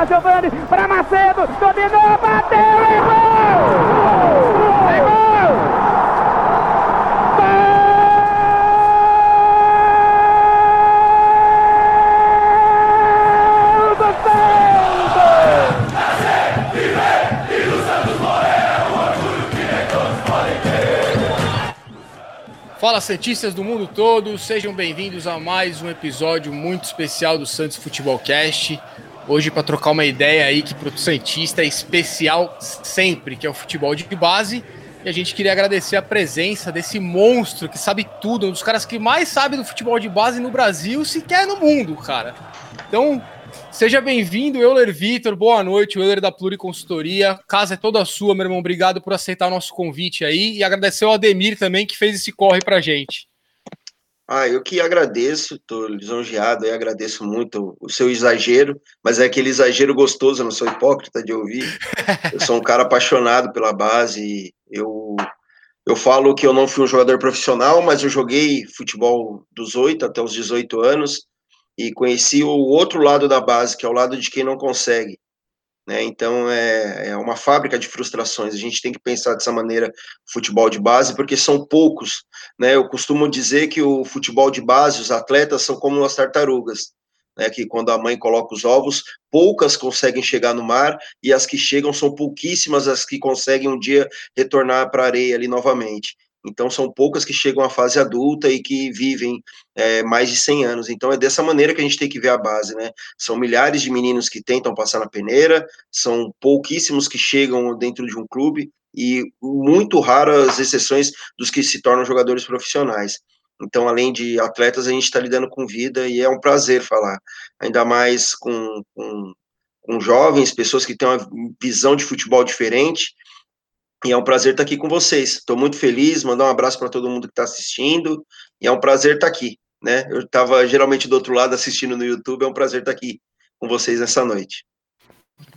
para Giovanni, para Macedo, dominou, bateu e gol! É gol! Fala Santistas do mundo todo, sejam bem-vindos a mais um episódio muito especial do Santos Futebol Cast. Hoje para trocar uma ideia aí que para o Santista é especial sempre, que é o futebol de base. E a gente queria agradecer a presença desse monstro que sabe tudo, um dos caras que mais sabe do futebol de base no Brasil, sequer no mundo, cara. Então, Seja bem-vindo, Euler Vitor. Boa noite, Euler da Pluriconsultoria. Casa é toda sua, meu irmão. Obrigado por aceitar o nosso convite aí e agradecer ao Ademir também que fez esse corre pra gente. Ah, eu que agradeço, tô lisonjeado e agradeço muito o seu exagero, mas é aquele exagero gostoso, eu não sou hipócrita de ouvir. Eu sou um cara apaixonado pela base, eu eu falo que eu não fui um jogador profissional, mas eu joguei futebol dos 8 até os 18 anos, e conheci o outro lado da base, que é o lado de quem não consegue. Né? Então é, é uma fábrica de frustrações. A gente tem que pensar dessa maneira futebol de base, porque são poucos. Né? Eu costumo dizer que o futebol de base, os atletas são como as tartarugas. Né, que quando a mãe coloca os ovos, poucas conseguem chegar no mar e as que chegam são pouquíssimas as que conseguem um dia retornar para a areia ali novamente. Então, são poucas que chegam à fase adulta e que vivem é, mais de 100 anos. Então, é dessa maneira que a gente tem que ver a base, né? São milhares de meninos que tentam passar na peneira, são pouquíssimos que chegam dentro de um clube e muito raras exceções dos que se tornam jogadores profissionais. Então, além de atletas, a gente está lidando com vida e é um prazer falar, ainda mais com, com, com jovens, pessoas que têm uma visão de futebol diferente e é um prazer estar aqui com vocês. Estou muito feliz, mandar um abraço para todo mundo que está assistindo. E é um prazer estar aqui, né? Eu estava geralmente do outro lado assistindo no YouTube. É um prazer estar aqui com vocês nessa noite.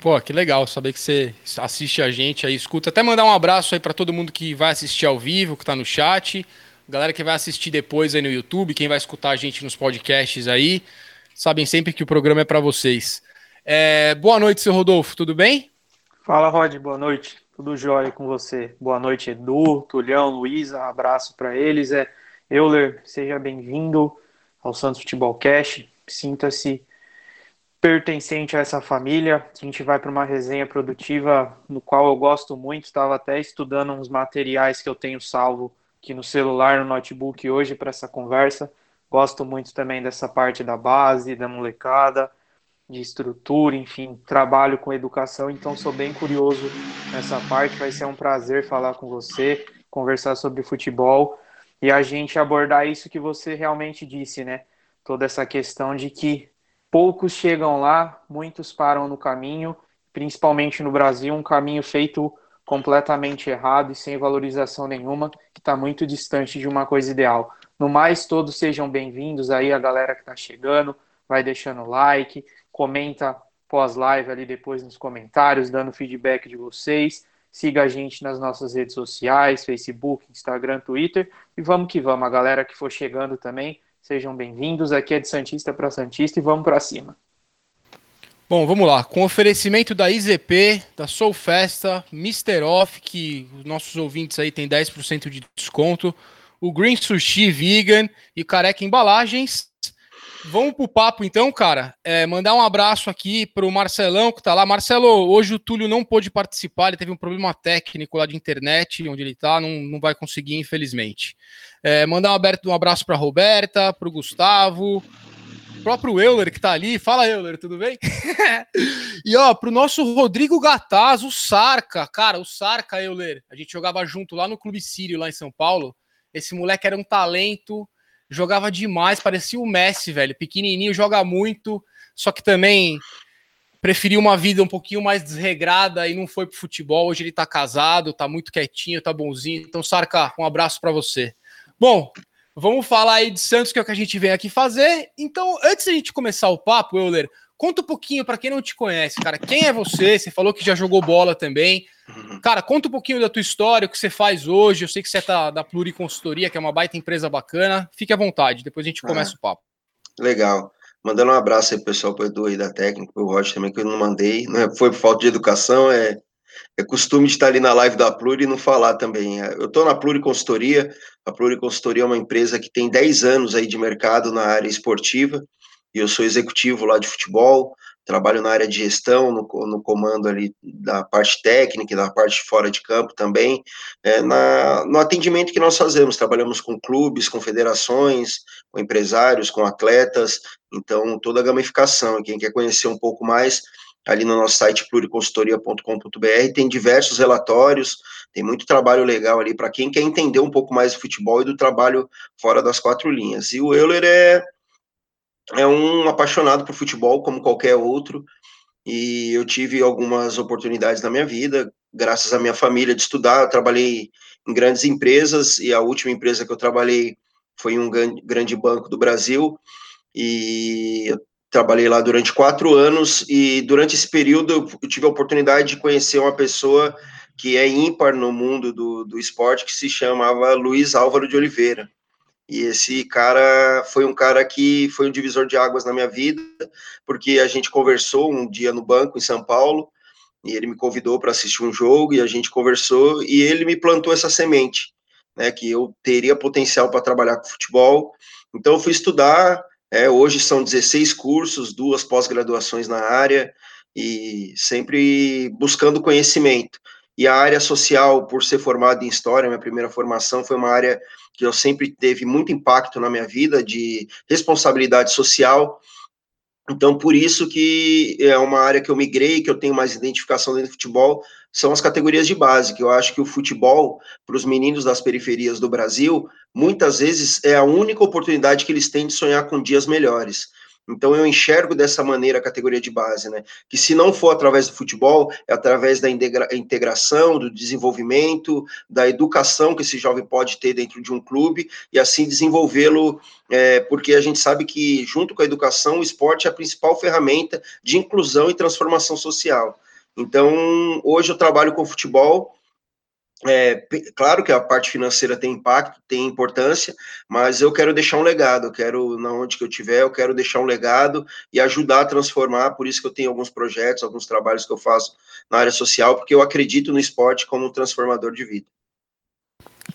Pô, que legal saber que você assiste a gente aí, escuta. Até mandar um abraço aí para todo mundo que vai assistir ao vivo, que está no chat. Galera que vai assistir depois aí no YouTube, quem vai escutar a gente nos podcasts aí. Sabem sempre que o programa é para vocês. É, boa noite, seu Rodolfo, tudo bem? Fala, Rod, boa noite. Tudo jóia com você. Boa noite, Edu, Tulhão, Luísa. Abraço para eles. É Euler, seja bem-vindo ao Santos Futebol Cast. Sinta-se pertencente a essa família. A gente vai para uma resenha produtiva no qual eu gosto muito. Estava até estudando uns materiais que eu tenho salvo aqui no celular, no notebook hoje para essa conversa. Gosto muito também dessa parte da base, da molecada de estrutura, enfim, trabalho com educação, então sou bem curioso nessa parte. Vai ser um prazer falar com você, conversar sobre futebol e a gente abordar isso que você realmente disse, né? Toda essa questão de que poucos chegam lá, muitos param no caminho, principalmente no Brasil, um caminho feito completamente errado e sem valorização nenhuma, que está muito distante de uma coisa ideal. No mais, todos sejam bem-vindos aí, a galera que está chegando, vai deixando like, comenta pós-live ali depois nos comentários, dando feedback de vocês. Siga a gente nas nossas redes sociais, Facebook, Instagram, Twitter. E vamos que vamos. A galera que for chegando também, sejam bem-vindos. Aqui é de Santista para Santista e vamos para cima. Bom, vamos lá. Com oferecimento da IZP, da Soul Festa, Mr. Off, que os nossos ouvintes aí têm 10% de desconto, o Green Sushi Vegan e Careca Embalagens. Vamos pro papo então, cara. É, mandar um abraço aqui pro Marcelão que tá lá. Marcelo, hoje o Túlio não pôde participar, ele teve um problema técnico lá de internet, onde ele tá, não, não vai conseguir, infelizmente. É, mandar um, abraço pra Roberta, pro Gustavo, próprio Euler que tá ali. Fala, Euler, tudo bem? e ó, pro nosso Rodrigo Gataz, o Sarca, cara, o Sarca, Euler, a gente jogava junto lá no Clube Sírio, lá em São Paulo. Esse moleque era um talento jogava demais, parecia o Messi, velho. Pequenininho, joga muito, só que também preferiu uma vida um pouquinho mais desregrada e não foi pro futebol. Hoje ele tá casado, tá muito quietinho, tá bonzinho. Então, Sarca, um abraço para você. Bom, vamos falar aí de Santos, que é o que a gente vem aqui fazer. Então, antes da gente começar o papo, Euler, Conta um pouquinho para quem não te conhece, cara. Quem é você? Você falou que já jogou bola também. Uhum. Cara, conta um pouquinho da tua história, o que você faz hoje. Eu sei que você é da, da Pluriconsultoria, que é uma baita empresa bacana. Fique à vontade, depois a gente começa ah, o papo. Legal. Mandando um abraço aí pro pessoal, pro Edu aí da técnica, pro Roger também, que eu não mandei. Não é, foi por falta de educação, é, é costume de estar ali na live da Pluri e não falar também. É, eu estou na Pluri Consultoria. A Pluri Consultoria é uma empresa que tem 10 anos aí de mercado na área esportiva. E eu sou executivo lá de futebol trabalho na área de gestão, no, no comando ali da parte técnica e da parte fora de campo também, é, na, no atendimento que nós fazemos, trabalhamos com clubes, com federações, com empresários, com atletas, então toda a gamificação, quem quer conhecer um pouco mais, ali no nosso site pluriconsultoria.com.br tem diversos relatórios, tem muito trabalho legal ali para quem quer entender um pouco mais do futebol e do trabalho fora das quatro linhas. E o Euler é é um apaixonado por futebol, como qualquer outro, e eu tive algumas oportunidades na minha vida, graças à minha família, de estudar. Eu trabalhei em grandes empresas, e a última empresa que eu trabalhei foi em um grande banco do Brasil, e eu trabalhei lá durante quatro anos, e durante esse período eu tive a oportunidade de conhecer uma pessoa que é ímpar no mundo do, do esporte, que se chamava Luiz Álvaro de Oliveira. E esse cara foi um cara que foi um divisor de águas na minha vida, porque a gente conversou um dia no banco em São Paulo, e ele me convidou para assistir um jogo, e a gente conversou, e ele me plantou essa semente, né, que eu teria potencial para trabalhar com futebol. Então eu fui estudar, é, hoje são 16 cursos, duas pós-graduações na área, e sempre buscando conhecimento. E a área social, por ser formado em História, minha primeira formação foi uma área que eu sempre teve muito impacto na minha vida de responsabilidade social. Então, por isso que é uma área que eu migrei, que eu tenho mais identificação dentro do futebol, são as categorias de base, que eu acho que o futebol, para os meninos das periferias do Brasil, muitas vezes é a única oportunidade que eles têm de sonhar com dias melhores. Então eu enxergo dessa maneira a categoria de base, né? Que se não for através do futebol, é através da integração, do desenvolvimento, da educação que esse jovem pode ter dentro de um clube e assim desenvolvê-lo, é, porque a gente sabe que junto com a educação, o esporte é a principal ferramenta de inclusão e transformação social. Então hoje eu trabalho com futebol é, claro que a parte financeira tem impacto, tem importância, mas eu quero deixar um legado, eu quero, na onde que eu tiver, eu quero deixar um legado e ajudar a transformar, por isso que eu tenho alguns projetos, alguns trabalhos que eu faço na área social, porque eu acredito no esporte como um transformador de vida.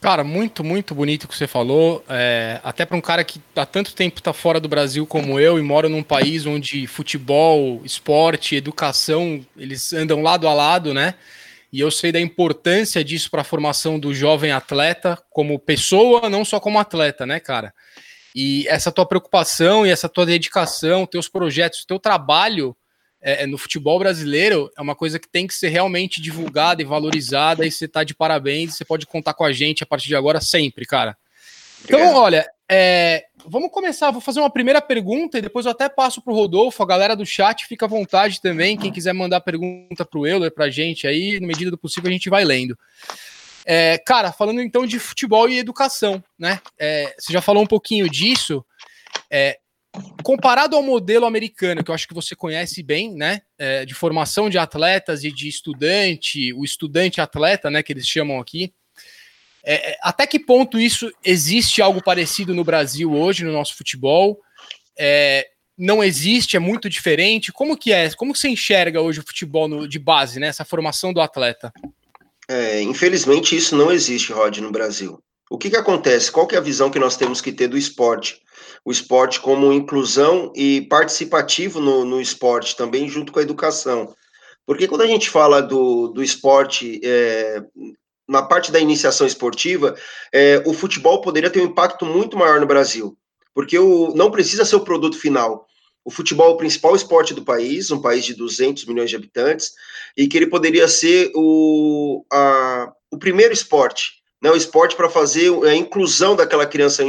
Cara, muito, muito bonito o que você falou. É, até para um cara que há tanto tempo está fora do Brasil como eu e mora num país onde futebol, esporte, educação, eles andam lado a lado, né? E eu sei da importância disso para a formação do jovem atleta como pessoa, não só como atleta, né, cara? E essa tua preocupação e essa tua dedicação, teus projetos, teu trabalho é, é, no futebol brasileiro é uma coisa que tem que ser realmente divulgada e valorizada. E você está de parabéns, você pode contar com a gente a partir de agora sempre, cara. Então, olha, é, vamos começar. Vou fazer uma primeira pergunta e depois eu até passo para o Rodolfo. A galera do chat fica à vontade também. Quem quiser mandar pergunta para o Euler, para a gente aí, na medida do possível, a gente vai lendo. É, cara, falando então de futebol e educação, né? É, você já falou um pouquinho disso. É, comparado ao modelo americano, que eu acho que você conhece bem, né? É, de formação de atletas e de estudante, o estudante atleta, né? Que eles chamam aqui. É, é, até que ponto isso existe algo parecido no Brasil hoje, no nosso futebol? É, não existe, é muito diferente. Como que é? Como você enxerga hoje o futebol no, de base, né? Essa formação do atleta? É, infelizmente isso não existe, Rod, no Brasil. O que, que acontece? Qual que é a visão que nós temos que ter do esporte? O esporte como inclusão e participativo no, no esporte, também junto com a educação. Porque quando a gente fala do, do esporte é, na parte da iniciação esportiva, é, o futebol poderia ter um impacto muito maior no Brasil, porque o, não precisa ser o produto final. O futebol é o principal esporte do país, um país de 200 milhões de habitantes, e que ele poderia ser o, a, o primeiro esporte, né, o esporte para fazer a inclusão daquela criança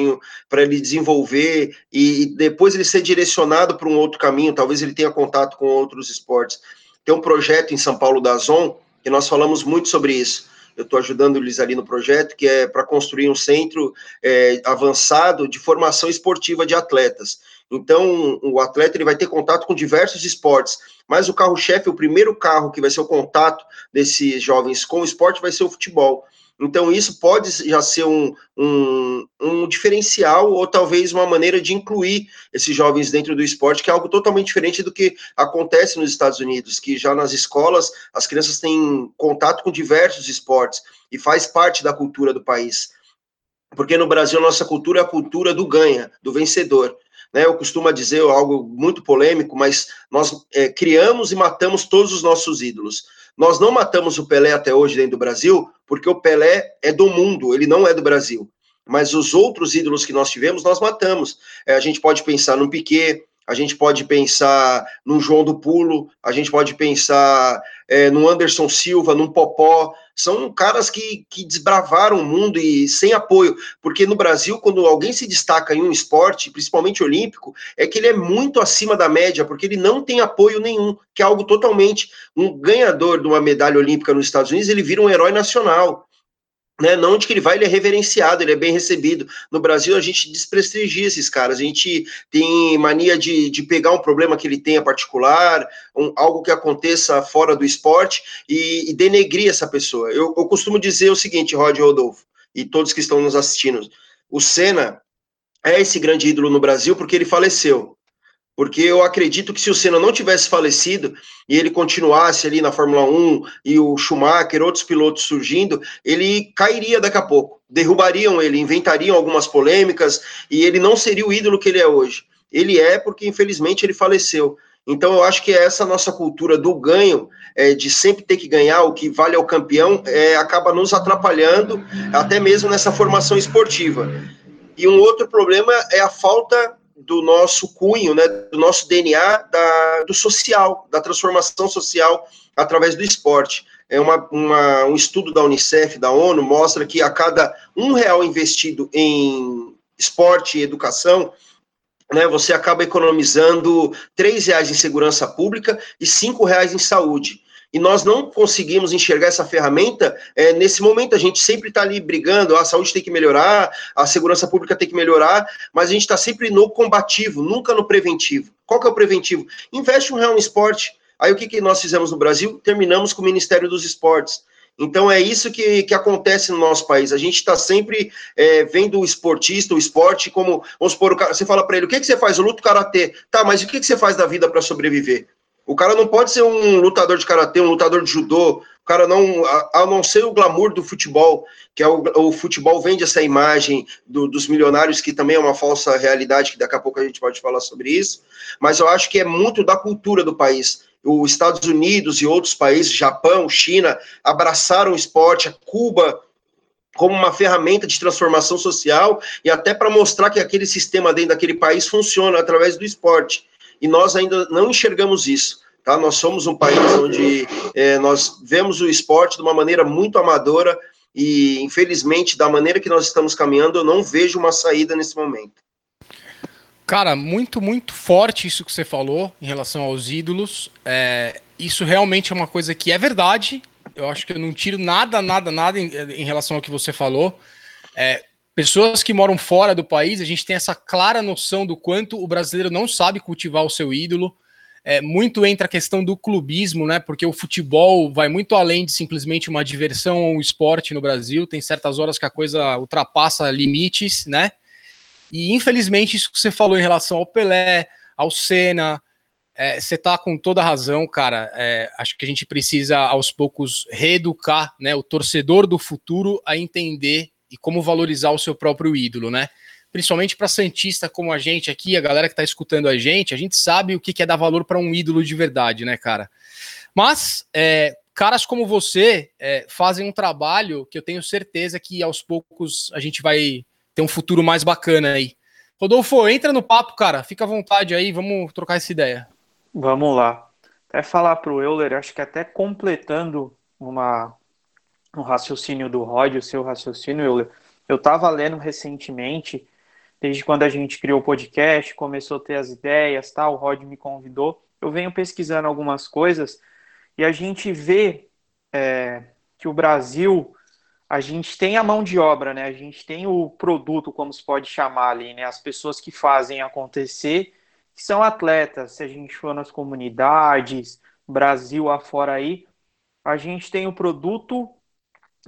para ele desenvolver e depois ele ser direcionado para um outro caminho, talvez ele tenha contato com outros esportes. Tem um projeto em São Paulo da Zon, que nós falamos muito sobre isso eu estou ajudando eles ali no projeto, que é para construir um centro é, avançado de formação esportiva de atletas. Então, o atleta ele vai ter contato com diversos esportes, mas o carro-chefe, o primeiro carro que vai ser o contato desses jovens com o esporte vai ser o futebol. Então, isso pode já ser um, um, um, diferencial ou talvez uma maneira de incluir esses jovens dentro do esporte, que é algo totalmente diferente do que acontece nos Estados Unidos, que já nas escolas as crianças têm contato com diversos esportes e faz parte da cultura do país. Porque no Brasil nossa cultura é a cultura do ganha, do vencedor. Né, eu costumo dizer algo muito polêmico, mas nós é, criamos e matamos todos os nossos ídolos. Nós não matamos o Pelé até hoje dentro do Brasil, porque o Pelé é do mundo, ele não é do Brasil. Mas os outros ídolos que nós tivemos, nós matamos. É, a gente pode pensar no Piquet, a gente pode pensar num João do Pulo, a gente pode pensar é, no Anderson Silva, num Popó, são caras que, que desbravaram o mundo e sem apoio, porque no Brasil, quando alguém se destaca em um esporte, principalmente olímpico, é que ele é muito acima da média, porque ele não tem apoio nenhum, que é algo totalmente. Um ganhador de uma medalha olímpica nos Estados Unidos, ele vira um herói nacional né, não onde que ele vai, ele é reverenciado, ele é bem recebido. No Brasil, a gente desprestigia esses caras, a gente tem mania de, de pegar um problema que ele tenha particular, um, algo que aconteça fora do esporte e, e denegrir essa pessoa. Eu, eu costumo dizer o seguinte, Rod Rodolfo, e todos que estão nos assistindo: o Senna é esse grande ídolo no Brasil porque ele faleceu porque eu acredito que se o Senna não tivesse falecido e ele continuasse ali na Fórmula 1 e o Schumacher, outros pilotos surgindo, ele cairia daqui a pouco, derrubariam ele, inventariam algumas polêmicas e ele não seria o ídolo que ele é hoje. Ele é porque infelizmente ele faleceu. Então eu acho que essa nossa cultura do ganho, é, de sempre ter que ganhar o que vale ao campeão, é, acaba nos atrapalhando até mesmo nessa formação esportiva. E um outro problema é a falta do nosso cunho, né, do nosso DNA, da, do social, da transformação social através do esporte. É uma, uma, um estudo da Unicef, da ONU, mostra que a cada um real investido em esporte e educação, né, você acaba economizando três reais em segurança pública e cinco reais em saúde e nós não conseguimos enxergar essa ferramenta é, nesse momento. A gente sempre está ali brigando, a saúde tem que melhorar, a segurança pública tem que melhorar, mas a gente está sempre no combativo, nunca no preventivo. Qual que é o preventivo? Investe um real em esporte. Aí o que, que nós fizemos no Brasil? Terminamos com o Ministério dos Esportes. Então é isso que, que acontece no nosso país. A gente está sempre é, vendo o esportista, o esporte, como, vamos supor, cara, você fala para ele, o que, que você faz? Eu luto karatê. Tá, mas o que, que você faz da vida para sobreviver? O cara não pode ser um lutador de karatê, um lutador de judô. O cara não, a, a não ser o glamour do futebol, que é o, o futebol vende essa imagem do, dos milionários, que também é uma falsa realidade, que daqui a pouco a gente pode falar sobre isso. Mas eu acho que é muito da cultura do país. Os Estados Unidos e outros países, Japão, China, abraçaram o esporte, a Cuba como uma ferramenta de transformação social e até para mostrar que aquele sistema dentro daquele país funciona através do esporte e nós ainda não enxergamos isso. Tá? Nós somos um país onde é, nós vemos o esporte de uma maneira muito amadora e, infelizmente, da maneira que nós estamos caminhando, eu não vejo uma saída nesse momento. Cara, muito, muito forte isso que você falou em relação aos ídolos. É, isso realmente é uma coisa que é verdade. Eu acho que eu não tiro nada, nada, nada em, em relação ao que você falou. É, pessoas que moram fora do país, a gente tem essa clara noção do quanto o brasileiro não sabe cultivar o seu ídolo. É, muito entra a questão do clubismo, né? Porque o futebol vai muito além de simplesmente uma diversão ou um esporte no Brasil. Tem certas horas que a coisa ultrapassa limites, né? E infelizmente, isso que você falou em relação ao Pelé, ao Senna, é, você tá com toda a razão, cara. É, acho que a gente precisa aos poucos reeducar né, o torcedor do futuro a entender e como valorizar o seu próprio ídolo, né? Principalmente para Santista como a gente aqui, a galera que está escutando a gente, a gente sabe o que é dar valor para um ídolo de verdade, né, cara? Mas é, caras como você é, fazem um trabalho que eu tenho certeza que aos poucos a gente vai ter um futuro mais bacana aí. Rodolfo, entra no papo, cara. Fica à vontade aí, vamos trocar essa ideia. Vamos lá. Até falar para o Euler, acho que até completando uma, o raciocínio do Rod, o seu raciocínio, eu eu estava lendo recentemente, desde quando a gente criou o podcast, começou a ter as ideias, tal, o Rod me convidou, eu venho pesquisando algumas coisas e a gente vê é, que o Brasil, a gente tem a mão de obra, né? A gente tem o produto, como se pode chamar ali, né? As pessoas que fazem acontecer, que são atletas, se a gente for nas comunidades, Brasil afora aí, a gente tem o produto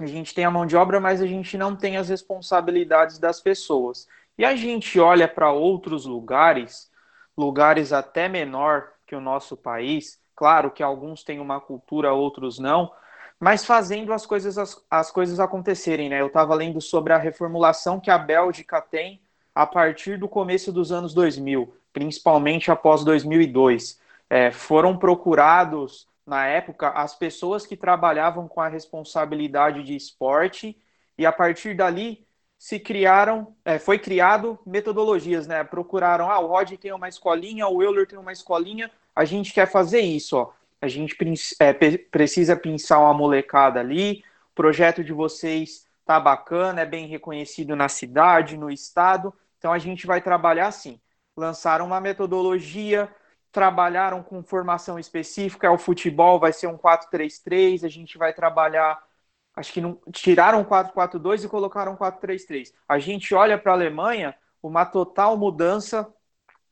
a gente tem a mão de obra, mas a gente não tem as responsabilidades das pessoas. E a gente olha para outros lugares, lugares até menor que o nosso país, claro que alguns têm uma cultura, outros não, mas fazendo as coisas, as, as coisas acontecerem, né? Eu estava lendo sobre a reformulação que a Bélgica tem a partir do começo dos anos 2000, principalmente após 2002. É, foram procurados na época, as pessoas que trabalhavam com a responsabilidade de esporte, e a partir dali se criaram, é, foi criado metodologias, né? Procuraram, ah, o Rod tem uma escolinha, o Euler tem uma escolinha, a gente quer fazer isso, ó. A gente é, precisa pensar uma molecada ali, o projeto de vocês tá bacana, é bem reconhecido na cidade, no estado, então a gente vai trabalhar assim. Lançaram uma metodologia, trabalharam com formação específica, o futebol vai ser um 4-3-3, a gente vai trabalhar, acho que não, tiraram 4-4-2 e colocaram 4-3-3. A gente olha para a Alemanha, uma total mudança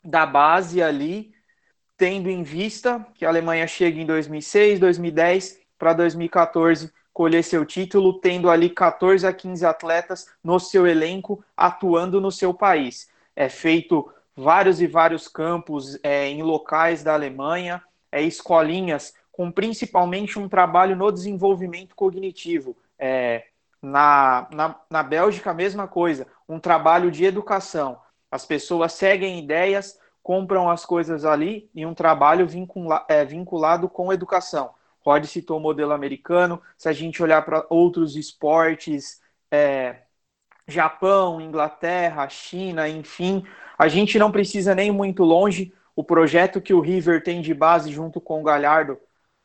da base ali, tendo em vista que a Alemanha chega em 2006, 2010 para 2014 colher seu título, tendo ali 14 a 15 atletas no seu elenco atuando no seu país. É feito vários e vários campos é, em locais da Alemanha, é, escolinhas com principalmente um trabalho no desenvolvimento cognitivo. É, na, na, na Bélgica, a mesma coisa, um trabalho de educação. As pessoas seguem ideias, compram as coisas ali e um trabalho vincula, é, vinculado com educação. Rod citou o modelo americano, se a gente olhar para outros esportes, é, Japão, Inglaterra, China, enfim, a gente não precisa nem muito longe. O projeto que o River tem de base junto com o Galhardo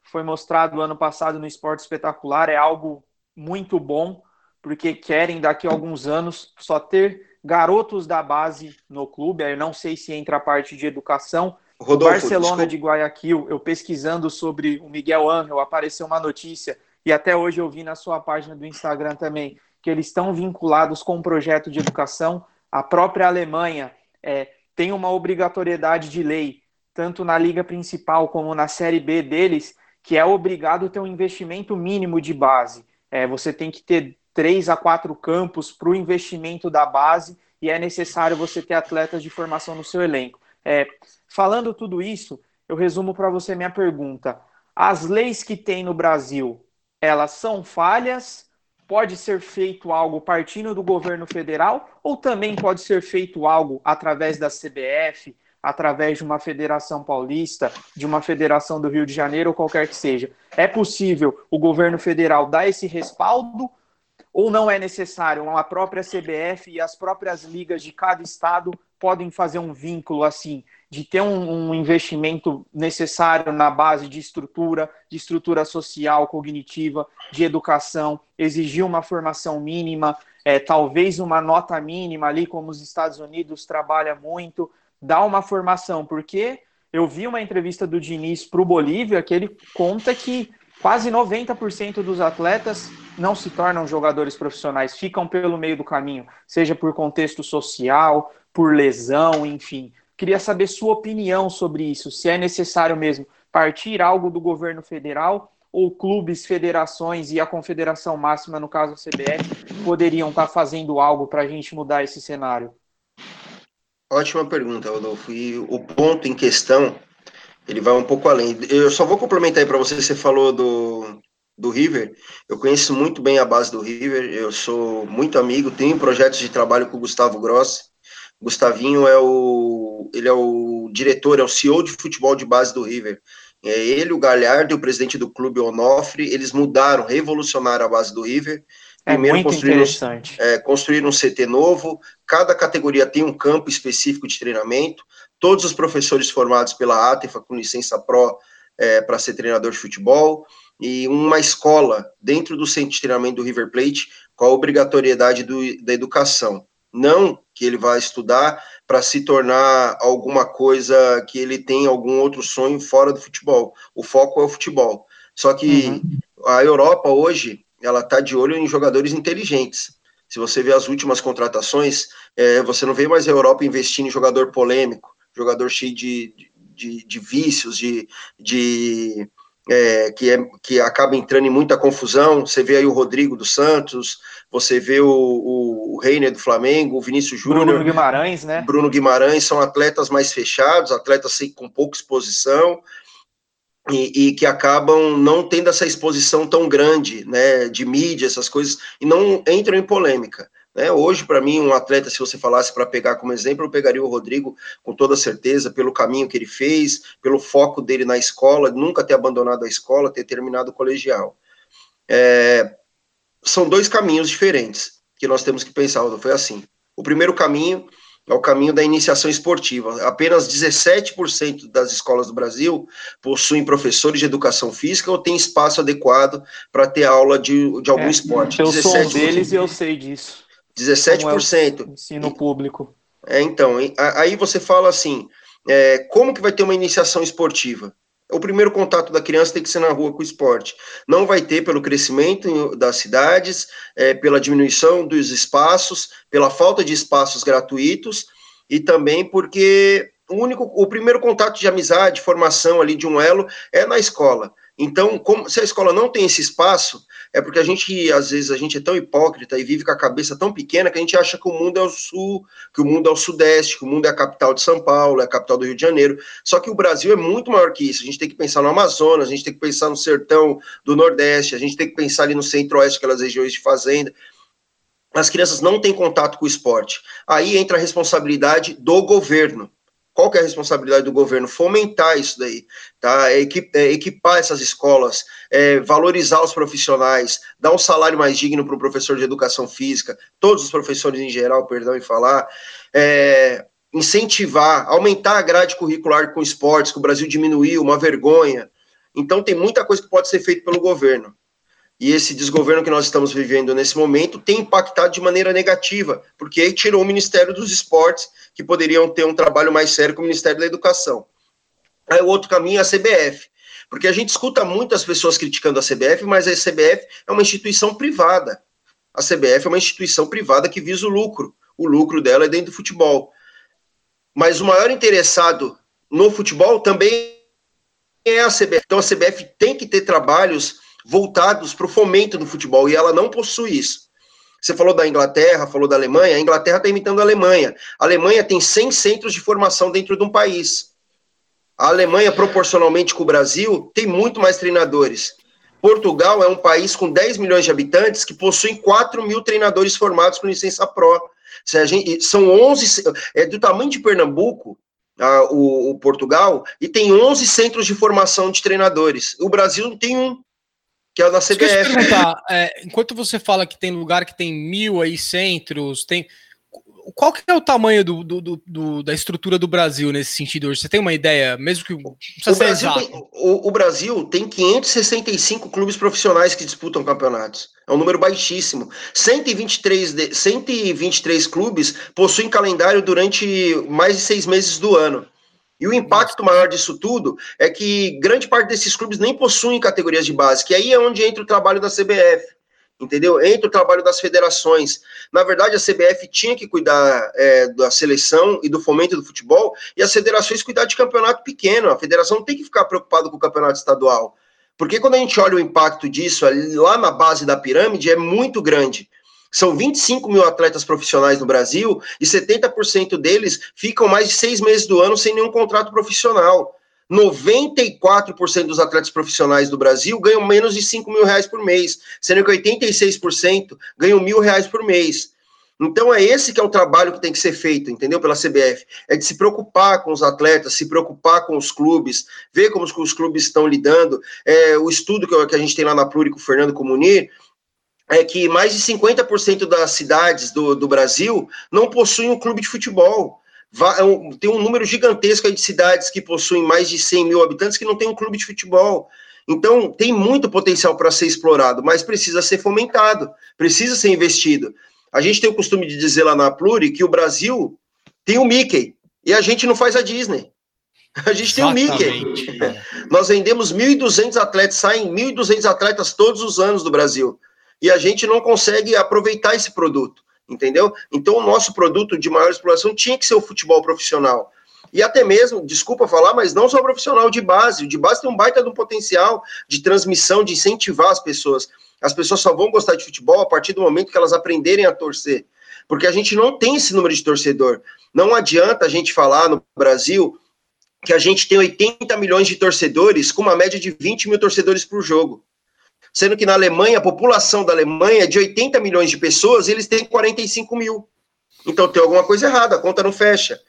foi mostrado ano passado no Esporte Espetacular. É algo muito bom, porque querem daqui a alguns anos só ter garotos da base no clube. Eu não sei se entra a parte de educação. Rodolfo, Barcelona desculpa. de Guayaquil, eu pesquisando sobre o Miguel Angel, apareceu uma notícia, e até hoje eu vi na sua página do Instagram também, que eles estão vinculados com um projeto de educação. A própria Alemanha é, tem uma obrigatoriedade de lei, tanto na liga principal como na série B deles, que é obrigado ter um investimento mínimo de base. É, você tem que ter três a quatro campos para o investimento da base e é necessário você ter atletas de formação no seu elenco. É, falando tudo isso, eu resumo para você minha pergunta. As leis que tem no Brasil, elas são falhas pode ser feito algo partindo do governo federal ou também pode ser feito algo através da CBF, através de uma federação paulista, de uma federação do Rio de Janeiro ou qualquer que seja. É possível o governo federal dar esse respaldo ou não é necessário? A própria CBF e as próprias ligas de cada estado podem fazer um vínculo assim de ter um, um, investimento necessário na base de estrutura, de estrutura social, cognitiva, de educação, exigir uma formação mínima, é, talvez uma nota mínima ali, como os Estados Unidos trabalha muito, dar uma formação, porque eu vi uma entrevista do Diniz para o Bolívia que ele conta que quase 90% dos atletas não se tornam jogadores profissionais, ficam pelo meio do caminho, seja por contexto social, por lesão, enfim. Queria saber sua opinião sobre isso, se é necessário mesmo partir algo do governo federal ou clubes, federações e a confederação máxima, no caso a CBF, poderiam estar fazendo algo para a gente mudar esse cenário? Ótima pergunta, Rodolfo. E o ponto em questão, ele vai um pouco além. Eu só vou complementar aí para você, você falou do, do River. Eu conheço muito bem a base do River, eu sou muito amigo, tenho projetos de trabalho com o Gustavo Grossi. Gustavinho é o ele é o diretor, é o CEO de futebol de base do River. É ele, o Galhardo e o presidente do clube, Onofre, eles mudaram, revolucionaram a base do River. É Primeiro muito construíram, interessante. É, construíram um CT novo, cada categoria tem um campo específico de treinamento, todos os professores formados pela ATEFA com licença PRO é, para ser treinador de futebol, e uma escola dentro do centro de treinamento do River Plate com a obrigatoriedade do, da educação. Não que ele vai estudar para se tornar alguma coisa que ele tem algum outro sonho fora do futebol. O foco é o futebol. Só que uhum. a Europa hoje ela está de olho em jogadores inteligentes. Se você vê as últimas contratações, é, você não vê mais a Europa investindo em jogador polêmico, jogador cheio de, de, de vícios, de, de é, que, é, que acaba entrando em muita confusão. Você vê aí o Rodrigo dos Santos, você vê o, o, o Reiner do Flamengo, o Vinícius Júnior. Bruno Guimarães, né? Bruno Guimarães são atletas mais fechados, atletas com pouca exposição. E, e, que acabam não tendo essa exposição tão grande, né, de mídia, essas coisas, e não entram em polêmica. Né? Hoje, para mim, um atleta, se você falasse para pegar como exemplo, eu pegaria o Rodrigo com toda certeza, pelo caminho que ele fez, pelo foco dele na escola, nunca ter abandonado a escola, ter terminado o colegial. É, são dois caminhos diferentes que nós temos que pensar. Foi assim: o primeiro caminho é o caminho da iniciação esportiva. Apenas 17% das escolas do Brasil possuem professores de educação física ou têm espaço adequado para ter aula de, de algum é, esporte. Eu sou um deles e eu sei disso. 17%. Como é ensino público. É, então, aí você fala assim, é, como que vai ter uma iniciação esportiva? O primeiro contato da criança tem que ser na rua com o esporte. Não vai ter pelo crescimento das cidades, é, pela diminuição dos espaços, pela falta de espaços gratuitos e também porque o único, o primeiro contato de amizade, formação ali de um elo é na escola. Então, como, se a escola não tem esse espaço, é porque a gente, às vezes, a gente é tão hipócrita e vive com a cabeça tão pequena que a gente acha que o mundo é o sul, que o mundo é o sudeste, que o mundo é a capital de São Paulo, é a capital do Rio de Janeiro. Só que o Brasil é muito maior que isso. A gente tem que pensar no Amazonas, a gente tem que pensar no sertão do Nordeste, a gente tem que pensar ali no centro-oeste, aquelas regiões de fazenda. As crianças não têm contato com o esporte. Aí entra a responsabilidade do governo. Qual que é a responsabilidade do governo? Fomentar isso daí, tá? É, é equipar essas escolas, é, valorizar os profissionais, dar um salário mais digno para o professor de educação física, todos os professores em geral, perdão em falar, é, incentivar, aumentar a grade curricular com esportes, que o Brasil diminuiu, uma vergonha. Então tem muita coisa que pode ser feita pelo governo e esse desgoverno que nós estamos vivendo nesse momento tem impactado de maneira negativa, porque tirou o Ministério dos Esportes, que poderiam ter um trabalho mais sério com o Ministério da Educação. Aí o outro caminho é a CBF, porque a gente escuta muitas pessoas criticando a CBF, mas a CBF é uma instituição privada. A CBF é uma instituição privada que visa o lucro. O lucro dela é dentro do futebol. Mas o maior interessado no futebol também é a CBF. Então a CBF tem que ter trabalhos voltados para o fomento do futebol, e ela não possui isso. Você falou da Inglaterra, falou da Alemanha, a Inglaterra está imitando a Alemanha. A Alemanha tem 100 centros de formação dentro de um país. A Alemanha, proporcionalmente com o Brasil, tem muito mais treinadores. Portugal é um país com 10 milhões de habitantes que possui 4 mil treinadores formados com licença pró. Gente, são 11, é do tamanho de Pernambuco, o, o, Portugal, e tem 11 centros de formação de treinadores. O Brasil tem um que é o da CBF. Deixa eu te perguntar, é, enquanto você fala que tem lugar que tem mil aí centros, tem qual que é o tamanho do, do, do, da estrutura do Brasil nesse sentido hoje? Você tem uma ideia, mesmo que o Brasil, tem, o, o, Brasil tem 565 clubes profissionais que disputam campeonatos. É um número baixíssimo. 123, de, 123 clubes possuem calendário durante mais de seis meses do ano. E o impacto maior disso tudo é que grande parte desses clubes nem possuem categorias de base, que aí é onde entra o trabalho da CBF, entendeu? Entra o trabalho das federações. Na verdade, a CBF tinha que cuidar é, da seleção e do fomento do futebol, e as federações cuidar de campeonato pequeno. A federação tem que ficar preocupada com o campeonato estadual. Porque quando a gente olha o impacto disso lá na base da pirâmide, é muito grande. São 25 mil atletas profissionais no Brasil e 70% deles ficam mais de seis meses do ano sem nenhum contrato profissional. 94% dos atletas profissionais do Brasil ganham menos de 5 mil reais por mês, sendo que 86% ganham mil reais por mês. Então é esse que é o trabalho que tem que ser feito, entendeu? Pela CBF. É de se preocupar com os atletas, se preocupar com os clubes, ver como os clubes estão lidando. É, o estudo que a gente tem lá na Pluri com o Fernando Comunir é que mais de 50% das cidades do, do Brasil não possuem um clube de futebol. É tem um número gigantesco de cidades que possuem mais de 100 mil habitantes que não tem um clube de futebol. Então, tem muito potencial para ser explorado, mas precisa ser fomentado, precisa ser investido. A gente tem o costume de dizer lá na Pluri que o Brasil tem o Mickey e a gente não faz a Disney. A gente Exatamente. tem o Mickey. Nós vendemos 1.200 atletas, saem 1.200 atletas todos os anos do Brasil e a gente não consegue aproveitar esse produto, entendeu? Então, o nosso produto de maior exploração tinha que ser o futebol profissional. E até mesmo, desculpa falar, mas não só profissional de base. De base tem um baita de um potencial de transmissão, de incentivar as pessoas. As pessoas só vão gostar de futebol a partir do momento que elas aprenderem a torcer. Porque a gente não tem esse número de torcedor. Não adianta a gente falar no Brasil que a gente tem 80 milhões de torcedores com uma média de 20 mil torcedores por jogo. Sendo que na Alemanha, a população da Alemanha é de 80 milhões de pessoas eles têm 45 mil. Então tem alguma coisa errada, a conta não fecha.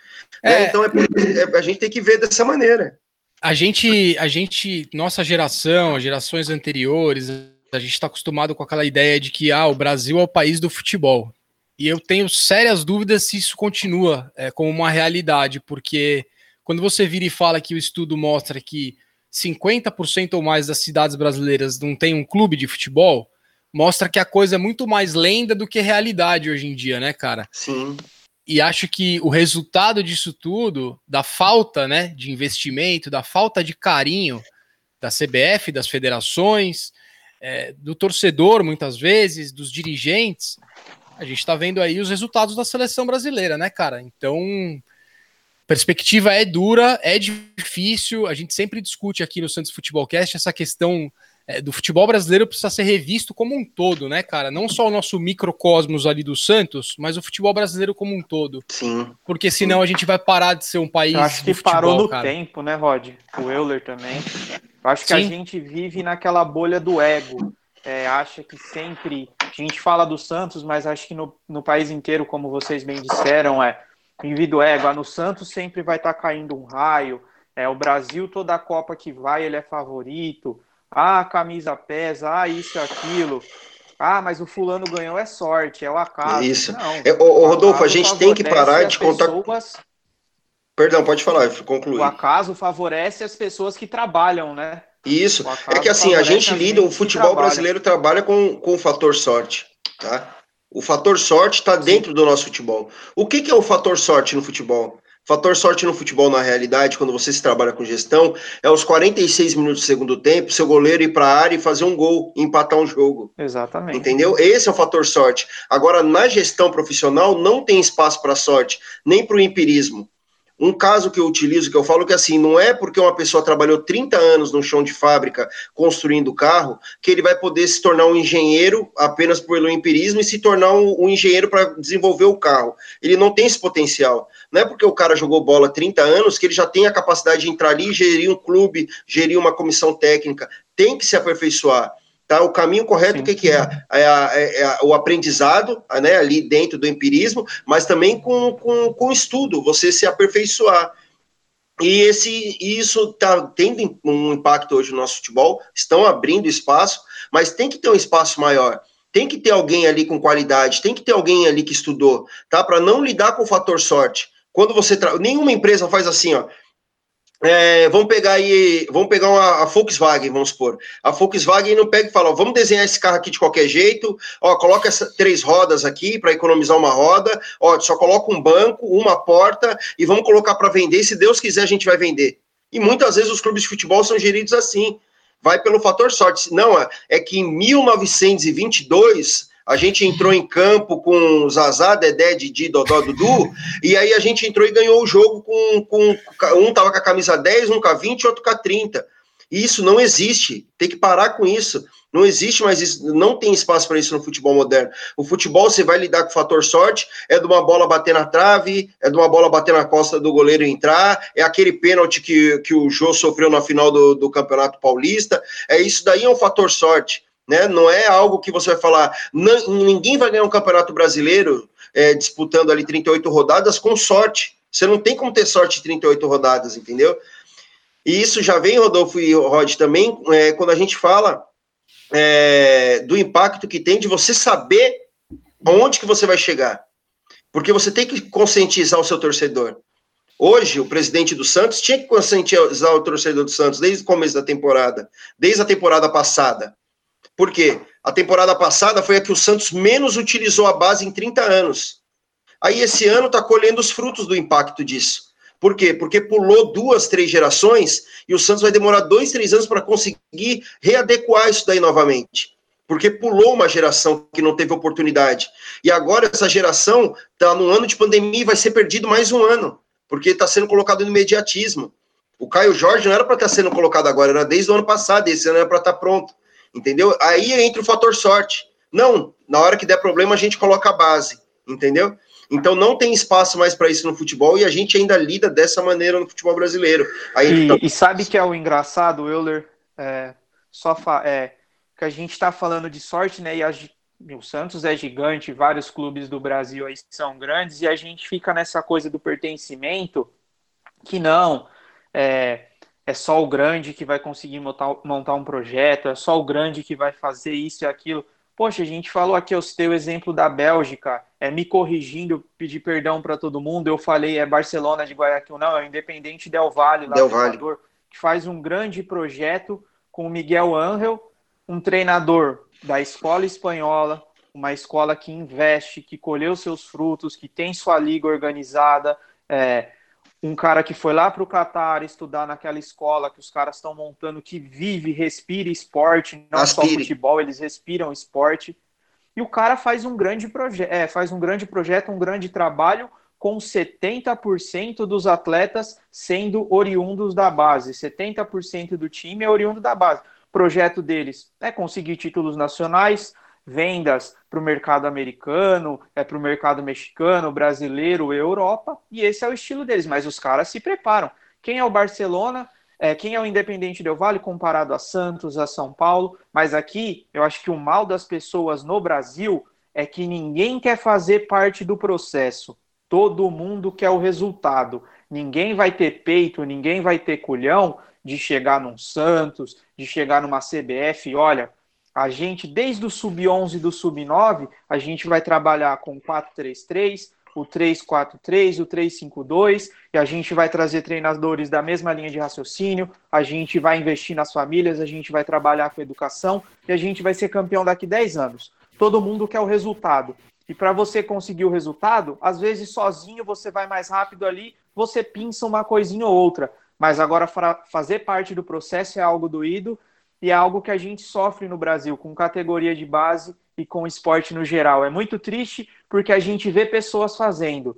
É, é, então é, é, a gente tem que ver dessa maneira. A gente, a gente, nossa geração, as gerações anteriores, a gente está acostumado com aquela ideia de que ah, o Brasil é o país do futebol. E eu tenho sérias dúvidas se isso continua é, como uma realidade, porque quando você vira e fala que o estudo mostra que 50% ou mais das cidades brasileiras não tem um clube de futebol, mostra que a coisa é muito mais lenda do que realidade hoje em dia, né, cara? Sim. E acho que o resultado disso tudo, da falta né, de investimento, da falta de carinho da CBF, das federações, é, do torcedor, muitas vezes, dos dirigentes, a gente está vendo aí os resultados da seleção brasileira, né, cara? Então, perspectiva é dura, é difícil. A gente sempre discute aqui no Santos Futebol Cast essa questão é, do futebol brasileiro precisa ser revisto como um todo, né, cara? Não só o nosso microcosmos ali do Santos, mas o futebol brasileiro como um todo. Sim. Porque senão a gente vai parar de ser um país. Eu acho que futebol, parou no cara. tempo, né, Rod? O Euler também. Eu acho que Sim. a gente vive naquela bolha do ego. É, acha que sempre. A gente fala do Santos, mas acho que no, no país inteiro, como vocês bem disseram, é Vivido égua, no Santos sempre vai estar tá caindo um raio. É, o Brasil, toda a Copa que vai, ele é favorito. Ah, a camisa pesa, ah, isso e aquilo. Ah, mas o fulano ganhou é sorte, é o acaso. Isso. Não, é, ô, Rodolfo, a gente tem que parar de contar. Pessoas... Perdão, pode falar, concluir. O acaso favorece as pessoas que trabalham, né? Isso. É que assim, a gente lida, o futebol brasileiro trabalha com, com o fator sorte, tá? O fator sorte está dentro do nosso futebol. O que, que é o fator sorte no futebol? Fator sorte no futebol, na realidade, quando você se trabalha com gestão, é os 46 minutos do segundo tempo, seu goleiro ir para a área e fazer um gol, empatar um jogo. Exatamente. Entendeu? Esse é o fator sorte. Agora, na gestão profissional, não tem espaço para sorte, nem para o empirismo. Um caso que eu utilizo, que eu falo que assim, não é porque uma pessoa trabalhou 30 anos no chão de fábrica construindo carro, que ele vai poder se tornar um engenheiro apenas pelo empirismo e se tornar um, um engenheiro para desenvolver o carro. Ele não tem esse potencial. Não é porque o cara jogou bola 30 anos que ele já tem a capacidade de entrar ali, gerir um clube, gerir uma comissão técnica. Tem que se aperfeiçoar. Tá? O caminho correto, Sim. o que, que é? É, é, é? o aprendizado, né, ali dentro do empirismo, mas também com, com, com estudo, você se aperfeiçoar. E esse, isso está tendo um impacto hoje no nosso futebol, estão abrindo espaço, mas tem que ter um espaço maior. Tem que ter alguém ali com qualidade, tem que ter alguém ali que estudou, tá? Para não lidar com o fator sorte. Quando você tra... nenhuma empresa faz assim, ó. É, vamos pegar aí, vamos pegar uma, a Volkswagen, vamos supor. A Volkswagen não pega e fala, ó, vamos desenhar esse carro aqui de qualquer jeito, ó, coloca essa, três rodas aqui para economizar uma roda, ó, só coloca um banco, uma porta e vamos colocar para vender, se Deus quiser a gente vai vender. E muitas vezes os clubes de futebol são geridos assim, vai pelo fator sorte. Não, é, é que em 1922 a gente entrou em campo com Zazá, Dedé, Didi, Dodó, Dudu, e aí a gente entrou e ganhou o jogo com, com um tava com a camisa 10, um com a 20, outro com a 30. E isso não existe, tem que parar com isso. Não existe mais isso, não tem espaço para isso no futebol moderno. O futebol você vai lidar com o fator sorte, é de uma bola bater na trave, é de uma bola bater na costa do goleiro entrar, é aquele pênalti que, que o Jô sofreu na final do, do Campeonato Paulista. É isso daí é um fator sorte né? Não é algo que você vai falar, ninguém vai ganhar um campeonato brasileiro é, disputando ali 38 rodadas com sorte. Você não tem como ter sorte de 38 rodadas, entendeu? E isso já vem, Rodolfo e Rod, também, é, quando a gente fala é, do impacto que tem de você saber onde que você vai chegar. Porque você tem que conscientizar o seu torcedor. Hoje, o presidente do Santos tinha que conscientizar o torcedor do Santos desde o começo da temporada, desde a temporada passada. Por quê? A temporada passada foi a que o Santos menos utilizou a base em 30 anos. Aí esse ano está colhendo os frutos do impacto disso. Por quê? Porque pulou duas, três gerações e o Santos vai demorar dois, três anos para conseguir readequar isso daí novamente. Porque pulou uma geração que não teve oportunidade. E agora essa geração está no ano de pandemia e vai ser perdido mais um ano. porque está sendo colocado no imediatismo. O Caio Jorge não era para estar tá sendo colocado agora, era desde o ano passado, esse ano era para estar tá pronto. Entendeu? Aí entra o fator sorte. Não, na hora que der problema a gente coloca a base, entendeu? Então não tem espaço mais para isso no futebol e a gente ainda lida dessa maneira no futebol brasileiro. Aí, e, tá... e sabe que é o engraçado, Euler? É, só fa... é, que a gente está falando de sorte, né? E a, o Santos é gigante, vários clubes do Brasil aí são grandes, e a gente fica nessa coisa do pertencimento que não. É, é só o grande que vai conseguir montar, montar um projeto, é só o grande que vai fazer isso e aquilo. Poxa, a gente falou aqui, eu citei o exemplo da Bélgica, é me corrigindo, pedir perdão para todo mundo, eu falei é Barcelona de Guayaquil, não, é o Independente Del Valle, lá Del Valle. Equador, que faz um grande projeto com o Miguel Angel, um treinador da escola espanhola, uma escola que investe, que colheu seus frutos, que tem sua liga organizada, é, um cara que foi lá para o Catar estudar naquela escola que os caras estão montando, que vive, respira esporte, não Aspire. só futebol, eles respiram esporte. E o cara faz um grande projeto, é, faz um grande projeto, um grande trabalho com 70% dos atletas sendo oriundos da base. 70% do time é oriundo da base. O projeto deles é conseguir títulos nacionais, vendas para o mercado americano, é para o mercado mexicano, brasileiro, Europa, e esse é o estilo deles, mas os caras se preparam. Quem é o Barcelona? É, quem é o Independente Del Vale comparado a Santos, a São Paulo? Mas aqui, eu acho que o mal das pessoas no Brasil é que ninguém quer fazer parte do processo. Todo mundo quer o resultado. Ninguém vai ter peito, ninguém vai ter culhão de chegar num Santos, de chegar numa CBF. Olha, a gente, desde o sub-11 e do sub-9, a gente vai trabalhar com 4-3-3, o 3-4-3, o 3-5-2, e a gente vai trazer treinadores da mesma linha de raciocínio, a gente vai investir nas famílias, a gente vai trabalhar com educação, e a gente vai ser campeão daqui 10 anos. Todo mundo quer o resultado. E para você conseguir o resultado, às vezes sozinho você vai mais rápido ali, você pinça uma coisinha ou outra. Mas agora fazer parte do processo é algo doído e é algo que a gente sofre no Brasil com categoria de base e com esporte no geral. É muito triste porque a gente vê pessoas fazendo.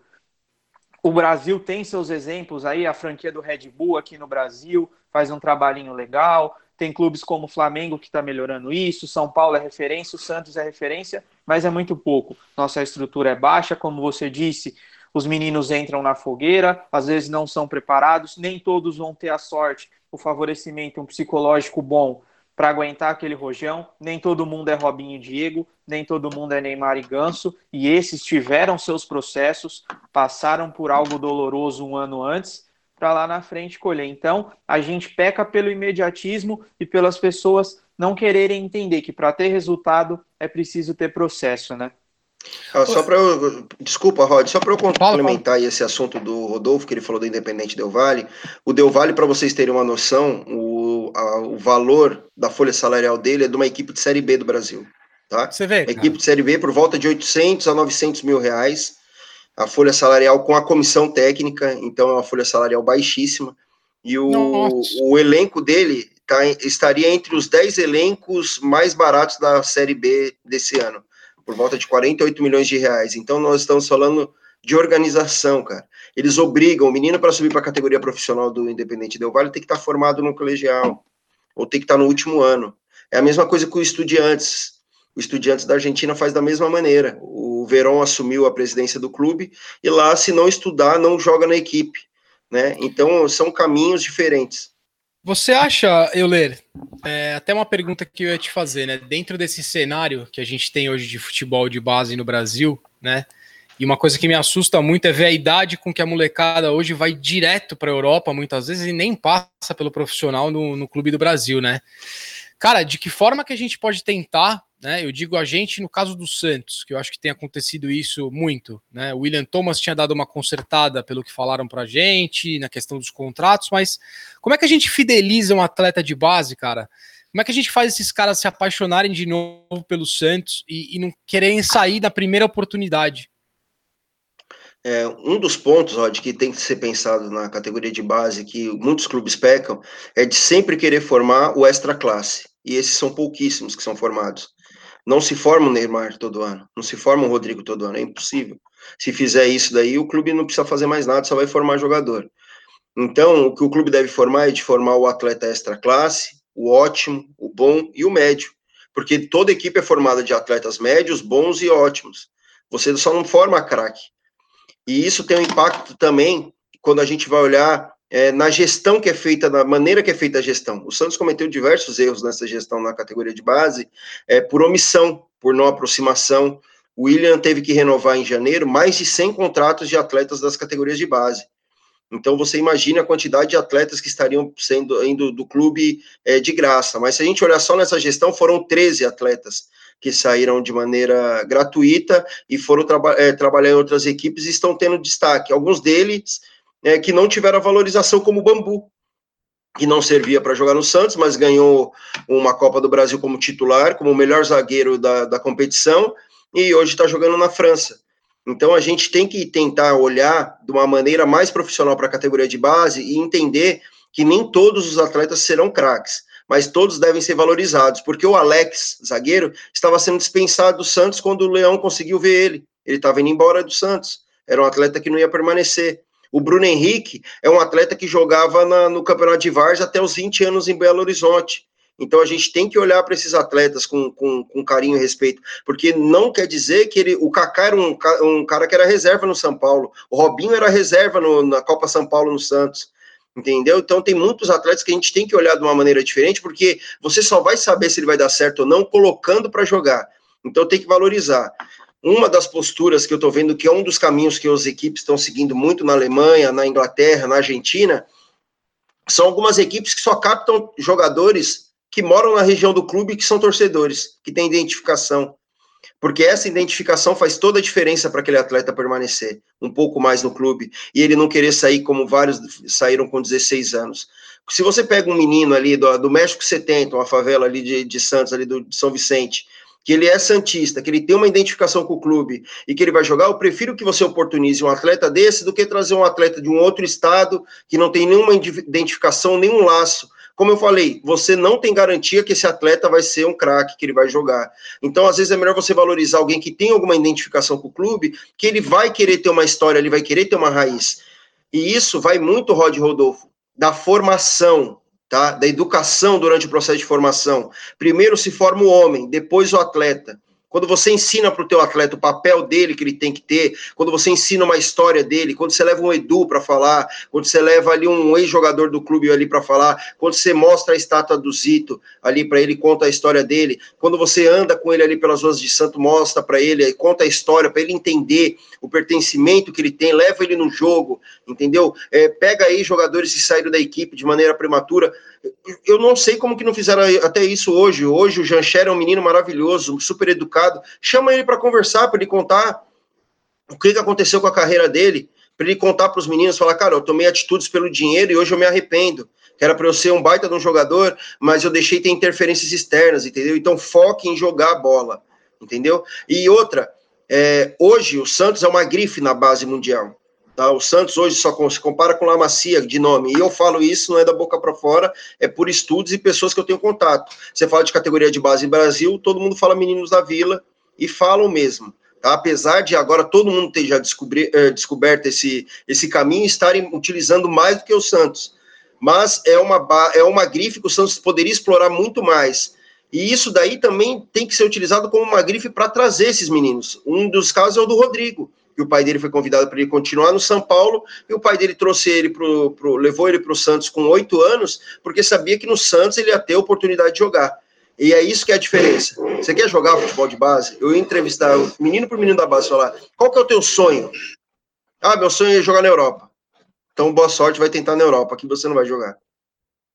O Brasil tem seus exemplos aí, a franquia do Red Bull aqui no Brasil faz um trabalhinho legal. Tem clubes como o Flamengo que está melhorando isso, São Paulo é referência, o Santos é referência, mas é muito pouco. Nossa estrutura é baixa, como você disse, os meninos entram na fogueira, às vezes não são preparados, nem todos vão ter a sorte, o favorecimento, um psicológico bom para aguentar aquele rojão. Nem todo mundo é Robinho e Diego, nem todo mundo é Neymar e Ganso, e esses tiveram seus processos, passaram por algo doloroso um ano antes, para lá na frente colher. Então, a gente peca pelo imediatismo e pelas pessoas não quererem entender que para ter resultado é preciso ter processo, né? Ah, só para desculpa, Rod, só para eu complementar esse assunto do Rodolfo, que ele falou do Independente Del Vale. O Del Vale, para vocês terem uma noção, o, a, o valor da folha salarial dele é de uma equipe de Série B do Brasil. Tá? Você vê. equipe de Série B por volta de 800 a 900 mil reais. A folha salarial com a comissão técnica, então é uma folha salarial baixíssima. E o, o elenco dele tá, estaria entre os 10 elencos mais baratos da Série B desse ano por volta de 48 milhões de reais. Então nós estamos falando de organização, cara. Eles obrigam o menino para subir para a categoria profissional do Independente Del Vale tem que estar tá formado no colegial ou tem que estar tá no último ano. É a mesma coisa que o Estudiantes. O Estudiantes da Argentina faz da mesma maneira. O Verón assumiu a presidência do clube e lá, se não estudar, não joga na equipe. Né? Então, são caminhos diferentes. Você acha, Euler, é, até uma pergunta que eu ia te fazer, né? Dentro desse cenário que a gente tem hoje de futebol de base no Brasil, né? E uma coisa que me assusta muito é ver a idade com que a molecada hoje vai direto para a Europa, muitas vezes, e nem passa pelo profissional no, no clube do Brasil, né? Cara, de que forma que a gente pode tentar né? Eu digo a gente no caso do Santos, que eu acho que tem acontecido isso muito, né? O William Thomas tinha dado uma consertada pelo que falaram pra gente na questão dos contratos, mas como é que a gente fideliza um atleta de base, cara? Como é que a gente faz esses caras se apaixonarem de novo pelo Santos e, e não quererem sair da primeira oportunidade? É, um dos pontos ó, de que tem que ser pensado na categoria de base, que muitos clubes pecam, é de sempre querer formar o extra classe. E esses são pouquíssimos que são formados. Não se forma o Neymar todo ano, não se forma o Rodrigo todo ano, é impossível. Se fizer isso daí, o clube não precisa fazer mais nada, só vai formar jogador. Então, o que o clube deve formar é de formar o atleta extra classe, o ótimo, o bom e o médio. Porque toda equipe é formada de atletas médios, bons e ótimos. Você só não forma craque. E isso tem um impacto também quando a gente vai olhar é, na gestão que é feita, na maneira que é feita a gestão. O Santos cometeu diversos erros nessa gestão na categoria de base, é, por omissão, por não aproximação. O William teve que renovar em janeiro mais de 100 contratos de atletas das categorias de base. Então você imagina a quantidade de atletas que estariam sendo indo do clube é, de graça. Mas se a gente olhar só nessa gestão, foram 13 atletas que saíram de maneira gratuita e foram traba é, trabalhar em outras equipes e estão tendo destaque. Alguns deles é, que não tiveram a valorização como o Bambu, que não servia para jogar no Santos, mas ganhou uma Copa do Brasil como titular, como o melhor zagueiro da, da competição, e hoje está jogando na França. Então a gente tem que tentar olhar de uma maneira mais profissional para a categoria de base e entender que nem todos os atletas serão craques, mas todos devem ser valorizados, porque o Alex, zagueiro, estava sendo dispensado do Santos quando o Leão conseguiu ver ele. Ele estava indo embora do Santos. Era um atleta que não ia permanecer. O Bruno Henrique é um atleta que jogava na, no Campeonato de Vars até os 20 anos em Belo Horizonte. Então a gente tem que olhar para esses atletas com, com, com, carinho e respeito, porque não quer dizer que ele, o Kaká era um, um cara que era reserva no São Paulo, o Robinho era reserva no, na Copa São Paulo no Santos, entendeu? Então tem muitos atletas que a gente tem que olhar de uma maneira diferente, porque você só vai saber se ele vai dar certo ou não colocando para jogar. Então tem que valorizar. Uma das posturas que eu estou vendo que é um dos caminhos que as equipes estão seguindo muito na Alemanha, na Inglaterra, na Argentina, são algumas equipes que só captam jogadores que moram na região do clube e que são torcedores, que têm identificação. Porque essa identificação faz toda a diferença para aquele atleta permanecer um pouco mais no clube e ele não querer sair como vários saíram com 16 anos. Se você pega um menino ali do, do México 70, uma favela ali de, de Santos, ali do, de São Vicente, que ele é santista, que ele tem uma identificação com o clube e que ele vai jogar, eu prefiro que você oportunize um atleta desse do que trazer um atleta de um outro estado que não tem nenhuma identificação, nenhum laço. Como eu falei, você não tem garantia que esse atleta vai ser um craque, que ele vai jogar. Então, às vezes, é melhor você valorizar alguém que tem alguma identificação com o clube, que ele vai querer ter uma história, ele vai querer ter uma raiz. E isso vai muito, Rod Rodolfo, da formação, tá? Da educação durante o processo de formação. Primeiro se forma o homem, depois o atleta. Quando você ensina para o teu atleta o papel dele que ele tem que ter, quando você ensina uma história dele, quando você leva um Edu para falar, quando você leva ali um ex-jogador do clube ali para falar, quando você mostra a estátua do Zito ali para ele, conta a história dele, quando você anda com ele ali pelas ruas de Santo, mostra para ele, conta a história para ele entender o pertencimento que ele tem, leva ele no jogo, entendeu? É, pega aí jogadores que saíram da equipe de maneira prematura, eu não sei como que não fizeram até isso hoje. Hoje o Jancher é um menino maravilhoso, super educado. Chama ele para conversar, para ele contar o que, que aconteceu com a carreira dele, para ele contar para os meninos, falar, cara, eu tomei atitudes pelo dinheiro e hoje eu me arrependo. Que era para eu ser um baita de um jogador, mas eu deixei ter interferências externas, entendeu? Então foque em jogar a bola, entendeu? E outra, é, hoje o Santos é uma grife na base mundial. Tá? O Santos hoje só se compara com La Macia de nome. E eu falo isso, não é da boca para fora, é por estudos e pessoas que eu tenho contato. Você fala de categoria de base Brasil, todo mundo fala meninos da vila e falam mesmo. Tá? Apesar de agora todo mundo ter já descobri, eh, descoberto esse, esse caminho estarem utilizando mais do que o Santos. Mas é uma, é uma grife que o Santos poderia explorar muito mais. E isso daí também tem que ser utilizado como uma grife para trazer esses meninos. Um dos casos é o do Rodrigo que o pai dele foi convidado para ele continuar no São Paulo, e o pai dele trouxe ele pro, pro levou ele para o Santos com oito anos, porque sabia que no Santos ele ia ter oportunidade de jogar. E é isso que é a diferença. Você quer jogar futebol de base? Eu ia entrevistar menino por menino da base, falar, qual que é o teu sonho? Ah, meu sonho é jogar na Europa. Então, boa sorte, vai tentar na Europa, aqui você não vai jogar.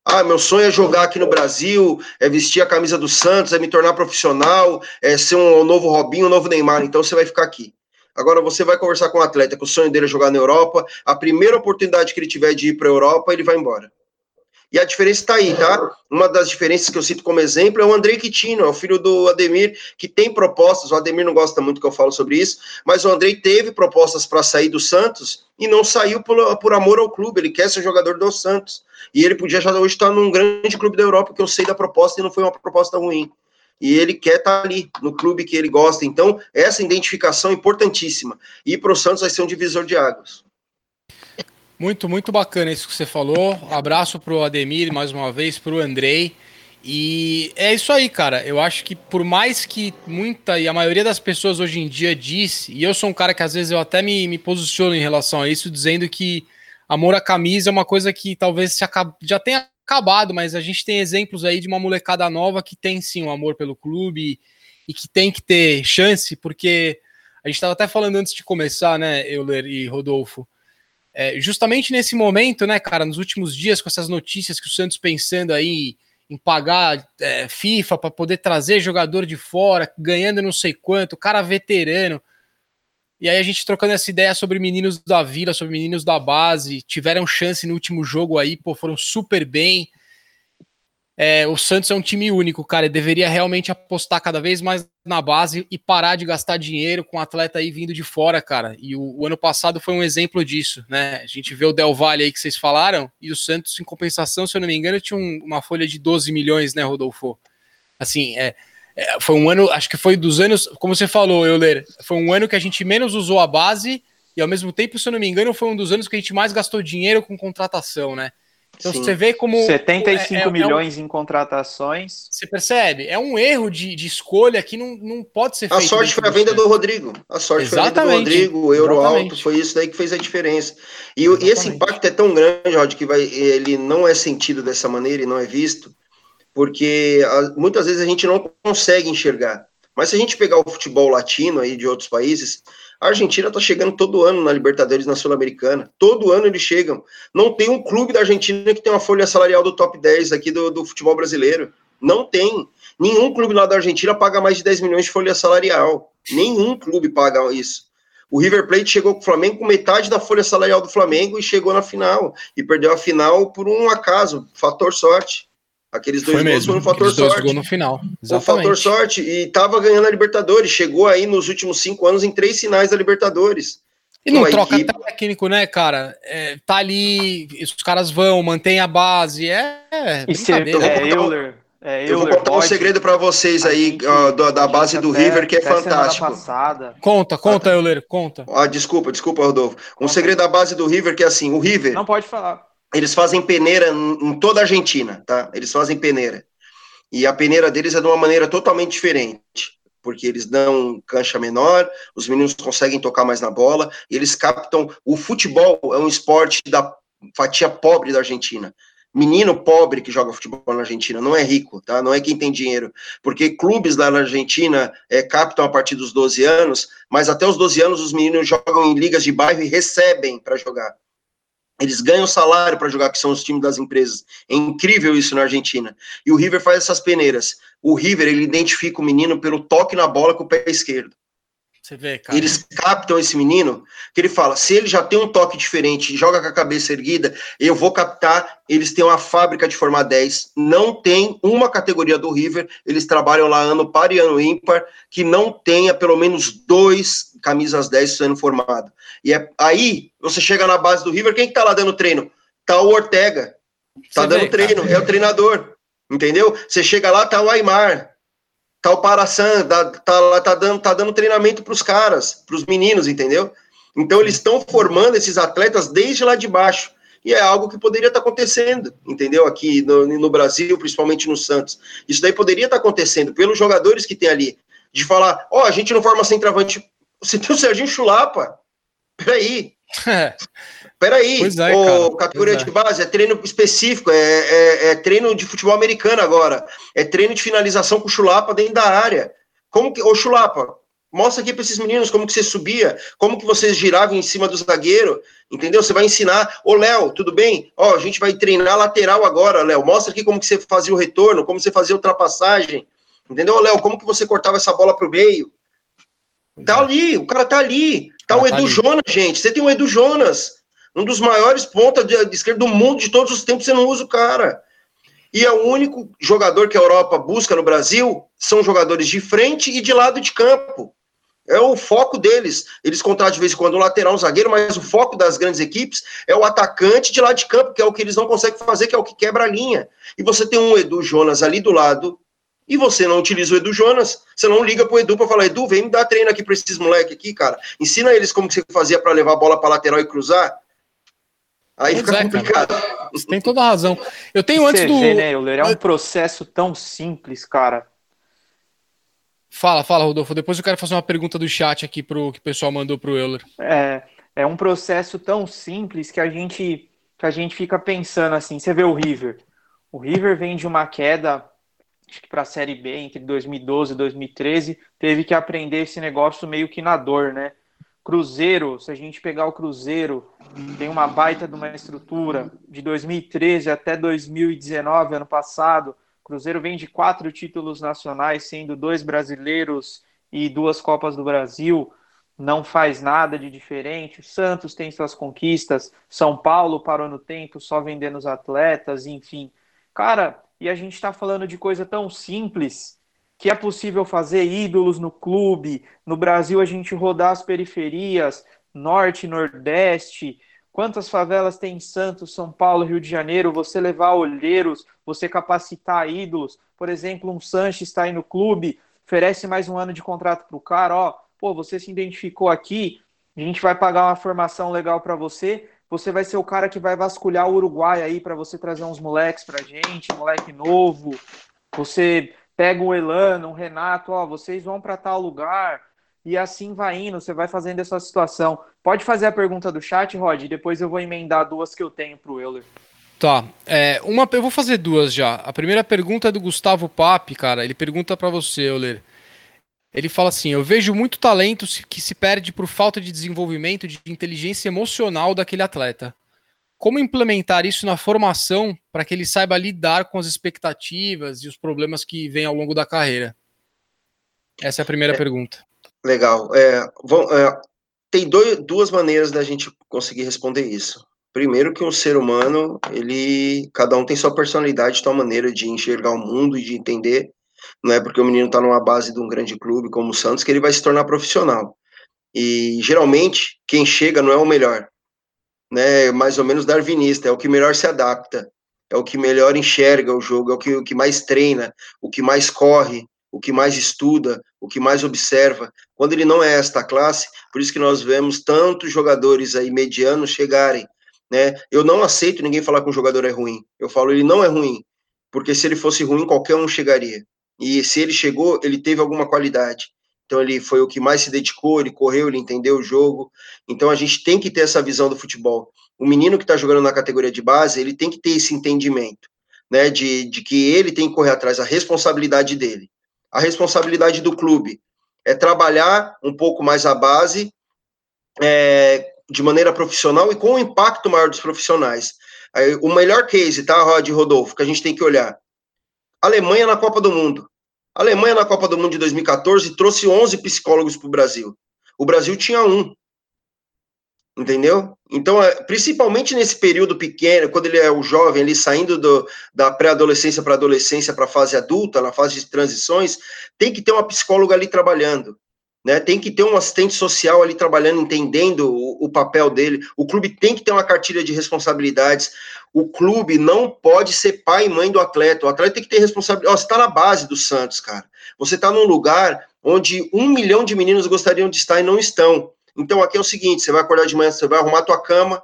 Ah, meu sonho é jogar aqui no Brasil, é vestir a camisa do Santos, é me tornar profissional, é ser um novo Robinho, um novo Neymar, então você vai ficar aqui. Agora você vai conversar com um atleta que o sonho dele é jogar na Europa, a primeira oportunidade que ele tiver de ir para a Europa, ele vai embora. E a diferença está aí, tá? Uma das diferenças que eu cito como exemplo é o Andrei Quitino, é o filho do Ademir, que tem propostas. O Ademir não gosta muito que eu falo sobre isso, mas o Andrei teve propostas para sair do Santos e não saiu por, por amor ao clube. Ele quer ser jogador do Santos. E ele podia já hoje estar num grande clube da Europa, que eu sei da proposta e não foi uma proposta ruim. E ele quer estar tá ali no clube que ele gosta. Então, essa identificação é importantíssima. E para o Santos vai ser um divisor de águas. Muito, muito bacana isso que você falou. Abraço para o Ademir mais uma vez, para o Andrei. E é isso aí, cara. Eu acho que por mais que muita e a maioria das pessoas hoje em dia diz, e eu sou um cara que às vezes eu até me, me posiciono em relação a isso, dizendo que amor à camisa é uma coisa que talvez se acabe, já tenha acabado, mas a gente tem exemplos aí de uma molecada nova que tem sim um amor pelo clube e que tem que ter chance, porque a gente estava até falando antes de começar, né, Euler e Rodolfo, é, justamente nesse momento, né, cara, nos últimos dias, com essas notícias que o Santos pensando aí em pagar é, FIFA para poder trazer jogador de fora, ganhando não sei quanto, cara veterano, e aí a gente trocando essa ideia sobre meninos da vila, sobre meninos da base, tiveram chance no último jogo aí, pô, foram super bem. É, o Santos é um time único, cara, deveria realmente apostar cada vez mais na base e parar de gastar dinheiro com atleta aí vindo de fora, cara. E o, o ano passado foi um exemplo disso, né? A gente vê o Del Valle aí que vocês falaram, e o Santos, em compensação, se eu não me engano, tinha um, uma folha de 12 milhões, né, Rodolfo? Assim, é, foi um ano, acho que foi dos anos, como você falou, Euler, foi um ano que a gente menos usou a base e ao mesmo tempo, se eu não me engano, foi um dos anos que a gente mais gastou dinheiro com contratação, né? Então Sim. você vê como. 75 é, é, milhões é um, em contratações. Você percebe? É um erro de, de escolha que não, não pode ser feito. A sorte foi a venda do Rodrigo. A sorte Exatamente. foi a venda do Rodrigo, o euro Exatamente. alto, foi isso daí que fez a diferença. E, e, esse impacto é tão grande, Rod, que vai, ele não é sentido dessa maneira e não é visto porque muitas vezes a gente não consegue enxergar. Mas se a gente pegar o futebol latino aí de outros países, a Argentina está chegando todo ano na Libertadores na Sul-Americana. Todo ano eles chegam. Não tem um clube da Argentina que tem uma folha salarial do top 10 aqui do, do futebol brasileiro. Não tem. Nenhum clube lá da Argentina paga mais de 10 milhões de folha salarial. Nenhum clube paga isso. O River Plate chegou com o Flamengo com metade da folha salarial do Flamengo e chegou na final. E perdeu a final por um acaso, fator sorte. Aqueles dois Foi gols foram um fator sorte. Dois no final. O fator sorte e estava ganhando a Libertadores. Chegou aí nos últimos cinco anos em três finais da Libertadores. E não troca equipe... técnico, né, cara? É, tá ali, os caras vão, mantém a base. É, é brincadeira. É, Euler. É, eu vou contar um segredo para vocês aí gente, ó, da, da base do até, River que é fantástico. Passada, conta, conta, ah, Euler, conta. Ah, desculpa, desculpa, Rodolfo. Um segredo da base do River que é assim, o River. Não pode falar eles fazem peneira em toda a Argentina, tá? Eles fazem peneira. E a peneira deles é de uma maneira totalmente diferente, porque eles dão cancha menor, os meninos conseguem tocar mais na bola, e eles captam. O futebol é um esporte da fatia pobre da Argentina. Menino pobre que joga futebol na Argentina, não é rico, tá? Não é quem tem dinheiro. Porque clubes lá na Argentina é, captam a partir dos 12 anos, mas até os 12 anos os meninos jogam em ligas de bairro e recebem para jogar. Eles ganham salário para jogar, que são os times das empresas. É incrível isso na Argentina. E o River faz essas peneiras. O River, ele identifica o menino pelo toque na bola com o pé esquerdo. Você vê, cara. Eles captam esse menino, que ele fala: se ele já tem um toque diferente, joga com a cabeça erguida, eu vou captar. Eles têm uma fábrica de formar 10, não tem uma categoria do River, eles trabalham lá ano par e ano ímpar, que não tenha pelo menos dois camisas 10 sendo formado. E é, aí você chega na base do River, quem que tá lá dando treino? Tá o Ortega. Tá Você dando vê, treino, cara. é o treinador. Entendeu? Você chega lá, tá o Aymar tá o Paraçan, tá, tá, tá, dando, tá dando treinamento para os caras, para os meninos, entendeu? Então eles estão formando esses atletas desde lá de baixo. E é algo que poderia estar tá acontecendo, entendeu? Aqui no, no, Brasil, principalmente no Santos. Isso daí poderia estar tá acontecendo pelos jogadores que tem ali. De falar, ó, oh, a gente não forma centroavante. Você tem o Serginho Chulapa. Peraí. Peraí, pois é, categoria de é. base é treino específico, é, é, é, treino de futebol americano agora, é treino de finalização com chulapa dentro da área. Como que, ô chulapa, mostra aqui para esses meninos como que você subia, como que vocês giravam em cima do zagueiro, entendeu? Você vai ensinar, ô Léo, tudo bem? Ó, a gente vai treinar lateral agora, Léo, mostra aqui como que você fazia o retorno, como você fazia a ultrapassagem, entendeu? Léo, como que você cortava essa bola para o meio? Tá é. ali, o cara tá ali, tá o, o tá Edu tá Jonas, gente, você tem o Edu Jonas, um dos maiores pontas de, de esquerda do mundo de todos os tempos, você não usa o cara. E é o único jogador que a Europa busca no Brasil são jogadores de frente e de lado de campo. É o foco deles. Eles contratam de vez em quando um lateral, um zagueiro, mas o foco das grandes equipes é o atacante de lado de campo, que é o que eles não conseguem fazer, que é o que quebra a linha. E você tem um Edu Jonas ali do lado, E você não utiliza o Edu Jonas, você não liga pro Edu para falar, Edu, vem me dar treino aqui para esses moleques aqui, cara. Ensina eles como que você fazia para levar a bola para lateral e cruzar. Aí pois fica é, complicado. Cara. Você tem toda a razão. Eu tenho antes do. Vê, né, Euler? É um processo tão simples, cara. Fala, fala, Rodolfo. Depois eu quero fazer uma pergunta do chat aqui pro que o pessoal mandou pro Euler. É, é um processo tão simples que a gente que a gente fica pensando assim. Você vê o River. O River vem de uma queda acho que para a Série B entre 2012 e 2013, teve que aprender esse negócio meio que na dor, né? Cruzeiro, se a gente pegar o Cruzeiro, tem uma baita de uma estrutura de 2013 até 2019, ano passado. Cruzeiro vem de quatro títulos nacionais, sendo dois brasileiros e duas Copas do Brasil. Não faz nada de diferente. Santos tem suas conquistas. São Paulo parou no tempo, só vendendo os atletas, enfim. Cara, e a gente está falando de coisa tão simples que é possível fazer ídolos no clube. No Brasil, a gente rodar as periferias, norte, nordeste. Quantas favelas tem em Santos, São Paulo, Rio de Janeiro? Você levar olheiros, você capacitar ídolos. Por exemplo, um Sanches está aí no clube, oferece mais um ano de contrato para o cara. Ó, pô, você se identificou aqui, a gente vai pagar uma formação legal para você. Você vai ser o cara que vai vasculhar o Uruguai aí para você trazer uns moleques para gente, moleque novo. Você pega o Elano, o Renato, ó, vocês vão para tal lugar, e assim vai indo, você vai fazendo essa situação. Pode fazer a pergunta do chat, Rod, depois eu vou emendar duas que eu tenho para o Euler. Tá, é, uma, eu vou fazer duas já. A primeira pergunta é do Gustavo Pape, cara, ele pergunta para você, Euler. Ele fala assim: Eu vejo muito talento que se perde por falta de desenvolvimento de inteligência emocional daquele atleta como implementar isso na formação para que ele saiba lidar com as expectativas e os problemas que vêm ao longo da carreira? Essa é a primeira é, pergunta. Legal. É, vão, é, tem dois, duas maneiras da gente conseguir responder isso. Primeiro que um ser humano, ele, cada um tem sua personalidade, sua maneira de enxergar o mundo e de entender. Não é porque o menino está numa base de um grande clube como o Santos que ele vai se tornar profissional. E geralmente quem chega não é o melhor né, mais ou menos darwinista, é o que melhor se adapta, é o que melhor enxerga o jogo, é o que, o que mais treina, o que mais corre, o que mais estuda, o que mais observa. Quando ele não é esta classe, por isso que nós vemos tantos jogadores aí medianos chegarem, né? Eu não aceito ninguém falar que um jogador é ruim. Eu falo ele não é ruim, porque se ele fosse ruim qualquer um chegaria. E se ele chegou, ele teve alguma qualidade. Então ele foi o que mais se dedicou, ele correu, ele entendeu o jogo. Então a gente tem que ter essa visão do futebol. O menino que está jogando na categoria de base, ele tem que ter esse entendimento, né, de, de que ele tem que correr atrás da responsabilidade dele. A responsabilidade do clube é trabalhar um pouco mais a base é, de maneira profissional e com um impacto maior dos profissionais. Aí, o melhor case, tá, Rod Rodolfo, que a gente tem que olhar. Alemanha na Copa do Mundo. A Alemanha, na Copa do Mundo de 2014, trouxe 11 psicólogos para o Brasil. O Brasil tinha um. Entendeu? Então, é, principalmente nesse período pequeno, quando ele é o jovem, ele saindo do, da pré-adolescência para adolescência para a fase adulta, na fase de transições, tem que ter uma psicóloga ali trabalhando. Né, tem que ter um assistente social ali trabalhando, entendendo o, o, papel dele. O clube tem que ter uma cartilha de responsabilidades. O clube não pode ser pai e mãe do atleta. O atleta tem que ter responsabilidade. você está na base do Santos, cara. Você está num lugar onde um milhão de meninos gostariam de estar e não estão. Então aqui é o seguinte: você vai acordar de manhã, você vai arrumar tua cama,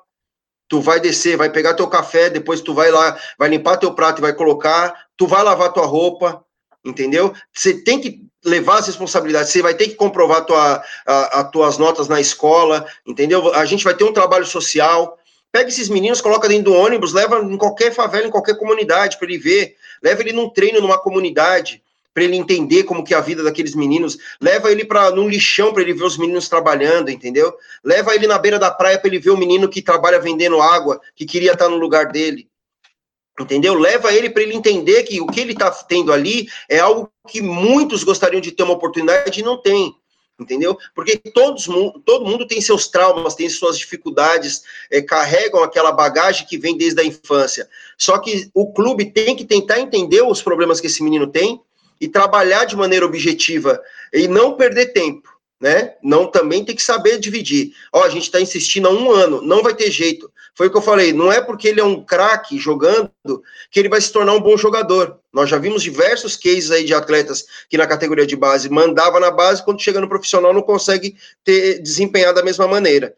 tu vai descer, vai pegar teu café, depois tu vai lá, vai limpar teu prato e vai colocar, tu vai lavar tua roupa, entendeu? Você tem que levar as responsabilidades, você vai ter que comprovar tua, as tuas notas na escola, entendeu? A gente vai ter um trabalho social. Pega esses meninos, coloca dentro do ônibus, leva em qualquer favela, em qualquer comunidade para ele ver, leva ele num treino numa comunidade, para ele entender como que é a vida daqueles meninos, leva ele para num lixão para ele ver os meninos trabalhando, entendeu? Leva ele na beira da praia para ele ver o menino que trabalha vendendo água, que queria estar no lugar dele entendeu? Leva ele para ele entender que o que ele está tendo ali é algo que muitos gostariam de ter uma oportunidade e não tem, entendeu? Porque todos, todo mundo tem seus traumas, tem suas dificuldades, é, carregam aquela bagagem que vem desde a infância. Só que o clube tem que tentar entender os problemas que esse menino tem e trabalhar de maneira objetiva e não perder tempo né? Não também tem que saber dividir. Ó, a gente está insistindo há um ano, não vai ter jeito. Foi o que eu falei, não é porque ele é um craque jogando que ele vai se tornar um bom jogador. Nós já vimos diversos cases aí de atletas que na categoria de base mandava na base, quando chega no profissional não consegue ter desempenhar da mesma maneira.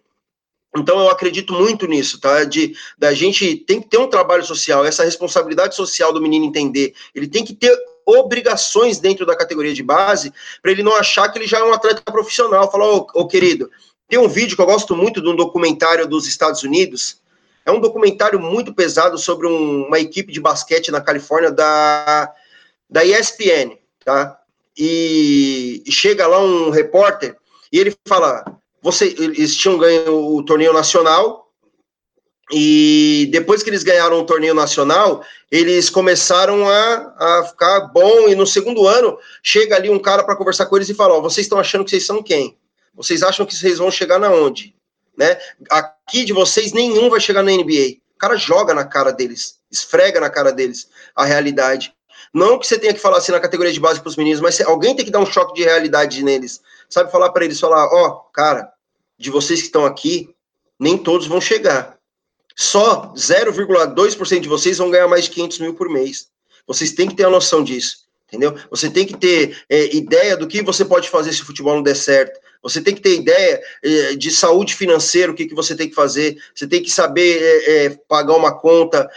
Então eu acredito muito nisso, tá? De da gente tem que ter um trabalho social, essa responsabilidade social do menino entender. Ele tem que ter obrigações dentro da categoria de base para ele não achar que ele já é um atleta profissional. Falar, ô, querido, tem um vídeo que eu gosto muito de um documentário dos Estados Unidos. É um documentário muito pesado sobre um, uma equipe de basquete na Califórnia da, da ESPN, tá? E, e chega lá um repórter e ele fala: você, eles tinham ganho o torneio nacional, e depois que eles ganharam o torneio nacional, eles começaram a, a ficar bom, e no segundo ano, chega ali um cara para conversar com eles e fala, ó, vocês estão achando que vocês são quem? Vocês acham que vocês vão chegar na onde? Né? Aqui de vocês, nenhum vai chegar na NBA. O cara joga na cara deles, esfrega na cara deles a realidade. Não que você tenha que falar assim na categoria de base para os meninos, mas alguém tem que dar um choque de realidade neles sabe, falar para eles, falar, ó, oh, cara, de vocês que estão aqui, nem todos vão chegar. Só 0,2% de vocês vão ganhar mais de 500 mil por mês. Vocês têm que ter a noção disso, entendeu? Você tem que ter é, ideia do que você pode fazer se o futebol não der certo. Você tem que ter ideia é, de saúde financeira, o que, que você tem que fazer. Você tem que saber é, é pagar uma conta.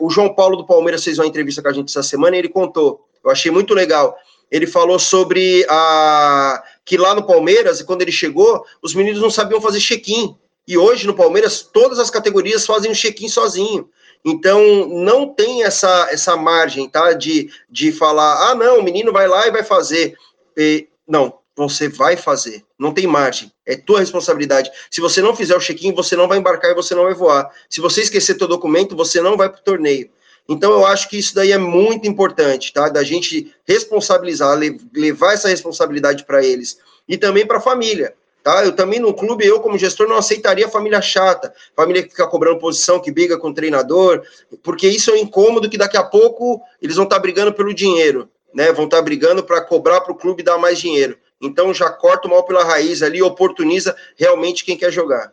O João Paulo do Palmeiras fez uma entrevista com a gente essa semana e ele contou. Eu achei muito legal ele falou sobre a que lá no Palmeiras, quando ele chegou, os meninos não sabiam fazer check-in. E hoje no Palmeiras, todas as categorias fazem o check-in sozinho. Então, não tem essa, essa margem, tá? De, de falar, ah, não, o menino vai lá e vai fazer. E, não, você vai fazer. Não tem margem. É tua responsabilidade. Se você não fizer o check-in, você não vai embarcar e você não vai voar. Se você esquecer teu documento, você não vai para o torneio. Então, eu acho que isso daí é muito importante, tá? Da gente responsabilizar, levar essa responsabilidade para eles e também para a família. Tá? Eu também no clube, eu como gestor, não aceitaria família chata, família que fica cobrando posição, que briga com o treinador, porque isso é um incômodo que daqui a pouco eles vão estar tá brigando pelo dinheiro, né? Vão estar tá brigando para cobrar para o clube dar mais dinheiro. Então já corta o mal pela raiz ali, oportuniza realmente quem quer jogar.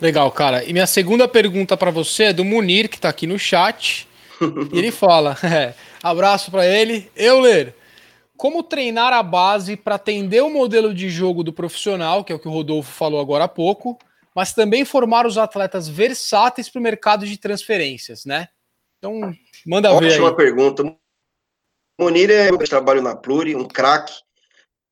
Legal, cara. E minha segunda pergunta para você é do Munir, que está aqui no chat. e ele fala: é, abraço para ele. Euler, como treinar a base para atender o modelo de jogo do profissional, que é o que o Rodolfo falou agora há pouco, mas também formar os atletas versáteis para o mercado de transferências, né? Então, manda Ótima ver. Ótima pergunta. Munir é um trabalho na Pluri, um craque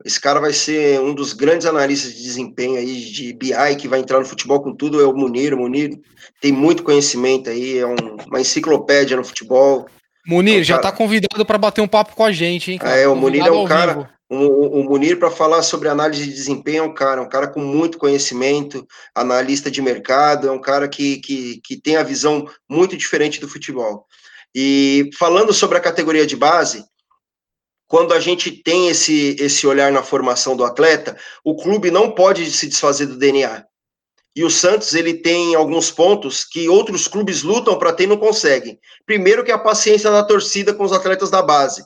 esse cara vai ser um dos grandes analistas de desempenho aí de BI que vai entrar no futebol com tudo, é o Munir. O Munir tem muito conhecimento aí, é um, uma enciclopédia no futebol. Munir, é um já está convidado para bater um papo com a gente, hein? Cara? É, o Munir é um cara. O, o Munir, para falar sobre análise de desempenho, é um cara, um cara com muito conhecimento, analista de mercado, é um cara que, que, que tem a visão muito diferente do futebol. E falando sobre a categoria de base, quando a gente tem esse, esse olhar na formação do atleta, o clube não pode se desfazer do DNA. E o Santos ele tem alguns pontos que outros clubes lutam para ter e não conseguem. Primeiro que é a paciência da torcida com os atletas da base.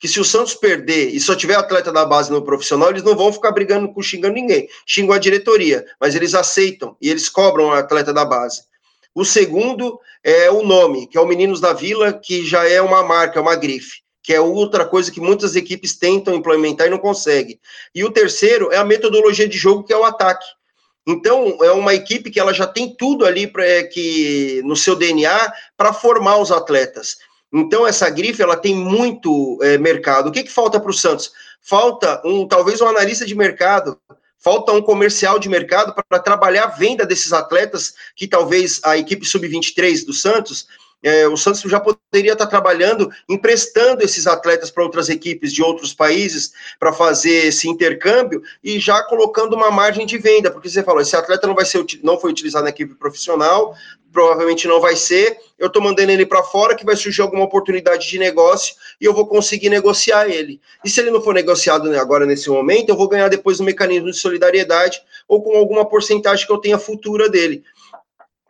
Que se o Santos perder e só tiver atleta da base no profissional, eles não vão ficar brigando com xingando ninguém. Xingam a diretoria, mas eles aceitam e eles cobram o atleta da base. O segundo é o nome, que é o Meninos da Vila, que já é uma marca, uma grife que é outra coisa que muitas equipes tentam implementar e não conseguem. E o terceiro é a metodologia de jogo, que é o ataque. Então, é uma equipe que ela já tem tudo ali pra, é, que, no seu DNA para formar os atletas. Então, essa grife ela tem muito é, mercado. O que, que falta para o Santos? Falta um talvez um analista de mercado, falta um comercial de mercado para trabalhar a venda desses atletas que talvez a equipe sub-23 do Santos é, o Santos já poderia estar trabalhando, emprestando esses atletas para outras equipes de outros países para fazer esse intercâmbio e já colocando uma margem de venda, porque você falou, esse atleta não vai ser não foi utilizado na equipe profissional, provavelmente não vai ser. Eu estou mandando ele para fora que vai surgir alguma oportunidade de negócio e eu vou conseguir negociar ele. E se ele não for negociado agora nesse momento, eu vou ganhar depois no mecanismo de solidariedade ou com alguma porcentagem que eu tenha futura dele.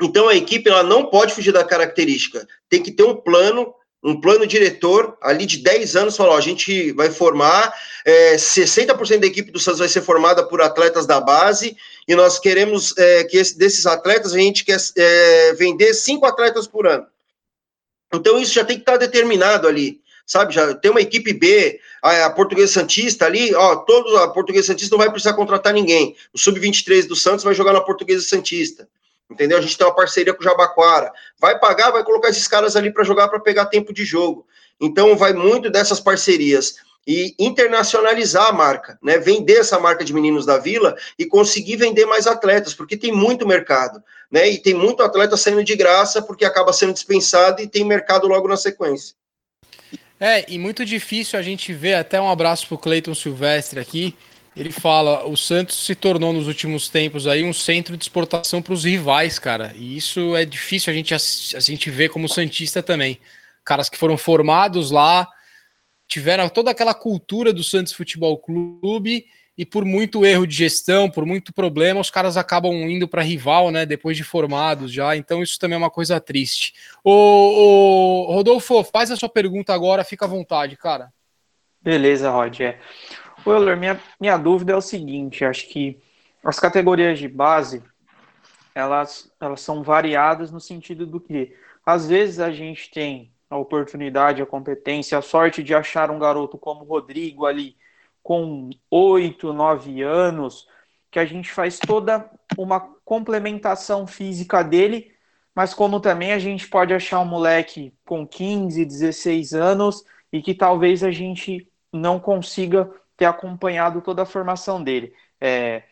Então a equipe ela não pode fugir da característica. Tem que ter um plano, um plano diretor ali de 10 anos, falou, a gente vai formar, é, 60% da equipe do Santos vai ser formada por atletas da base e nós queremos é, que esse, desses atletas a gente quer é, vender cinco atletas por ano. Então isso já tem que estar determinado ali, sabe? Já tem uma equipe B, a, a Portuguesa Santista ali, ó, todo a Portuguesa Santista não vai precisar contratar ninguém. O sub-23 do Santos vai jogar na Portuguesa Santista. Entendeu? A gente tem uma parceria com o Jabaquara. Vai pagar, vai colocar esses caras ali para jogar para pegar tempo de jogo. Então vai muito dessas parcerias e internacionalizar a marca, né? Vender essa marca de meninos da Vila e conseguir vender mais atletas, porque tem muito mercado, né? E tem muito atleta saindo de graça porque acaba sendo dispensado e tem mercado logo na sequência. É, e muito difícil a gente ver, até um abraço pro Cleiton Silvestre aqui. Ele fala, o Santos se tornou nos últimos tempos aí um centro de exportação para os rivais, cara. E isso é difícil a gente, a, gente ver como Santista também. Caras que foram formados lá, tiveram toda aquela cultura do Santos Futebol Clube e por muito erro de gestão, por muito problema, os caras acabam indo para rival, né? Depois de formados já. Então isso também é uma coisa triste. O, Rodolfo, faz a sua pergunta agora, fica à vontade, cara. Beleza, Roger. Euler, minha, minha dúvida é o seguinte: acho que as categorias de base elas, elas são variadas no sentido do que às vezes a gente tem a oportunidade, a competência, a sorte de achar um garoto como o Rodrigo ali com oito, nove anos, que a gente faz toda uma complementação física dele, mas como também a gente pode achar um moleque com 15, 16 anos e que talvez a gente não consiga ter acompanhado toda a formação dele. É,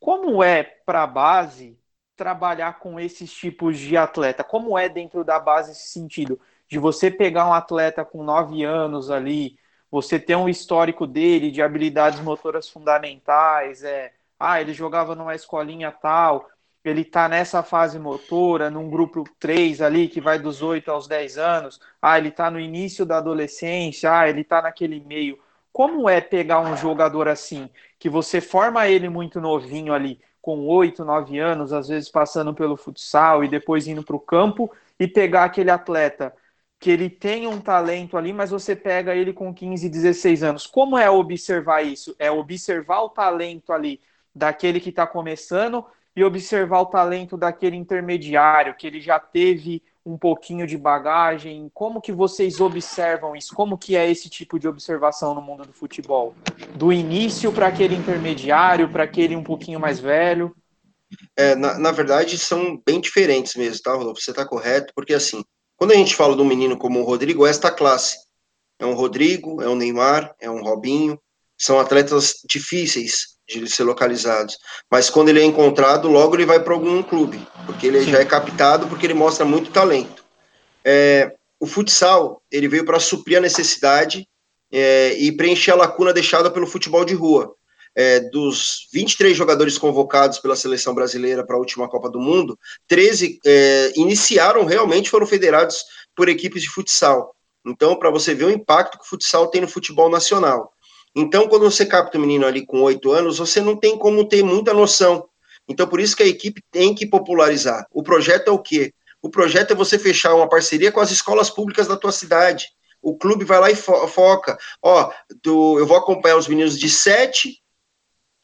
como é para a base trabalhar com esses tipos de atleta? Como é dentro da base esse sentido? De você pegar um atleta com nove anos ali, você ter um histórico dele de habilidades motoras fundamentais, é, ah, ele jogava numa escolinha tal, ele está nessa fase motora, num grupo 3 ali, que vai dos 8 aos 10 anos, ah, ele está no início da adolescência, ah, ele está naquele meio. Como é pegar um jogador assim, que você forma ele muito novinho ali, com 8, 9 anos, às vezes passando pelo futsal e depois indo para o campo, e pegar aquele atleta que ele tem um talento ali, mas você pega ele com 15, 16 anos. Como é observar isso? É observar o talento ali daquele que está começando e observar o talento daquele intermediário, que ele já teve um pouquinho de bagagem. Como que vocês observam isso? Como que é esse tipo de observação no mundo do futebol? Do início para aquele intermediário, para aquele um pouquinho mais velho? É, na, na verdade, são bem diferentes mesmo, tá, Rodolfo? Você está correto, porque assim, quando a gente fala de um menino como o Rodrigo, é esta classe. É um Rodrigo, é um Neymar, é um Robinho, são atletas difíceis de ser localizados. Mas quando ele é encontrado, logo ele vai para algum clube, porque ele Sim. já é captado, porque ele mostra muito talento. É, o futsal, ele veio para suprir a necessidade é, e preencher a lacuna deixada pelo futebol de rua é, dos 23 jogadores convocados pela seleção brasileira para a última Copa do Mundo, 13 é, iniciaram realmente, foram federados por equipes de futsal. Então, para você ver o impacto que o futsal tem no futebol nacional. Então, quando você capta um menino ali com oito anos, você não tem como ter muita noção. Então, por isso que a equipe tem que popularizar. O projeto é o quê? O projeto é você fechar uma parceria com as escolas públicas da tua cidade. O clube vai lá e fo foca. Ó, do, eu vou acompanhar os meninos de 7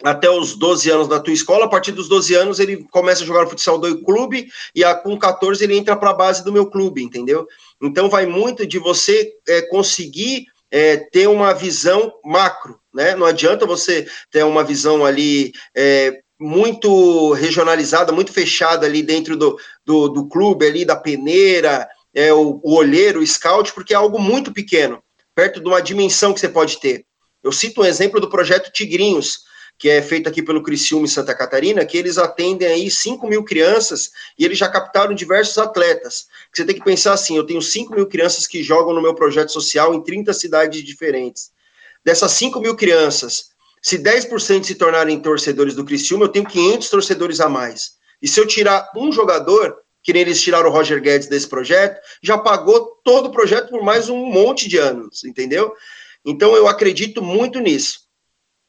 até os 12 anos na tua escola, a partir dos 12 anos ele começa a jogar futsal do clube e a, com 14 ele entra para a base do meu clube, entendeu? Então vai muito de você é, conseguir é, ter uma visão macro, né? Não adianta você ter uma visão ali é, muito regionalizada, muito fechada ali dentro do, do, do clube, ali da peneira, é, o, o olheiro, o scout, porque é algo muito pequeno, perto de uma dimensão que você pode ter. Eu cito um exemplo do projeto Tigrinhos, que é feito aqui pelo Criciúma em Santa Catarina, que eles atendem aí 5 mil crianças e eles já captaram diversos atletas. Você tem que pensar assim, eu tenho 5 mil crianças que jogam no meu projeto social em 30 cidades diferentes. Dessas 5 mil crianças, se 10% se tornarem torcedores do Criciúma, eu tenho 500 torcedores a mais. E se eu tirar um jogador, que nem eles tiraram o Roger Guedes desse projeto, já pagou todo o projeto por mais um monte de anos, entendeu? Então eu acredito muito nisso.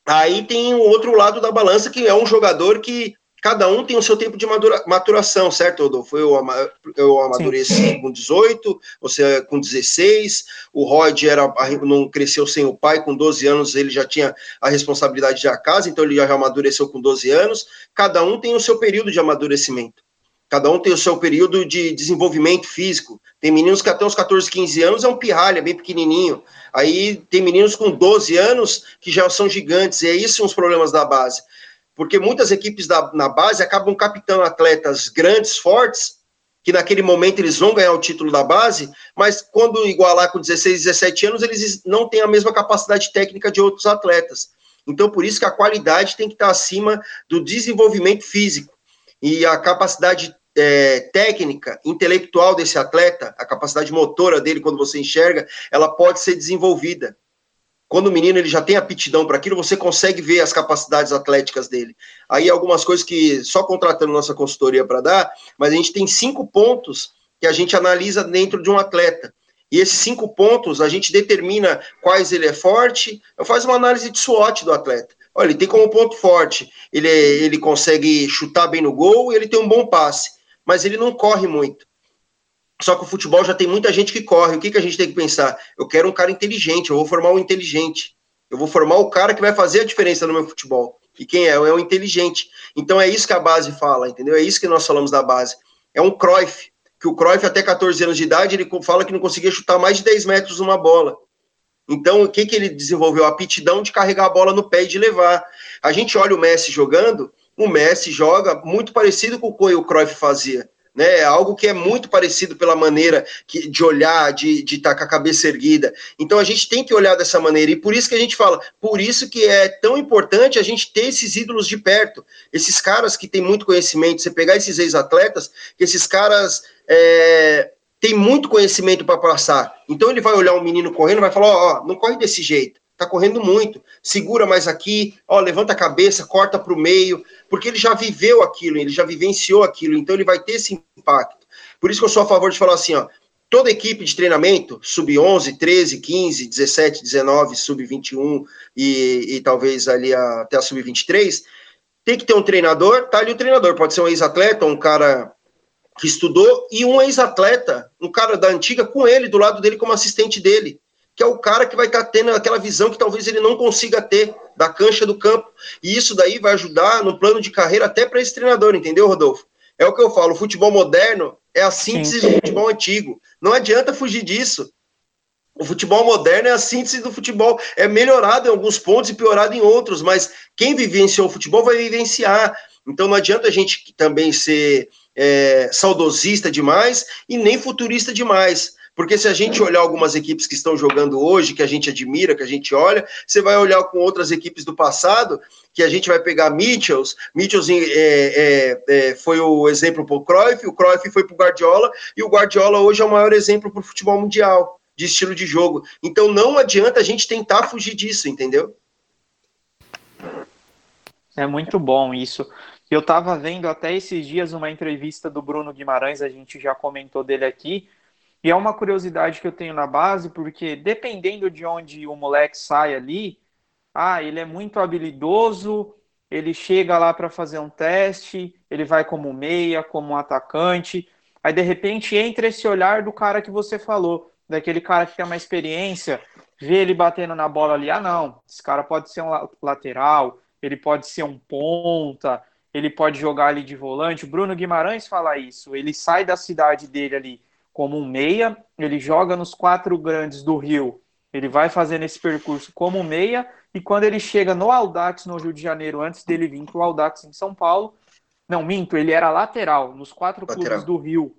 Aí tem o outro lado da balança, que é um jogador que cada um tem o seu tempo de maturação, certo, Rodolfo? Eu, eu amadureci Sim. com 18, você com 16, o Rod era, não cresceu sem o pai, com 12 anos ele já tinha a responsabilidade da casa, então ele já amadureceu com 12 anos. Cada um tem o seu período de amadurecimento. Cada um tem o seu período de desenvolvimento físico. Tem meninos que até uns 14, 15 anos é um pirralha, bem pequenininho. Aí tem meninos com 12 anos que já são gigantes. E é isso são os problemas da base. Porque muitas equipes da, na base acabam captando atletas grandes, fortes, que naquele momento eles vão ganhar o título da base, mas quando igualar com 16, 17 anos, eles não têm a mesma capacidade técnica de outros atletas. Então, por isso que a qualidade tem que estar acima do desenvolvimento físico e a capacidade é, técnica, intelectual desse atleta, a capacidade motora dele, quando você enxerga, ela pode ser desenvolvida. Quando o menino ele já tem aptidão para aquilo, você consegue ver as capacidades atléticas dele. Aí algumas coisas que só contratando nossa consultoria para dar, mas a gente tem cinco pontos que a gente analisa dentro de um atleta. E esses cinco pontos a gente determina quais ele é forte, eu faço uma análise de SWOT do atleta. Olha, ele tem como ponto forte, ele, ele consegue chutar bem no gol e ele tem um bom passe, mas ele não corre muito. Só que o futebol já tem muita gente que corre. O que, que a gente tem que pensar? Eu quero um cara inteligente, eu vou formar um inteligente. Eu vou formar o cara que vai fazer a diferença no meu futebol. E quem é? É o inteligente. Então é isso que a base fala, entendeu? É isso que nós falamos da base. É um Cruyff, que o Cruyff até 14 anos de idade, ele fala que não conseguia chutar mais de 10 metros uma bola. Então, o que, que ele desenvolveu? A aptidão de carregar a bola no pé e de levar. A gente olha o Messi jogando, o Messi joga muito parecido com o que o Cruyff fazia. Né, é algo que é muito parecido pela maneira que, de olhar, de estar tá com a cabeça erguida. Então a gente tem que olhar dessa maneira, e por isso que a gente fala, por isso que é tão importante a gente ter esses ídolos de perto, esses caras que têm muito conhecimento, você pegar esses ex-atletas, esses caras é, tem muito conhecimento para passar. Então ele vai olhar um menino correndo, vai falar: ó, não corre desse jeito, tá correndo muito, segura mais aqui, ó, levanta a cabeça, corta para o meio, porque ele já viveu aquilo, ele já vivenciou aquilo, então ele vai ter esse impacto. Por isso que eu sou a favor de falar assim, ó, toda equipe de treinamento, sub-11, 13, 15, 17, 19, sub-21 e, e talvez ali a, até a sub-23, tem que ter um treinador, tá ali o treinador, pode ser um ex-atleta, um cara que estudou, e um ex-atleta, um cara da antiga, com ele, do lado dele, como assistente dele, que é o cara que vai estar tá tendo aquela visão que talvez ele não consiga ter da cancha do campo. E isso daí vai ajudar no plano de carreira até para esse treinador, entendeu, Rodolfo? É o que eu falo, o futebol moderno é a síntese Sim. do futebol antigo. Não adianta fugir disso. O futebol moderno é a síntese do futebol, é melhorado em alguns pontos e piorado em outros, mas quem vivenciou o futebol vai vivenciar. Então não adianta a gente também ser é, saudosista demais e nem futurista demais. Porque se a gente olhar algumas equipes que estão jogando hoje, que a gente admira, que a gente olha, você vai olhar com outras equipes do passado, que a gente vai pegar Mitchells, Mitchells é, é, é, foi o exemplo para o Cruyff, o Cruyff foi para o Guardiola, e o Guardiola hoje é o maior exemplo para o futebol mundial, de estilo de jogo. Então não adianta a gente tentar fugir disso, entendeu? É muito bom isso. Eu estava vendo até esses dias uma entrevista do Bruno Guimarães, a gente já comentou dele aqui, e é uma curiosidade que eu tenho na base, porque dependendo de onde o moleque sai ali, ah, ele é muito habilidoso, ele chega lá para fazer um teste, ele vai como meia, como atacante, aí de repente entra esse olhar do cara que você falou, daquele cara que tem uma experiência, vê ele batendo na bola ali, ah não, esse cara pode ser um lateral, ele pode ser um ponta, ele pode jogar ali de volante. O Bruno Guimarães fala isso. Ele sai da cidade dele ali como um meia, ele joga nos quatro grandes do Rio. Ele vai fazendo esse percurso como meia e quando ele chega no Audax no Rio de Janeiro, antes dele vir para o Audax em São Paulo, não minto, ele era lateral nos quatro lateral. clubes do Rio.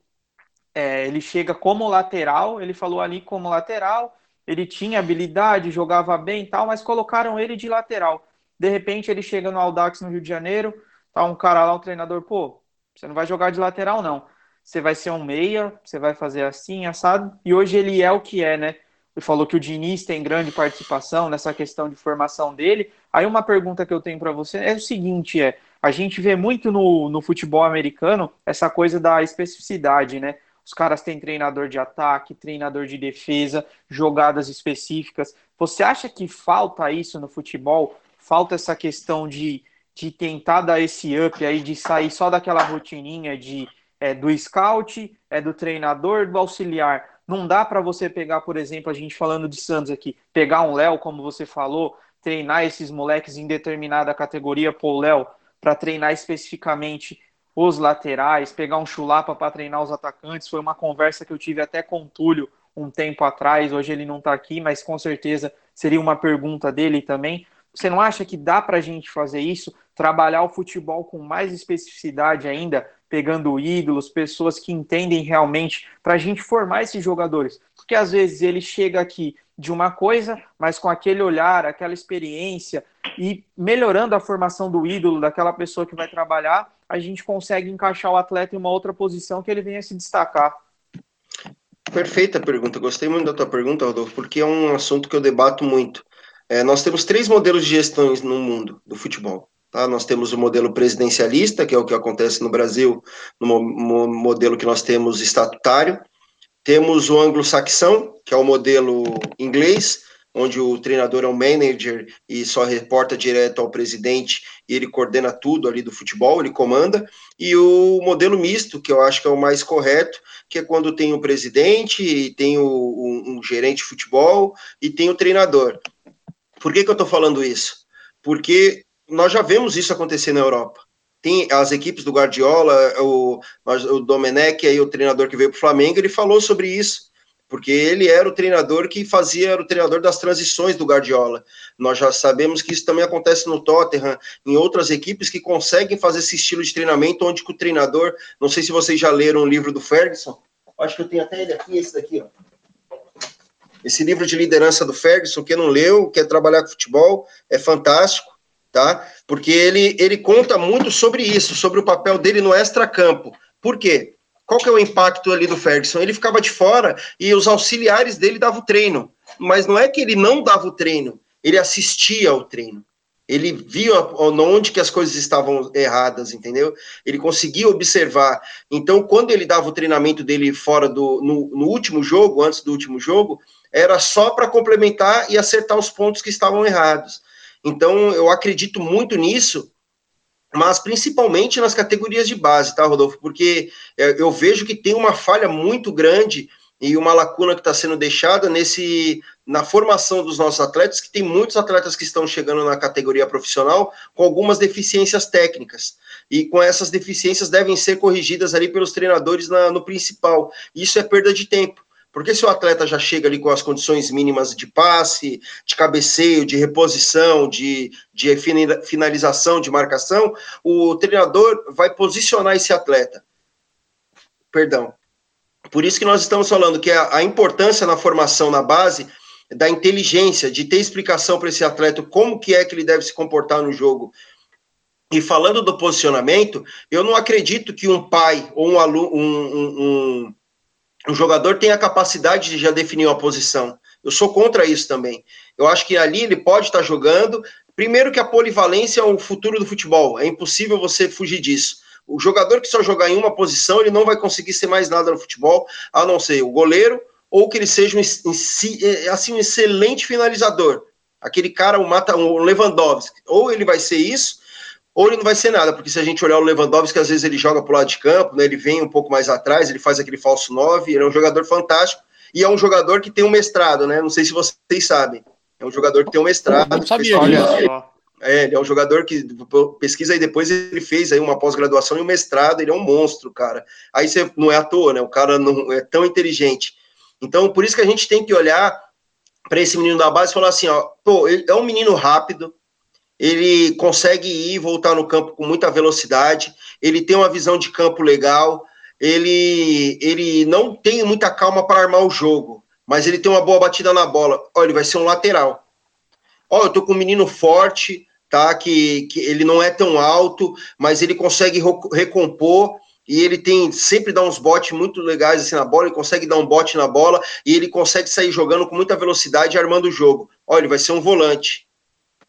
É, ele chega como lateral, ele falou ali como lateral, ele tinha habilidade, jogava bem e tal, mas colocaram ele de lateral. De repente ele chega no Audax no Rio de Janeiro, tá um cara lá, um treinador, pô, você não vai jogar de lateral, não. Você vai ser um meia, você vai fazer assim, assado. E hoje ele é o que é, né? Ele falou que o Diniz tem grande participação nessa questão de formação dele. Aí uma pergunta que eu tenho para você é o seguinte, é, a gente vê muito no, no futebol americano essa coisa da especificidade, né? Os caras têm treinador de ataque, treinador de defesa, jogadas específicas. Você acha que falta isso no futebol? Falta essa questão de de tentar dar esse up aí, de sair só daquela rotininha de é, do scout, é do treinador, do auxiliar. Não dá para você pegar, por exemplo, a gente falando de Santos aqui, pegar um Léo, como você falou, treinar esses moleques em determinada categoria, pô, Léo, para treinar especificamente os laterais, pegar um chulapa para treinar os atacantes. Foi uma conversa que eu tive até com o Túlio um tempo atrás. Hoje ele não está aqui, mas com certeza seria uma pergunta dele também. Você não acha que dá para a gente fazer isso? Trabalhar o futebol com mais especificidade ainda, pegando ídolos, pessoas que entendem realmente, para a gente formar esses jogadores. Porque às vezes ele chega aqui de uma coisa, mas com aquele olhar, aquela experiência e melhorando a formação do ídolo, daquela pessoa que vai trabalhar, a gente consegue encaixar o atleta em uma outra posição que ele venha se destacar. Perfeita pergunta, gostei muito da tua pergunta, Rodolfo, porque é um assunto que eu debato muito. É, nós temos três modelos de gestões no mundo do futebol. Tá? Nós temos o modelo presidencialista, que é o que acontece no Brasil, no modelo que nós temos estatutário, temos o anglo-saxão, que é o modelo inglês, onde o treinador é um manager e só reporta direto ao presidente e ele coordena tudo ali do futebol, ele comanda, e o modelo misto, que eu acho que é o mais correto, que é quando tem o presidente, tem o, um, um gerente de futebol e tem o treinador. Por que, que eu estou falando isso? Porque nós já vemos isso acontecer na Europa tem as equipes do Guardiola, o, o Domenech, aí, o treinador que veio para o Flamengo, ele falou sobre isso, porque ele era o treinador que fazia, era o treinador das transições do Guardiola. Nós já sabemos que isso também acontece no Tottenham, em outras equipes que conseguem fazer esse estilo de treinamento, onde o treinador, não sei se vocês já leram o livro do Ferguson, acho que eu tenho até ele aqui, esse daqui, ó. Esse livro de liderança do Ferguson, quem não leu, quer trabalhar com futebol, é fantástico tá? Porque ele, ele conta muito sobre isso, sobre o papel dele no extracampo. Por quê? Qual que é o impacto ali do Ferguson? Ele ficava de fora e os auxiliares dele davam o treino. Mas não é que ele não dava o treino, ele assistia ao treino. Ele via onde que as coisas estavam erradas, entendeu? Ele conseguia observar. Então, quando ele dava o treinamento dele fora do no, no último jogo, antes do último jogo, era só para complementar e acertar os pontos que estavam errados. Então, eu acredito muito nisso, mas principalmente nas categorias de base, tá, Rodolfo? Porque é, eu vejo que tem uma falha muito grande e uma lacuna que está sendo deixada nesse na formação dos nossos atletas, que tem muitos atletas que estão chegando na categoria profissional com algumas deficiências técnicas. E com essas deficiências devem ser corrigidas ali pelos treinadores na, no principal. Isso é perda de tempo. Porque se o atleta já chega ali com as condições mínimas de passe, de cabeceio, de reposição, de, de finalização, de marcação, o treinador vai posicionar esse atleta. Perdão. Por isso que nós estamos falando que a, a importância na formação na base da inteligência, de ter explicação para esse atleta como que é que ele deve se comportar no jogo. E falando do posicionamento, eu não acredito que um pai ou um aluno, um, um, o jogador tem a capacidade de já definir uma posição. Eu sou contra isso também. Eu acho que ali ele pode estar jogando. Primeiro que a polivalência é o futuro do futebol. É impossível você fugir disso. O jogador que só jogar em uma posição, ele não vai conseguir ser mais nada no futebol, a não ser o goleiro ou que ele seja um, é, assim, um excelente finalizador. Aquele cara, o mata, um Lewandowski. Ou ele vai ser isso, ou ele não vai ser nada, porque se a gente olhar o Lewandowski, às vezes ele joga para o lado de campo, né, ele vem um pouco mais atrás, ele faz aquele falso 9, ele é um jogador fantástico, e é um jogador que tem um mestrado, né? Não sei se vocês sabem. É um jogador que tem um mestrado. Não sabia, olha só. É, ele é um jogador que pesquisa aí depois ele fez aí uma pós-graduação e um mestrado, ele é um monstro, cara. Aí você não é à toa, né? O cara não é tão inteligente. Então, por isso que a gente tem que olhar para esse menino da base e falar assim, ó, pô, ele é um menino rápido, ele consegue ir e voltar no campo com muita velocidade, ele tem uma visão de campo legal, ele, ele não tem muita calma para armar o jogo, mas ele tem uma boa batida na bola. Olha, ele vai ser um lateral. Olha, eu tô com um menino forte, tá? Que, que ele não é tão alto, mas ele consegue recompor e ele tem sempre dá uns botes muito legais assim na bola, ele consegue dar um bote na bola e ele consegue sair jogando com muita velocidade armando o jogo. Olha, ele vai ser um volante.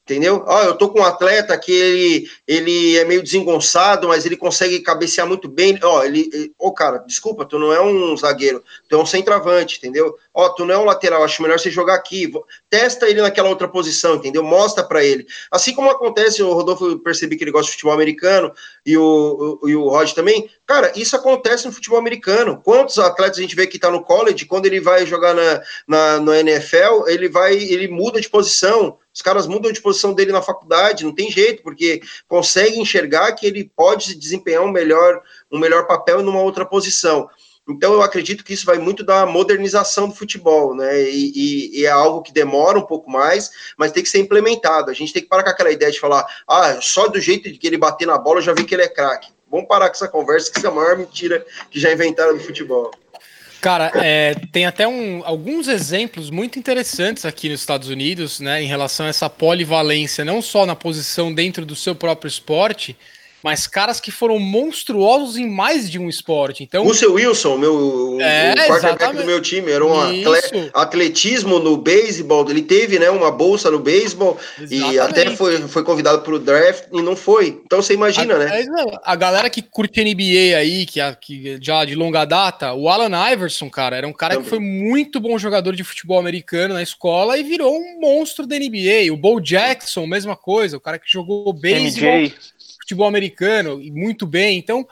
Entendeu? Ó, eu tô com um atleta que ele, ele é meio desengonçado, mas ele consegue cabecear muito bem. Ó, ele, ô cara, desculpa, tu não é um zagueiro, tu é um centroavante, entendeu? Ó, tu não é um lateral, acho melhor você jogar aqui. Testa ele naquela outra posição, entendeu? Mostra para ele. Assim como acontece, o Rodolfo eu percebi que ele gosta de futebol americano e o, o, e o Rod também. Cara, isso acontece no futebol americano. Quantos atletas a gente vê que tá no college, quando ele vai jogar na, na, no NFL, ele vai, ele muda de posição os caras mudam de posição dele na faculdade, não tem jeito, porque consegue enxergar que ele pode desempenhar um melhor, um melhor papel numa outra posição. Então eu acredito que isso vai muito da modernização do futebol, né? E, e, e, é algo que demora um pouco mais, mas tem que ser implementado. A gente tem que parar com aquela ideia de falar, ah, só do jeito de que ele bater na bola eu já vi que ele é craque. Vamos parar com essa conversa, que isso é a maior mentira que já inventaram no futebol. Cara, é, tem até um, alguns exemplos muito interessantes aqui nos Estados Unidos, né, em relação a essa polivalência, não só na posição dentro do seu próprio esporte, mas caras que foram monstruosos em mais de um esporte. Então, Russell Wilson, meu é, o quarterback do meu time, era um atle, atletismo no beisebol, ele teve, né, uma bolsa no beisebol e até foi, foi convidado para o draft e não foi. Então você imagina, a, né? A galera que curte NBA aí, que, que já de longa data, o Alan Iverson, cara, era um cara Também. que foi muito bom jogador de futebol americano na escola e virou um monstro da NBA. O Bo Jackson, mesma coisa, o cara que jogou beisebol futebol americano e muito bem. Então,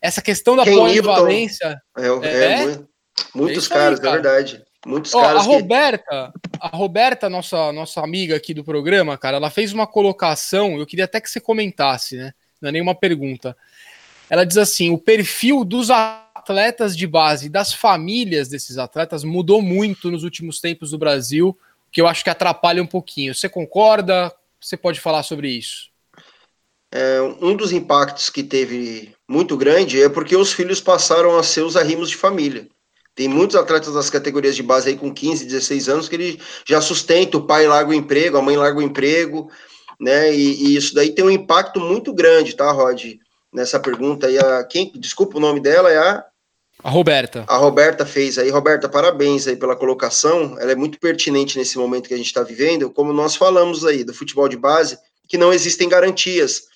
essa questão da Ken polivalência. É, é, é, muito, muitos é caras, cara. é verdade. Muitos Ó, caras. A Roberta, que... a Roberta, nossa, nossa amiga aqui do programa, cara, ela fez uma colocação, eu queria até que você comentasse, né? Não é nenhuma pergunta. Ela diz assim: o perfil dos atletas de base, das famílias desses atletas, mudou muito nos últimos tempos do Brasil, que eu acho que atrapalha um pouquinho. Você concorda? Você pode falar sobre isso? É, um dos impactos que teve muito grande é porque os filhos passaram a ser os arrimos de família. Tem muitos atletas das categorias de base aí com 15, 16 anos que ele já sustenta, o pai larga o emprego, a mãe larga o emprego, né? E, e isso daí tem um impacto muito grande, tá, Rod? Nessa pergunta aí, a, quem, desculpa o nome dela, é a a Roberta. A Roberta fez aí. Roberta, parabéns aí pela colocação. Ela é muito pertinente nesse momento que a gente está vivendo. Como nós falamos aí do futebol de base, que não existem garantias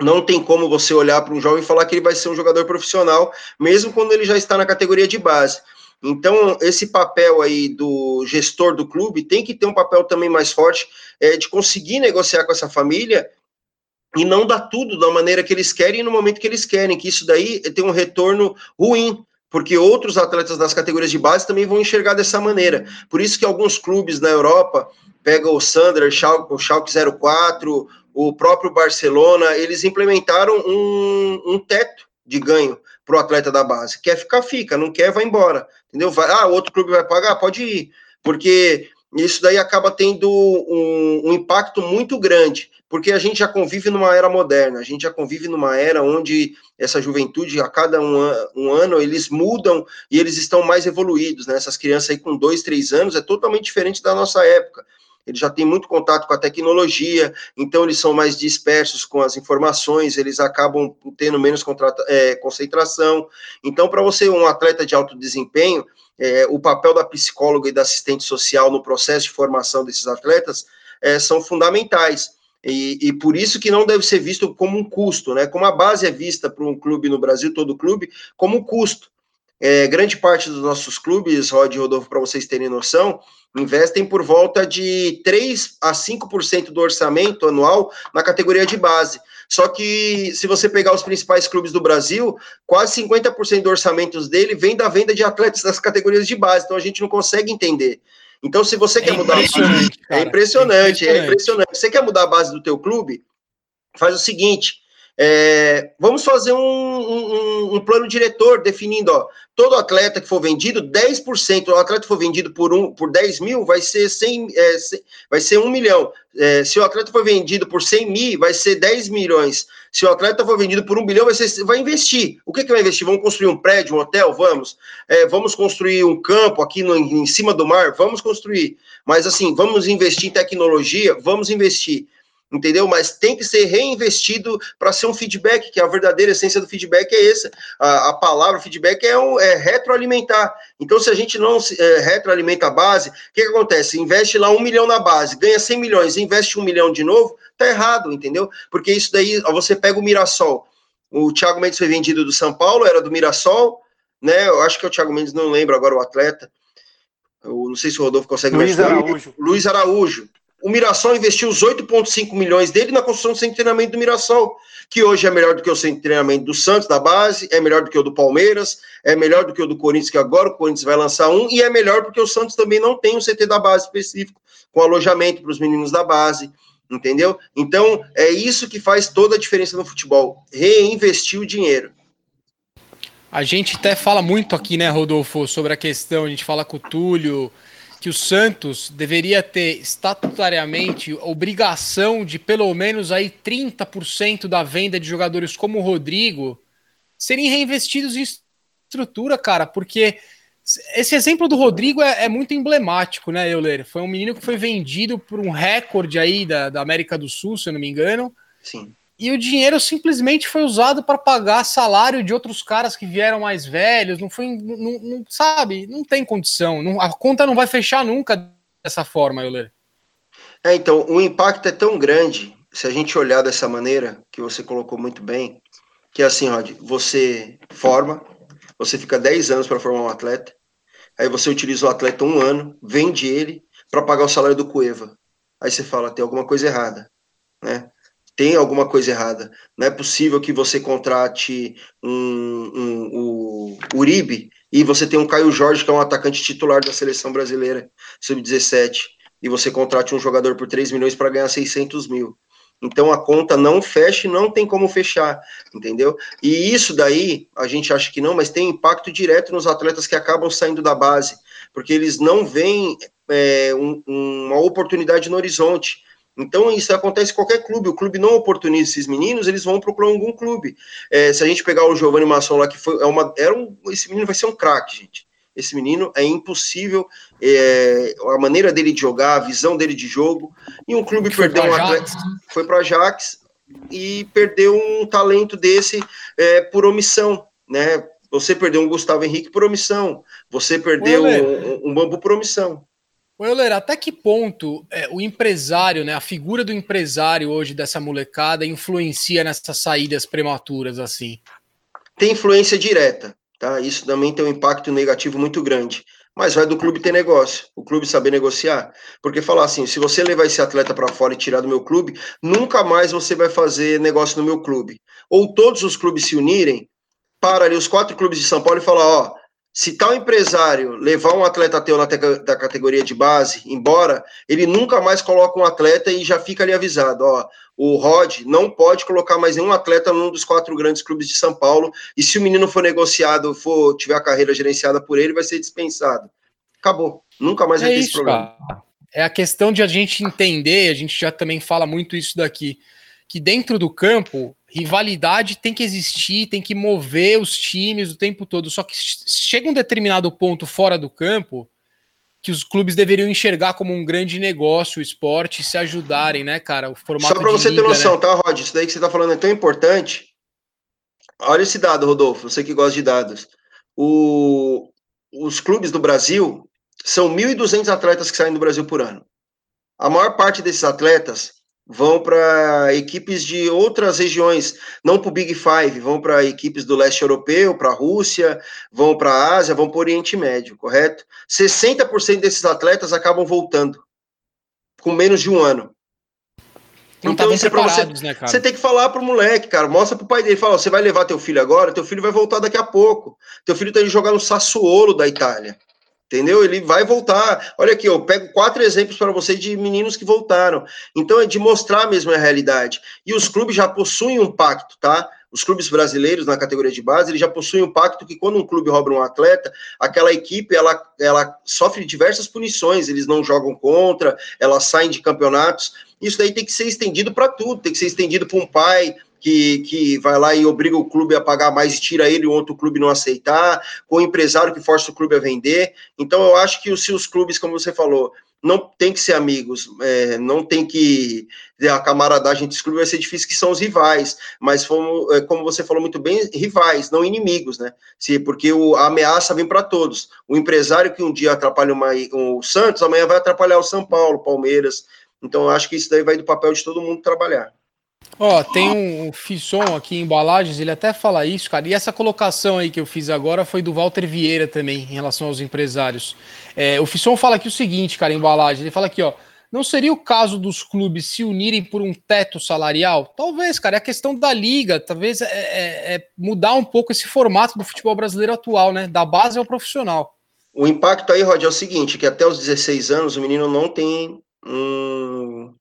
não tem como você olhar para um jovem e falar que ele vai ser um jogador profissional, mesmo quando ele já está na categoria de base. Então, esse papel aí do gestor do clube tem que ter um papel também mais forte é, de conseguir negociar com essa família e não dar tudo da maneira que eles querem no momento que eles querem, que isso daí tem um retorno ruim, porque outros atletas das categorias de base também vão enxergar dessa maneira. Por isso que alguns clubes na Europa pegam o Sander, o Schalke 04, o próprio Barcelona, eles implementaram um, um teto de ganho para o atleta da base. Quer ficar, fica, não quer, vai embora. Entendeu? Vai, ah, outro clube vai pagar? Pode ir. Porque isso daí acaba tendo um, um, impacto muito grande, porque a gente já convive numa era moderna, a gente já convive numa era onde essa juventude, a cada um, um ano, eles mudam e eles estão mais evoluídos, né? Essas crianças aí com dois, três anos é totalmente diferente da nossa época eles já têm muito contato com a tecnologia, então eles são mais dispersos com as informações, eles acabam tendo menos é, concentração. Então, para você, um atleta de alto desempenho, é, o papel da psicóloga e da assistente social no processo de formação desses atletas é, são fundamentais. E, e, por isso que não deve ser visto como um custo, né? Como a base é vista para um clube no Brasil, todo clube, como um custo. É, grande parte dos nossos clubes, Rod e Rodolfo, para vocês terem noção, investem por volta de 3 a 5% do orçamento anual na categoria de base. Só que se você pegar os principais clubes do Brasil, quase 50% do orçamento dele vem da venda de atletas das categorias de base. Então a gente não consegue entender. Então, se você é quer mudar a base, é impressionante, é impressionante. Você quer mudar a base do teu clube? Faz o seguinte: é, vamos fazer um, um, um, plano diretor definindo, ó, todo atleta que for vendido, 10%, o atleta que for vendido por, um, por 10 mil, vai ser 100, é, vai ser 1 milhão. É, se o atleta for vendido por 100 mil, vai ser 10 milhões. Se o atleta for vendido por 1 bilhão, vai, ser, vai investir. O que, que vai investir? Vamos construir um prédio, um hotel? Vamos. É, vamos construir um campo aqui no, em cima do mar? Vamos construir. Mas assim, vamos investir em tecnologia? Vamos investir. Entendeu? Mas tem que ser reinvestido para ser um feedback, que a verdadeira essência do feedback é essa. A, a palavra feedback é, um, é retroalimentar. Então, se a gente não é, retroalimenta a base, o que, que, acontece? Investe lá um milhão na base, ganha 100 milhões, investe um milhão de novo, tá errado, entendeu? Porque isso daí, você pega o Mirassol. O Thiago Mendes foi vendido do São Paulo, era do Mirassol, né? Eu acho que é o Thiago Mendes, não lembro agora o atleta. Eu não sei se o Rodolfo consegue Luiz Araújo. Luiz Araújo. O Mirassol investiu os 8,5 milhões dele na construção do centro de treinamento do Mirassol, que hoje é melhor do que o centro de treinamento do Santos, da base, é melhor do que o do Palmeiras, é melhor do que o do Corinthians, que agora o Corinthians vai lançar um, e é melhor porque o Santos também não tem um CT da base específico, com alojamento para os meninos da base, entendeu? Então, é isso que faz toda a diferença no futebol, reinvestir o dinheiro. A gente até fala muito aqui, né, Rodolfo, sobre a questão, a gente fala com o Túlio, que o Santos deveria ter estatutariamente obrigação de pelo menos aí 30% da venda de jogadores como o Rodrigo serem reinvestidos em estrutura, cara, porque esse exemplo do Rodrigo é, é muito emblemático, né, Euler? Foi um menino que foi vendido por um recorde aí da, da América do Sul, se eu não me engano. Sim e o dinheiro simplesmente foi usado para pagar salário de outros caras que vieram mais velhos, não foi, não, não sabe, não tem condição, não, a conta não vai fechar nunca dessa forma, Euler. É, então, o impacto é tão grande, se a gente olhar dessa maneira, que você colocou muito bem, que é assim, Rod, você forma, você fica 10 anos para formar um atleta, aí você utiliza o atleta um ano, vende ele para pagar o salário do Cueva. Aí você fala, tem alguma coisa errada, né? Tem alguma coisa errada. Não é possível que você contrate um, um, um, Uribe e você tem um Caio Jorge, que é um atacante titular da seleção brasileira, sub-17, e você contrate um jogador por 3 milhões para ganhar 600 mil. Então a conta não fecha e não tem como fechar, entendeu? E isso daí, a gente acha que não, mas tem impacto direto nos atletas que acabam saindo da base, porque eles não veem é, um, uma oportunidade no horizonte. Então, isso acontece em qualquer clube. O clube não oportuniza esses meninos, eles vão procurar algum clube. É, se a gente pegar o Giovanni Masson lá, que foi é uma, era um, esse menino vai ser um craque, gente. Esse menino é impossível. É, a maneira dele de jogar, a visão dele de jogo. E um clube foi perdeu um atleta. Foi para Ajax e perdeu um talento desse é, por omissão, né? Você perdeu um Gustavo Henrique por omissão. Você perdeu um, um bambu por omissão. Euler, até que ponto é, o empresário, né, a figura do empresário hoje dessa molecada influencia nessas saídas prematuras assim? Tem influência direta, tá? Isso também tem um impacto negativo muito grande. Mas vai do clube ter negócio, o clube saber negociar. Porque falar assim, se você levar esse atleta para fora e tirar do meu clube, nunca mais você vai fazer negócio no meu clube. Ou todos os clubes se unirem, para ali os quatro clubes de São Paulo e falar, ó, se tal empresário levar um atleta teu na da categoria de base embora, ele nunca mais coloca um atleta e já fica ali avisado, ó, o Rod não pode colocar mais nenhum atleta num dos quatro grandes clubes de São Paulo, e se o menino for negociado, for tiver a carreira gerenciada por ele, vai ser dispensado. Acabou. Nunca mais vai é ter isso, esse problema. Cara. É a questão de a gente entender, a gente já também fala muito isso daqui, que dentro do campo rivalidade tem que existir, tem que mover os times o tempo todo. Só que chega um determinado ponto fora do campo que os clubes deveriam enxergar como um grande negócio o esporte e se ajudarem, né, cara? O formato Só para você liga, ter noção, né? tá, Rod? Isso daí que você tá falando é tão importante. Olha esse dado, Rodolfo, você que gosta de dados. O, os clubes do Brasil são 1.200 atletas que saem do Brasil por ano. A maior parte desses atletas vão para equipes de outras regiões, não para o Big Five, vão para equipes do leste europeu, para a Rússia, vão para a Ásia, vão para o Oriente Médio, correto? 60% desses atletas acabam voltando com menos de um ano. Não então, isso é pra você, né, você tem que falar pro moleque, cara. Mostra pro pai dele. Fala, você vai levar teu filho agora, teu filho vai voltar daqui a pouco. Teu filho tá indo jogar no Sassuolo da Itália entendeu? Ele vai voltar. Olha aqui, eu pego quatro exemplos para você de meninos que voltaram. Então é de mostrar mesmo a realidade. E os clubes já possuem um pacto, tá? Os clubes brasileiros na categoria de base, eles já possuem um pacto que quando um clube rouba um atleta, aquela equipe ela, ela sofre diversas punições, eles não jogam contra, elas saem de campeonatos. Isso daí tem que ser estendido para tudo, tem que ser estendido para um pai, que, que vai lá e obriga o clube a pagar mais e tira ele o outro clube não aceitar, com o empresário que força o clube a vender. Então, eu acho que se os clubes, como você falou, não tem que ser amigos, é, não tem que a camaradagem entre os clubes vai ser difícil, que são os rivais, mas fomos, é, como você falou muito bem, rivais, não inimigos, né? Se, porque o, a ameaça vem para todos. O empresário que um dia atrapalha uma, o Santos, amanhã vai atrapalhar o São Paulo, Palmeiras. Então, eu acho que isso daí vai do papel de todo mundo trabalhar. Ó, tem um, Fisson aqui em embalagens, ele até fala isso, cara. E essa colocação aí que eu fiz agora foi do Walter Vieira também, em relação aos empresários. É, o Fisson fala aqui o seguinte, cara, embalagem. Ele fala aqui, ó. Não seria o caso dos clubes se unirem por um teto salarial? Talvez, cara. É a questão da liga. Talvez é, é, é mudar um pouco esse formato do futebol brasileiro atual, né? Da base ao profissional. O impacto aí, Rod, é o seguinte: que até os 16 anos o menino não tem um,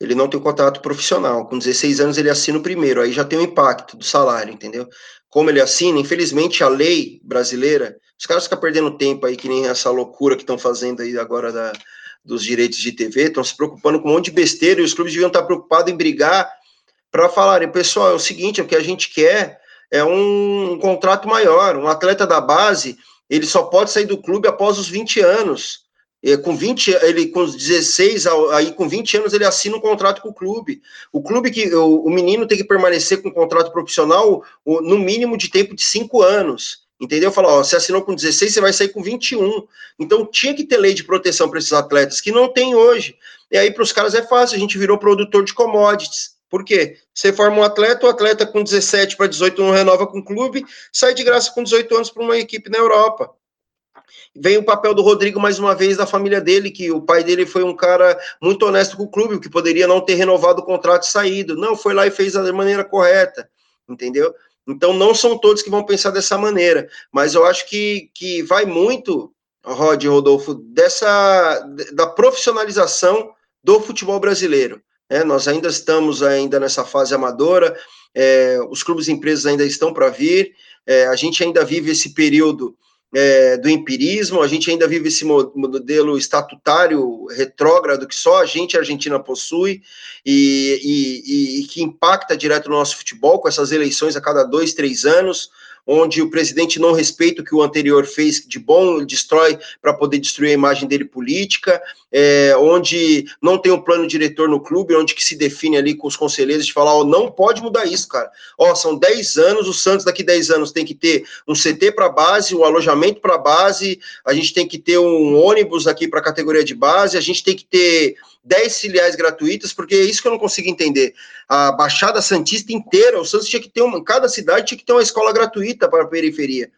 ele não tem contrato profissional. Com 16 anos ele assina o primeiro, aí já tem o impacto do salário, entendeu? Como ele assina, infelizmente a lei brasileira, os caras ficam perdendo tempo aí, que nem essa loucura que estão fazendo aí agora da, dos direitos de TV, estão se preocupando com um monte de besteira e os clubes deviam estar preocupados em brigar para falarem, pessoal, é o seguinte, o que a gente quer é um, um contrato maior, um atleta da base, ele só pode sair do clube após os 20 anos com 20, ele com 16, aí com 20 anos ele assina um contrato com o clube. O clube que o, o menino tem que permanecer com um contrato profissional o, no mínimo de tempo de 5 anos. Entendeu? Falar, ó, você assinou com 16, você vai sair com 21. Então tinha que ter lei de proteção para esses atletas, que não tem hoje. E aí para os caras é fácil, a gente virou produtor de commodities. Por quê? Você forma um atleta, o atleta com 17 para 18 não renova com o clube, sai de graça com 18 anos para uma equipe na Europa. Vem o papel do Rodrigo mais uma vez da família dele, que o pai dele foi um cara muito honesto com o clube, que poderia não ter renovado o contrato e saído. Não, foi lá e fez da maneira correta, entendeu? Então não são todos que vão pensar dessa maneira, mas eu acho que, que vai muito, Rod Rodolfo, dessa da profissionalização do futebol brasileiro. É, nós ainda estamos ainda nessa fase amadora, é, os clubes e empresas ainda estão para vir, é, a gente ainda vive esse período é, do empirismo, a gente ainda vive esse modelo estatutário retrógrado que só a gente, a Argentina, possui e, e, e, que impacta direto no nosso futebol, com essas eleições a cada dois, três anos, onde o presidente não respeita o que o anterior fez de bom, destrói para poder destruir a imagem dele política, é, onde não tem um plano diretor no clube, onde que se define ali com os conselheiros de falar, ó, não pode mudar isso, cara. Ó, são 10 anos, o Santos daqui 10 anos tem que ter um CT para base, um alojamento para base, a gente tem que ter um ônibus aqui para a categoria de base, a gente tem que ter 10 filiais gratuitas, porque é isso que eu não consigo entender. A Baixada Santista inteira, o Santos tinha que ter uma, cada cidade tinha que ter uma escola gratuita para a periferia.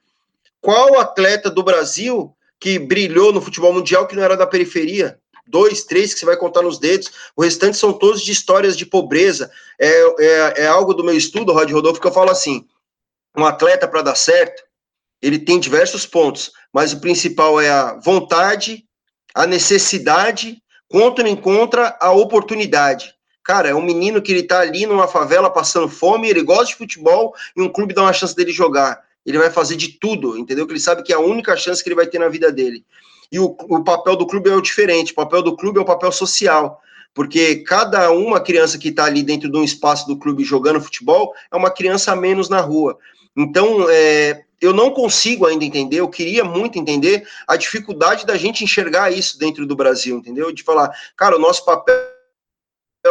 Qual atleta do Brasil que brilhou no futebol mundial que não era da periferia? Dois, três que você vai contar nos dedos, o restante são todos de histórias de pobreza. É, é, é algo do meu estudo, Rod Rodolfo, que eu falo assim: um atleta para dar certo, ele tem diversos pontos, mas o principal é a vontade, a necessidade não encontra a oportunidade. Cara, é um menino que ele tá ali numa favela passando fome, ele gosta de futebol e um clube dá uma chance dele jogar. Ele vai fazer de tudo, entendeu? Que ele sabe que é a única chance que ele vai ter na vida dele. E o, o papel do clube é o diferente. O papel do clube é o papel social porque cada uma criança que está ali dentro de um espaço do clube jogando futebol é uma criança a menos na rua. Então, é, eu não consigo ainda entender, eu queria muito entender a dificuldade da gente enxergar isso dentro do Brasil, entendeu? De falar, cara, o nosso papel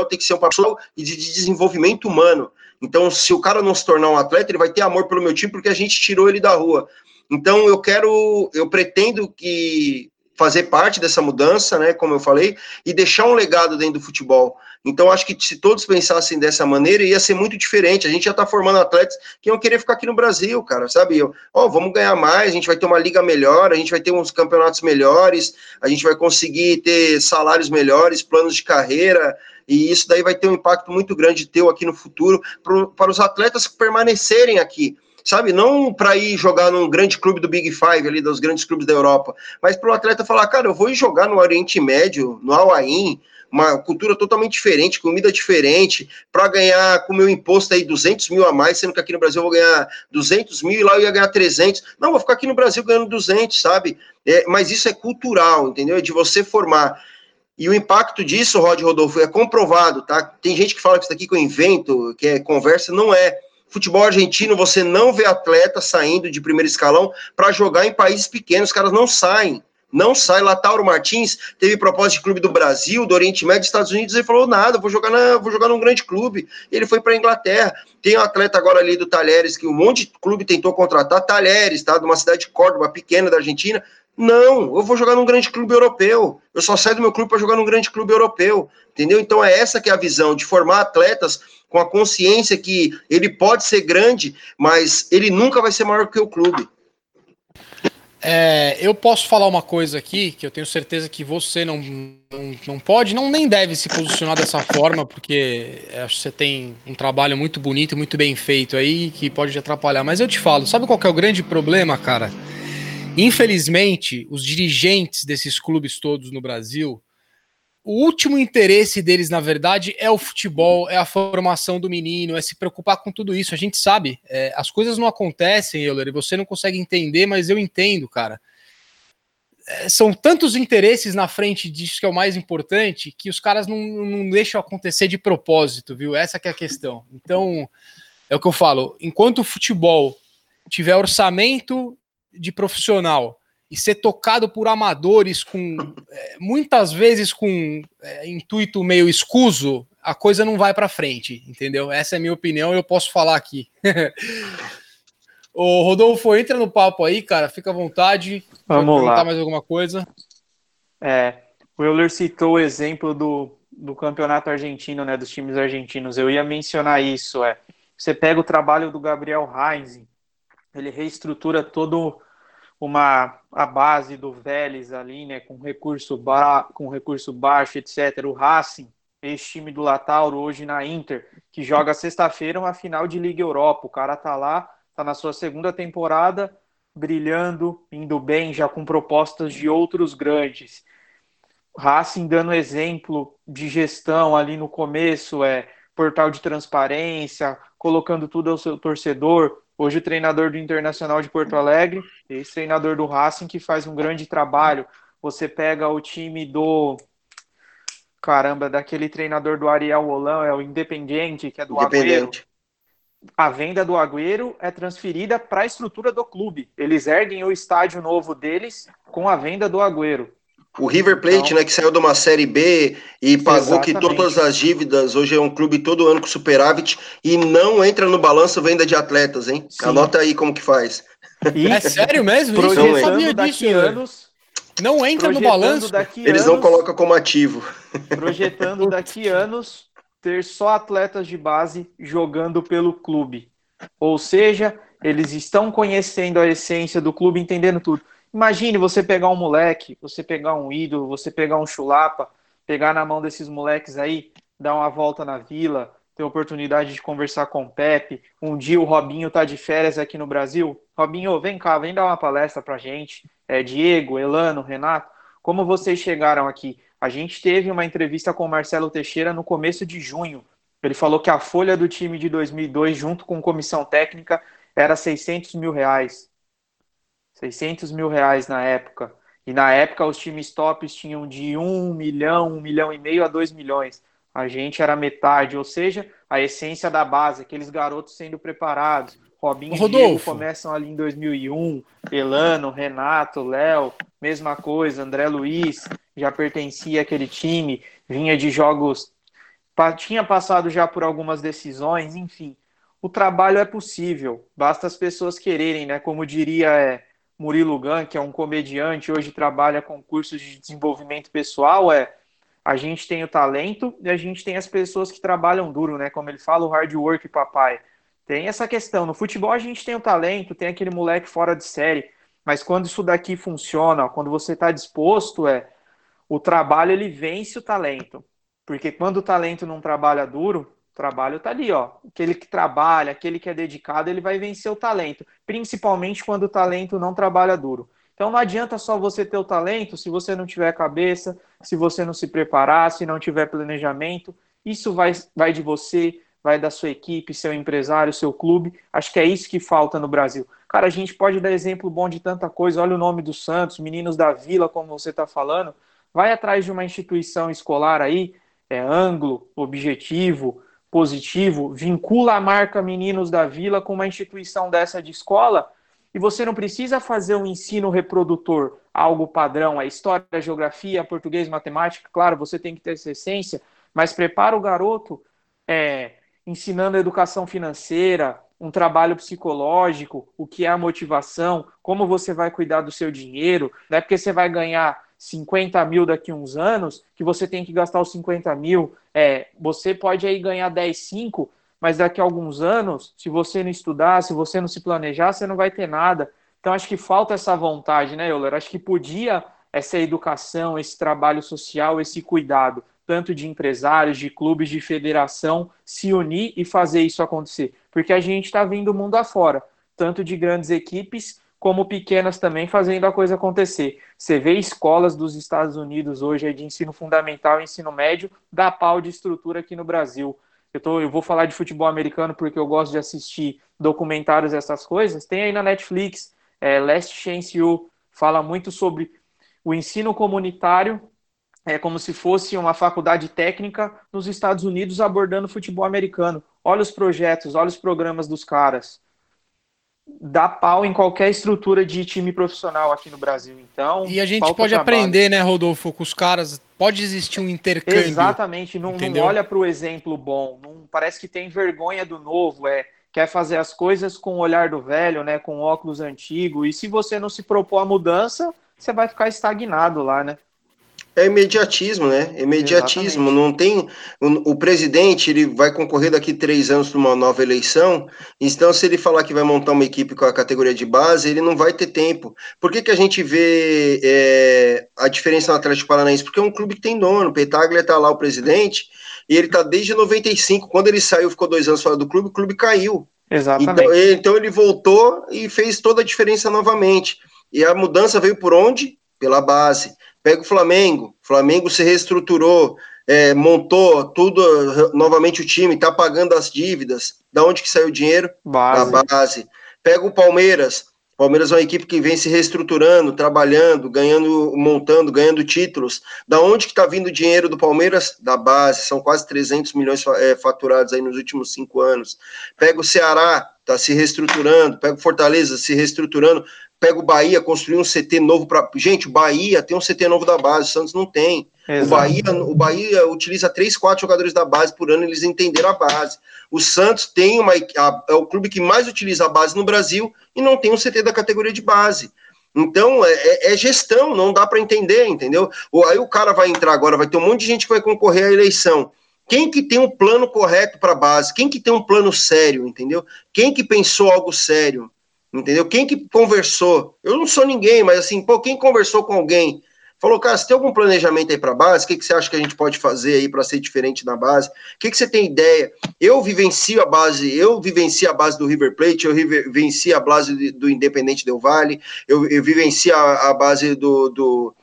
tem que ser um papel de desenvolvimento humano. Então, se o cara não se tornar um atleta, ele vai ter amor pelo meu time porque a gente tirou ele da rua. Então, eu quero, eu pretendo que fazer parte dessa mudança, né, como eu falei, e deixar um legado dentro do futebol. Então, acho que se todos pensassem dessa maneira, ia ser muito diferente. A gente já está formando atletas que iam querer ficar aqui no Brasil, cara, sabe? Ó, oh, vamos ganhar mais, a gente vai ter uma liga melhor, a gente vai ter uns campeonatos melhores, a gente vai conseguir ter salários melhores, planos de carreira, e isso daí vai ter um impacto muito grande teu aqui no futuro pro, para os atletas permanecerem aqui sabe? Não para ir jogar num grande clube do Big Five, ali, dos grandes clubes da Europa, mas para o atleta falar, cara, eu vou jogar no Oriente Médio, no Al-Ain, uma cultura totalmente diferente, comida diferente, para ganhar com o meu imposto aí 200 mil a mais, sendo que aqui no Brasil eu vou ganhar 200 mil e lá eu ia ganhar 300. Não, vou ficar aqui no Brasil ganhando 200, sabe? É, mas isso é cultural, entendeu? É de você formar. E o impacto disso, Rod Rodolfo, é comprovado, tá? Tem gente que fala que isso aqui que eu invento, que é conversa, não é. Futebol argentino, você não vê atleta saindo de primeiro escalão para jogar em países pequenos, os caras não saem Não sai. Latauro Martins teve proposta de clube do Brasil, do Oriente Médio, dos Estados Unidos, ele falou: nada, vou jogar, na, vou jogar num grande clube. Ele foi para a Inglaterra. Tem um atleta agora ali do Talheres, que um monte de clube tentou contratar, Talheres, tá? De uma cidade de Córdoba, pequena da Argentina. Não, eu vou jogar num grande clube europeu. Eu só saio do meu clube para jogar num grande clube europeu. Entendeu? Então é essa que é a visão de formar atletas com a consciência que ele pode ser grande, mas ele nunca vai ser maior que o clube. É, eu posso falar uma coisa aqui que eu tenho certeza que você não, não, não pode, não nem deve se posicionar dessa forma, porque acho que você tem um trabalho muito bonito, muito bem feito aí, que pode te atrapalhar. Mas eu te falo, sabe qual é o grande problema, cara? Infelizmente, os dirigentes desses clubes todos no Brasil, o último interesse deles, na verdade, é o futebol, é a formação do menino, é se preocupar com tudo isso. A gente sabe, é, as coisas não acontecem, Euler, e você não consegue entender, mas eu entendo, cara. É, são tantos interesses na frente disso que é o mais importante que os caras não, não deixam acontecer de propósito, viu? Essa é a questão. Então, é o que eu falo. Enquanto o futebol tiver orçamento de profissional e ser tocado por amadores com é, muitas vezes com é, intuito meio escuso, a coisa não vai para frente, entendeu? Essa é a minha opinião e eu posso falar aqui. Ô, Rodolfo, entra no papo aí, cara, fica à vontade. Vamos lá. mais alguma coisa? É, o Euler citou o exemplo do, do campeonato argentino, né, dos times argentinos. Eu ia mencionar isso, é. Você pega o trabalho do Gabriel Heinz, ele reestrutura todo uma a base do Vélez ali, né, com recurso ba, com recurso baixo, etc. O Racing, esse time do Latauro hoje na Inter, que joga sexta-feira uma final de Liga Europa. O cara tá lá, tá na sua segunda temporada, brilhando, indo bem, já com propostas de outros grandes. Racing dando exemplo de gestão ali no começo, é portal de transparência, colocando tudo ao seu torcedor, Hoje o treinador do Internacional de Porto Alegre, esse treinador do Racing que faz um grande trabalho. Você pega o time do caramba, daquele treinador do Ariel Holan, é o Independiente, que é do Agüero. A venda do Agüero é transferida para a estrutura do clube. Eles erguem o estádio novo deles com a venda do Agüero. O River Plate, então, né, que saiu de uma Série B e pagou que todas as dívidas, hoje é um clube todo ano com superávit e não entra no balanço venda de atletas, hein? Sim. Anota aí como que faz. E, é sério mesmo? Isso eu sabia disso, anos, Não entra no balanço? Eles anos, não colocam como ativo. Projetando daqui anos ter só atletas de base jogando pelo clube. Ou seja, eles estão conhecendo a essência do clube, entendendo tudo. Imagine você pegar um moleque, você pegar um ídolo, você pegar um chulapa, pegar na mão desses moleques aí, dar uma volta na vila, ter oportunidade de conversar com o Pepe. Um dia o Robinho tá de férias aqui no Brasil. Robinho, vem cá, vem dar uma palestra pra gente. É, Diego, Elano, Renato, como vocês chegaram aqui? A gente teve uma entrevista com o Marcelo Teixeira no começo de junho. Ele falou que a folha do time de 2002, junto com comissão técnica, era 600 mil reais. 600 mil reais na época. E na época os times tops tinham de 1 milhão, 1 milhão e meio a 2 milhões. A gente era metade, ou seja, a essência da base, aqueles garotos sendo preparados. Robinho e Diego começam ali em 2001, Elano, Renato, Léo, mesma coisa, André Luiz já pertencia àquele time, vinha de jogos, tinha passado já por algumas decisões, enfim. O trabalho é possível, basta as pessoas quererem, né? Como diria é, Murilo Gun, que é um comediante, hoje trabalha com cursos de desenvolvimento pessoal, é a gente tem o talento e a gente tem as pessoas que trabalham duro, né? Como ele fala, o hard work, papai. Tem essa questão. No futebol a gente tem o talento, tem aquele moleque fora de série, mas quando isso daqui funciona, quando você está disposto, é o trabalho ele vence o talento. Porque quando o talento não trabalha duro, trabalho está ali, ó. Aquele que trabalha, aquele que é dedicado, ele vai vencer o talento, principalmente quando o talento não trabalha duro. Então não adianta só você ter o talento se você não tiver cabeça, se você não se preparar, se não tiver planejamento. Isso vai, vai de você, vai da sua equipe, seu empresário, seu clube. Acho que é isso que falta no Brasil. Cara, a gente pode dar exemplo bom de tanta coisa. Olha o nome do Santos, meninos da Vila, como você está falando. Vai atrás de uma instituição escolar aí, é ângulo, objetivo, positivo, vincula a marca Meninos da Vila com uma instituição dessa de escola E você não precisa fazer um ensino reprodutor, algo padrão, a história, a geografia, português, matemática, claro, você tem que ter essa essência, mas prepara o garoto é, ensinando educação financeira, um trabalho psicológico, o que é a motivação, como você vai cuidar do seu dinheiro, não é porque você vai ganhar 50 mil daqui a uns anos que você tem que gastar os 50 mil. É, você pode aí ganhar 10, 5, mas daqui a alguns anos, se você não estudar, se você não se planejar, você não vai ter nada. Então acho que falta essa vontade, né, Euler? Acho que podia essa educação, esse trabalho social, esse cuidado tanto de empresários, de clubes, de federação, se unir e fazer isso acontecer. Porque a gente está vindo o mundo afora, tanto de grandes equipes como pequenas também fazendo a coisa acontecer. Você vê escolas dos Estados Unidos hoje de ensino fundamental e ensino médio, dá pau de estrutura aqui no Brasil. Eu, tô, eu vou falar de futebol americano porque eu gosto de assistir documentários essas coisas. Tem aí na Netflix, é, Last Chance U, fala muito sobre o ensino comunitário é como se fosse uma faculdade técnica nos Estados Unidos abordando futebol americano. Olha os projetos, olha os programas dos caras. Dá pau em qualquer estrutura de time profissional aqui no Brasil. Então. E a gente pode trabalho. aprender, né, Rodolfo, com os caras. Pode existir um intercâmbio. Exatamente. Não, não olha para o exemplo bom. Não parece que tem vergonha do novo. É quer fazer as coisas com o olhar do velho, né, com óculos antigo. E se você não se propor a mudança, você vai ficar estagnado lá, né? É imediatismo, né? Imediatismo. Exatamente. Não tem. O, o, presidente ele vai concorrer daqui três anos para uma nova eleição. Então, se ele falar que vai montar uma equipe com a categoria de base, ele não vai ter tempo. Por que, que a gente vê é, a diferença no Atlético Paranaense? Porque é um clube que tem dono. O Petaglia está lá, o presidente, e ele está desde 95. Quando ele saiu, ficou dois anos fora do clube, o clube caiu. Exatamente. Então ele, então ele voltou e fez toda a diferença novamente. E a mudança veio por onde? Pela base. Pega o Flamengo, o Flamengo se reestruturou, é, montou tudo novamente o time, está pagando as dívidas. Da onde que saiu o dinheiro? Base. Da base. Pega o Palmeiras. O Palmeiras é uma equipe que vem se reestruturando, trabalhando, ganhando, montando, ganhando títulos. Da onde que está vindo o dinheiro do Palmeiras? Da base. São quase 300 milhões é, faturados aí nos últimos cinco anos. Pega o Ceará, está se reestruturando. Pega o Fortaleza, se reestruturando pega o Bahia, construir um CT novo para. Gente, o Bahia tem um CT novo da base, o Santos não tem. O Bahia, o Bahia utiliza três, quatro jogadores da base por ano, eles entenderam a base. O Santos tem uma. A, é o clube que mais utiliza a base no Brasil e não tem um CT da categoria de base. Então, é, é, é gestão, não dá para entender, entendeu? Ou aí o cara vai entrar agora, vai ter um monte de gente que vai concorrer à eleição. Quem que tem um plano correto para a base? Quem que tem um plano sério, entendeu? Quem que pensou algo sério? Entendeu? Quem que conversou? Eu não sou ninguém, mas assim, pô, quem conversou com alguém? Falou, cara, você tem algum planejamento aí para a base? O que, que você acha que a gente pode fazer aí para ser diferente na base? O que, que você tem ideia? Eu vivencio a base, eu vivencio a base do River Plate, eu vivencio a base do Independente Del Vale, eu, eu vivencio a, a base do, do,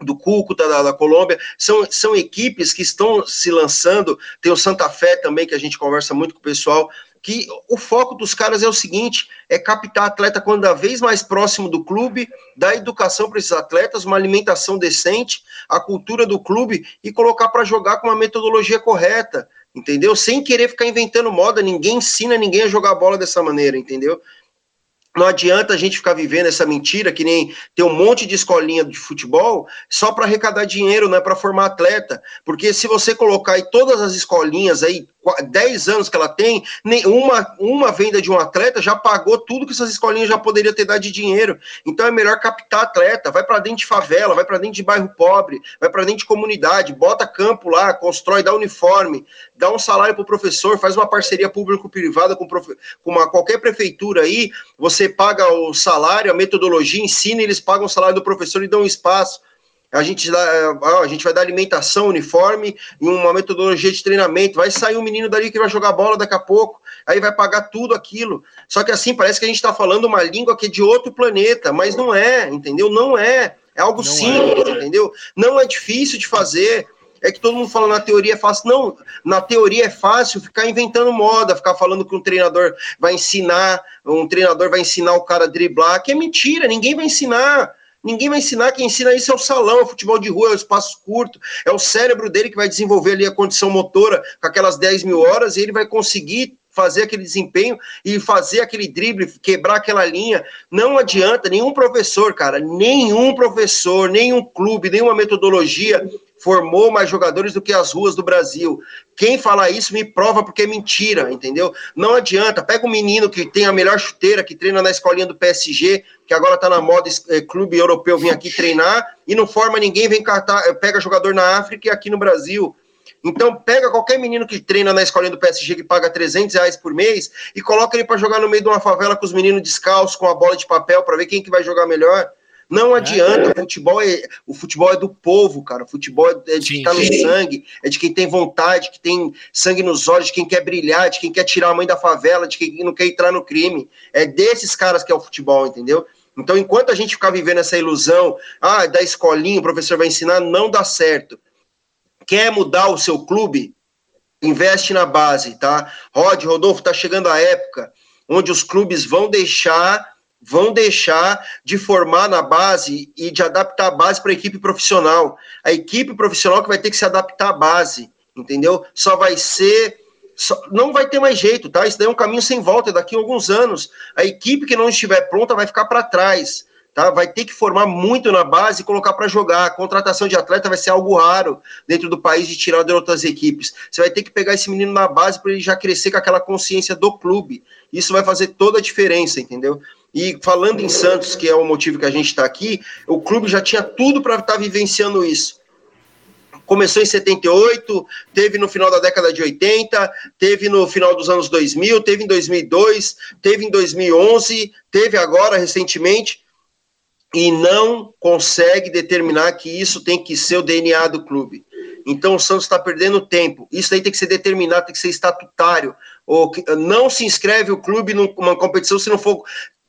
do Cúcuta, da, da, Colômbia, são, são equipes que estão se lançando, tem o Santa Fé também, que a gente conversa muito com o pessoal, que o foco dos caras é o seguinte: é captar atleta cada vez mais próximo do clube, dar educação para esses atletas, uma alimentação decente, a cultura do clube e colocar para jogar com uma metodologia correta, entendeu? Sem querer ficar inventando moda, ninguém ensina ninguém a jogar bola dessa maneira, entendeu? Não adianta a gente ficar vivendo essa mentira que nem ter um monte de escolinha de futebol só para arrecadar dinheiro, não é para formar atleta. Porque se você colocar aí todas as escolinhas aí 10 anos que ela tem, uma, uma venda de um atleta já pagou tudo que essas escolinhas já poderiam ter dado de dinheiro. Então é melhor captar atleta, vai para dentro de favela, vai para dentro de bairro pobre, vai para dentro de comunidade, bota campo lá, constrói, dá uniforme, dá um salário para o professor, faz uma parceria público-privada com, com uma, qualquer prefeitura aí, você paga o salário, a metodologia, ensina, eles pagam o salário do professor e dão espaço a gente, dá, a gente vai dar alimentação, uniforme e uma metodologia de treinamento. Vai sair um menino dali que vai jogar bola daqui a pouco, aí vai pagar tudo aquilo. Só que assim, parece que a gente está falando uma língua que é de outro planeta, mas não é, entendeu? Não é. É algo não simples, é. entendeu? Não é difícil de fazer. É que todo mundo fala na teoria é fácil. Não, na teoria é fácil ficar inventando moda, ficar falando que um treinador vai ensinar, um treinador vai ensinar o cara a driblar, que é mentira, ninguém vai ensinar. Ninguém vai ensinar, quem ensina isso é o salão, é o futebol de rua, é o espaço curto, é o cérebro dele que vai desenvolver ali a condição motora com aquelas 10 mil horas e ele vai conseguir fazer aquele desempenho e fazer aquele drible, quebrar aquela linha. Não adianta, nenhum professor, cara, nenhum professor, nenhum clube, nenhuma metodologia formou mais jogadores do que as ruas do Brasil. Quem falar isso me prova porque é mentira, entendeu? Não adianta. Pega um menino que tem a melhor chuteira, que treina na escolinha do PSG, que agora tá na moda é, clube europeu, vem aqui treinar e não forma ninguém, vem catar, eh, pega jogador na África e aqui no Brasil. Então, pega qualquer menino que treina na escolinha do PSG que paga 300 reais por mês e coloca ele para jogar no meio de uma favela com os meninos descalços, com a bola de papel, para ver quem que vai jogar melhor. Não adianta, é. o futebol é, o futebol é do povo, cara. O futebol é de quem tá no sangue, é de quem tem vontade, que tem sangue nos olhos, de quem quer brilhar, de quem quer tirar a mãe da favela, de quem não quer entrar no crime. É desses caras que é o futebol, entendeu? Então, enquanto a gente ficar vivendo essa ilusão, ah, da escolinha, o professor vai ensinar, não dá certo. Quer mudar o seu clube? Investe na base, tá? Rod, Rodolfo, tá chegando a época onde os clubes vão deixar vão deixar de formar na base e de adaptar a base para a equipe profissional. A equipe profissional que vai ter que se adaptar à base, entendeu? Só vai ser. Só, não vai ter mais jeito, tá? Isso daí é um caminho sem volta. Daqui a alguns anos, a equipe que não estiver pronta vai ficar para trás. Tá? Vai ter que formar muito na base e colocar para jogar. A contratação de atleta vai ser algo raro dentro do país de tirar de outras equipes. Você vai ter que pegar esse menino na base para ele já crescer com aquela consciência do clube. Isso vai fazer toda a diferença, entendeu? E falando em Santos, que é o motivo que a gente está aqui, o clube já tinha tudo para estar tá vivenciando isso. Começou em 78, teve no final da década de 80, teve no final dos anos 2000, teve em 2002, teve em 2011, teve agora recentemente, e não consegue determinar que isso tem que ser o DNA do clube. Então o Santos está perdendo tempo. Isso aí tem que ser determinado, tem que ser estatutário. Ou não se inscreve o clube numa competição se não for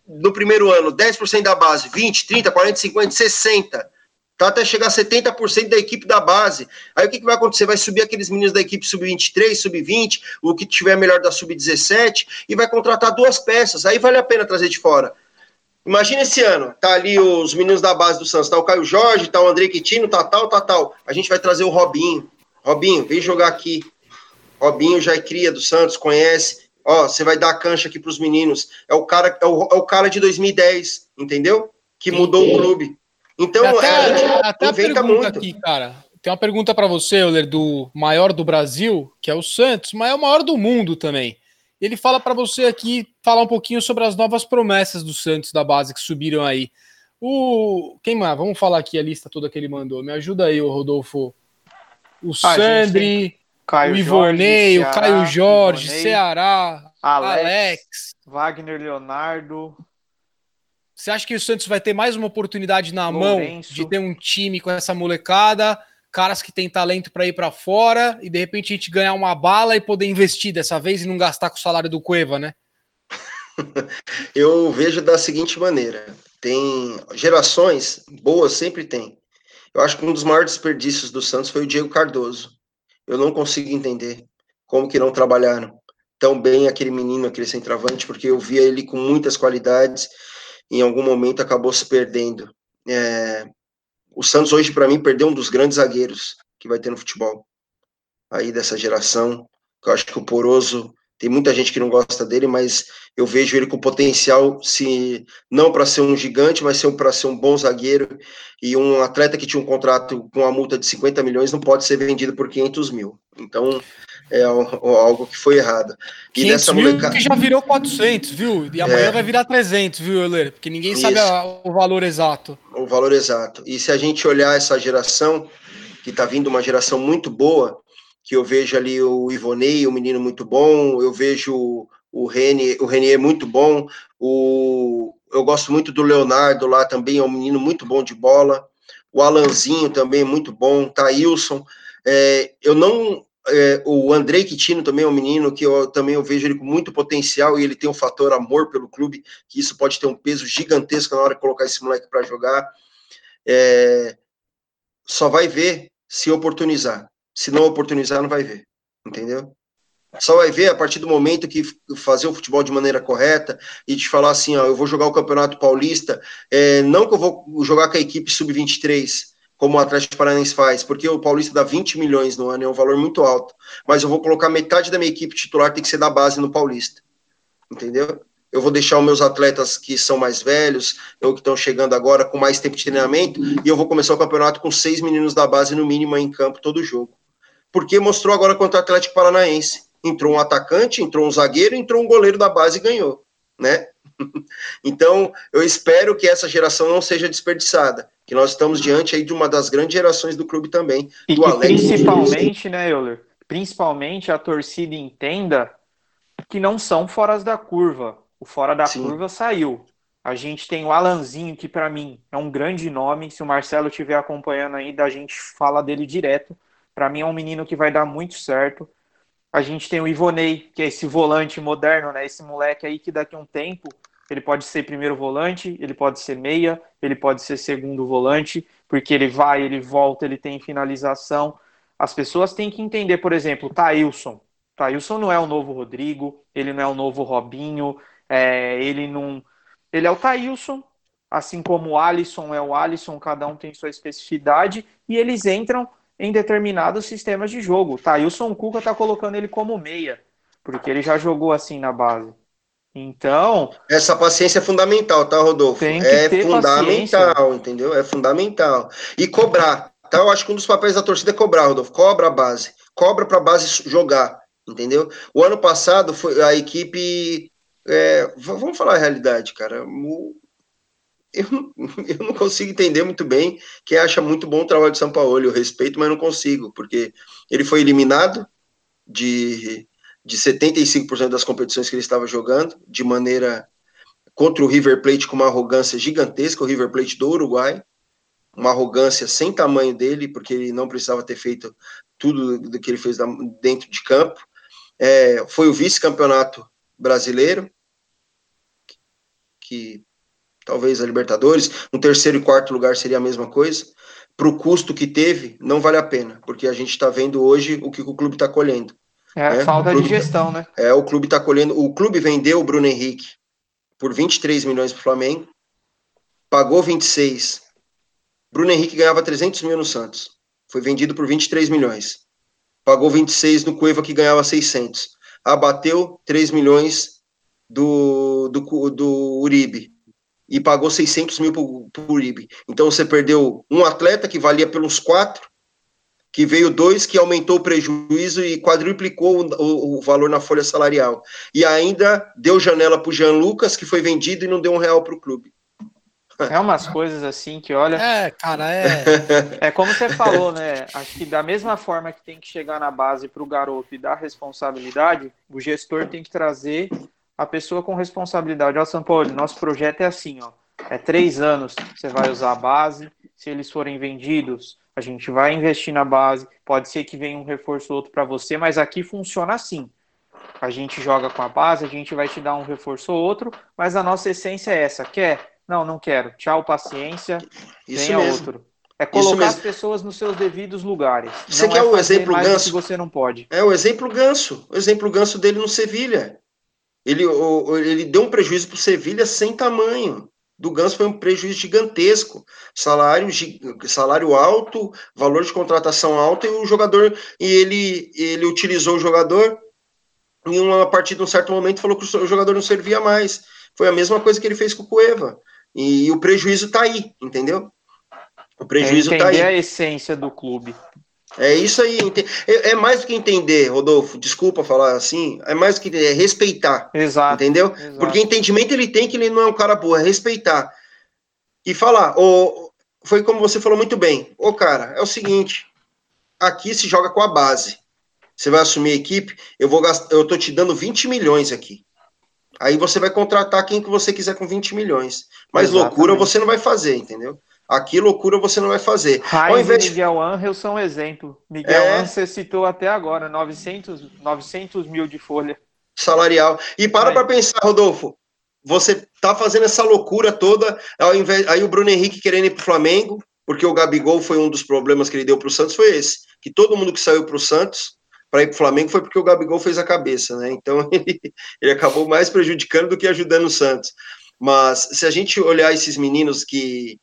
no primeiro ano 10% da base, 20, 30, 40, 50, 60. Tá até chegar a 70% da equipe da base. Aí o que, que vai acontecer? Vai subir aqueles meninos da equipe sub-23, sub-20, o que tiver melhor da sub-17, e vai contratar duas peças. Aí vale a pena trazer de fora. Imagina esse ano, tá ali os meninos da base do Santos, tá o Caio Jorge, tá o André Quitino, tá tal, tá tal. A gente vai trazer o Robinho. Robinho, vem jogar aqui. Robinho já é cria do Santos, conhece, Ó, você vai dar a cancha aqui para os meninos. É o cara, é o, é o, cara de 2010, entendeu? Que mudou o clube. Então, até, é, a gente até inventa muito. Aqui, cara. Tem uma pergunta para você, Euler, do maior do Brasil, que é o Santos, mas é o maior do mundo também. Ele fala para você aqui falar um pouquinho sobre as novas promessas do Santos da base que subiram aí. O quem mais? Vamos falar aqui a lista toda que ele mandou. Me ajuda aí, o Rodolfo. O ah, Sandri, Caio o Ivonei, Jorge, o Caio Jorge, Ivonei, Ceará, Alex, Alex, Wagner Leonardo. Você acha que o Santos vai ter mais uma oportunidade na Lourenço. mão de ter um time com essa molecada, caras que têm talento para ir para fora e de repente a gente ganhar uma bala e poder investir dessa vez e não gastar com o salário do Cueva, né? Eu vejo da seguinte maneira: tem gerações boas, sempre tem. Eu acho que um dos maiores desperdícios do Santos foi o Diego Cardoso eu não consigo entender como que não trabalharam tão bem aquele menino, aquele centroavante, porque eu via ele com muitas qualidades e em algum momento acabou se perdendo. É, o Santos hoje, para mim, perdeu um dos grandes zagueiros que vai ter no futebol aí dessa geração. Eu acho que o Poroso tem muita gente que não gosta dele, mas eu vejo ele com potencial, se não para ser um gigante, mas para ser um bom zagueiro. E um atleta que tinha um contrato com uma multa de 50 milhões não pode ser vendido por 500 mil. Então, é algo que foi errado. E 500 nessa molecada... que já virou 400, viu? E amanhã é. vai virar 300, viu, Euler? Porque ninguém Isso. sabe o valor exato. O valor exato. E se a gente olhar essa geração, que está vindo uma geração muito boa, que eu vejo ali o Ivonei, um menino muito bom, eu vejo o Renier, o Renier muito bom, o, eu gosto muito do Leonardo lá também, é um menino muito bom de bola, o Alanzinho também é muito bom, Thailson, é, eu não, é, o Andrei Quitino também é um menino que eu também eu vejo ele com muito potencial e ele tem um fator amor pelo clube, que isso pode ter um peso gigantesco na hora de colocar esse moleque para jogar, é, só vai ver se oportunizar, se não oportunizar, não vai ver, entendeu? Só vai ver a partir do momento que fazer o futebol de maneira correta e te falar assim, ó, eu vou jogar o Campeonato Paulista, é, não que eu vou jogar com a equipe sub-23, como o Atlético Paranaense faz, porque o Paulista dá 20 milhões no ano, é um valor muito alto, mas eu vou colocar metade da minha equipe titular tem que ser da base no Paulista, entendeu? Eu vou deixar os meus atletas que são mais velhos, ou que estão chegando agora com mais tempo de treinamento, e eu vou começar o campeonato com seis meninos da base no mínimo em campo todo jogo. Porque mostrou agora contra o Atlético Paranaense. Entrou um atacante, entrou um zagueiro, entrou um goleiro da base e ganhou, né? então, eu espero que essa geração não seja desperdiçada, que nós estamos diante aí de uma das grandes gerações do clube também. E que principalmente, né, Euler? Principalmente a torcida entenda que não são foras da curva. O fora da Sim. curva saiu. A gente tem o Alanzinho, que para mim é um grande nome. Se o Marcelo estiver acompanhando ainda, a gente fala dele direto. Para mim é um menino que vai dar muito certo. A gente tem o Ivonei, que é esse volante moderno, né? Esse moleque aí que daqui a um tempo ele pode ser primeiro volante, ele pode ser meia, ele pode ser segundo volante, porque ele vai, ele volta, ele tem finalização. As pessoas têm que entender, por exemplo, Thailson. Thailson não é o novo Rodrigo, ele não é o novo Robinho, é, ele não. Ele é o Thailson, assim como o Alisson é o Alisson, cada um tem sua especificidade, e eles entram em determinados sistemas de jogo. O Thailson Cuca está colocando ele como meia, porque ele já jogou assim na base. Então. Essa paciência é fundamental, tá, Rodolfo? é fundamental, paciência. entendeu? É fundamental. E cobrar. Tá? Eu acho que um dos papéis da torcida é cobrar, Rodolfo. Cobra a base. Cobra para a base jogar, entendeu? O ano passado foi a equipe. É, vamos falar a realidade, cara. O, eu, eu não consigo entender muito bem quem acha muito bom o trabalho de São Paulo. Eu respeito, mas não consigo, porque ele foi eliminado de de 75% das competições que ele estava jogando, de maneira contra o River Plate com uma arrogância gigantesca, o River Plate do Uruguai, uma arrogância sem tamanho dele, porque ele não precisava ter feito tudo do que ele fez dentro de campo. É, foi o vice-campeonato brasileiro, que talvez a Libertadores, um terceiro e quarto lugar seria a mesma coisa. Para o custo que teve, não vale a pena, porque a gente está vendo hoje o que o clube está colhendo. É, né? falta clube, de gestão, né? É, o clube está colhendo. O clube vendeu o Bruno Henrique por 23 milhões para o Flamengo, pagou 26. Bruno Henrique ganhava 300 mil no Santos. Foi vendido por 23 milhões. Pagou 26 no Cueva, que ganhava 600. Abateu 3 milhões do, do, do Uribe. E pagou 600 mil para o Uribe. Então você perdeu um atleta que valia pelos quatro que veio dois, que aumentou o prejuízo e quadruplicou o, o, o valor na folha salarial. E ainda deu janela para o Jean Lucas, que foi vendido e não deu um real para o clube. É umas coisas assim que, olha. É, cara, é. É como você falou, né? Acho que da mesma forma que tem que chegar na base para o garoto e dar responsabilidade, o gestor tem que trazer a pessoa com responsabilidade. Ó, São Paulo, nosso projeto é assim, ó. É três anos, você vai usar a base. Se eles forem vendidos, a gente vai investir na base, pode ser que venha um reforço outro para você, mas aqui funciona assim. A gente joga com a base, a gente vai te dar um reforço ou outro, mas a nossa essência é essa. Quer? Não, não quero. Tchau, paciência. Isso venha mesmo. outro. É colocar as pessoas nos seus devidos lugares. Você não quer é o exemplo ganso? Que você não pode. É o exemplo ganso. O exemplo ganso dele no Sevilha. Ele, ele deu um prejuízo para o Sevilha sem tamanho do Ganso foi um prejuízo gigantesco. Salário, salário alto, valor de contratação alto, e o jogador, e ele, ele utilizou o jogador em uma partida, em um certo momento, falou que o jogador não servia mais. Foi a mesma coisa que ele fez com o Cueva. E o prejuízo está aí, entendeu? O prejuízo está aí. a essência do clube. É isso aí. É, é mais do que entender, Rodolfo. Desculpa falar assim. É mais do que é respeitar. Exato. Entendeu? Exato. Porque entendimento ele tem que ele não é um cara boa, é respeitar. E falar, oh, foi como você falou muito bem. Ô, cara, é o seguinte: aqui se joga com a base. Você vai assumir a equipe, eu vou gastar, eu tô te dando 20 milhões aqui. Aí você vai contratar quem que você quiser com 20 milhões. Mas Exatamente. loucura você não vai fazer, entendeu? Aqui loucura você não vai fazer. Raiz invés... e Miguel Angel são um exemplo. Miguel é... Angel você citou até agora, 900, 900 mil de folha. Salarial. E para para pensar, Rodolfo, você tá fazendo essa loucura toda, ao invés... aí o Bruno Henrique querendo ir para o Flamengo, porque o Gabigol foi um dos problemas que ele deu para o Santos, foi esse, que todo mundo que saiu para o Santos para ir para o Flamengo foi porque o Gabigol fez a cabeça, né? Então ele, ele acabou mais prejudicando do que ajudando o Santos. Mas se a gente olhar esses meninos que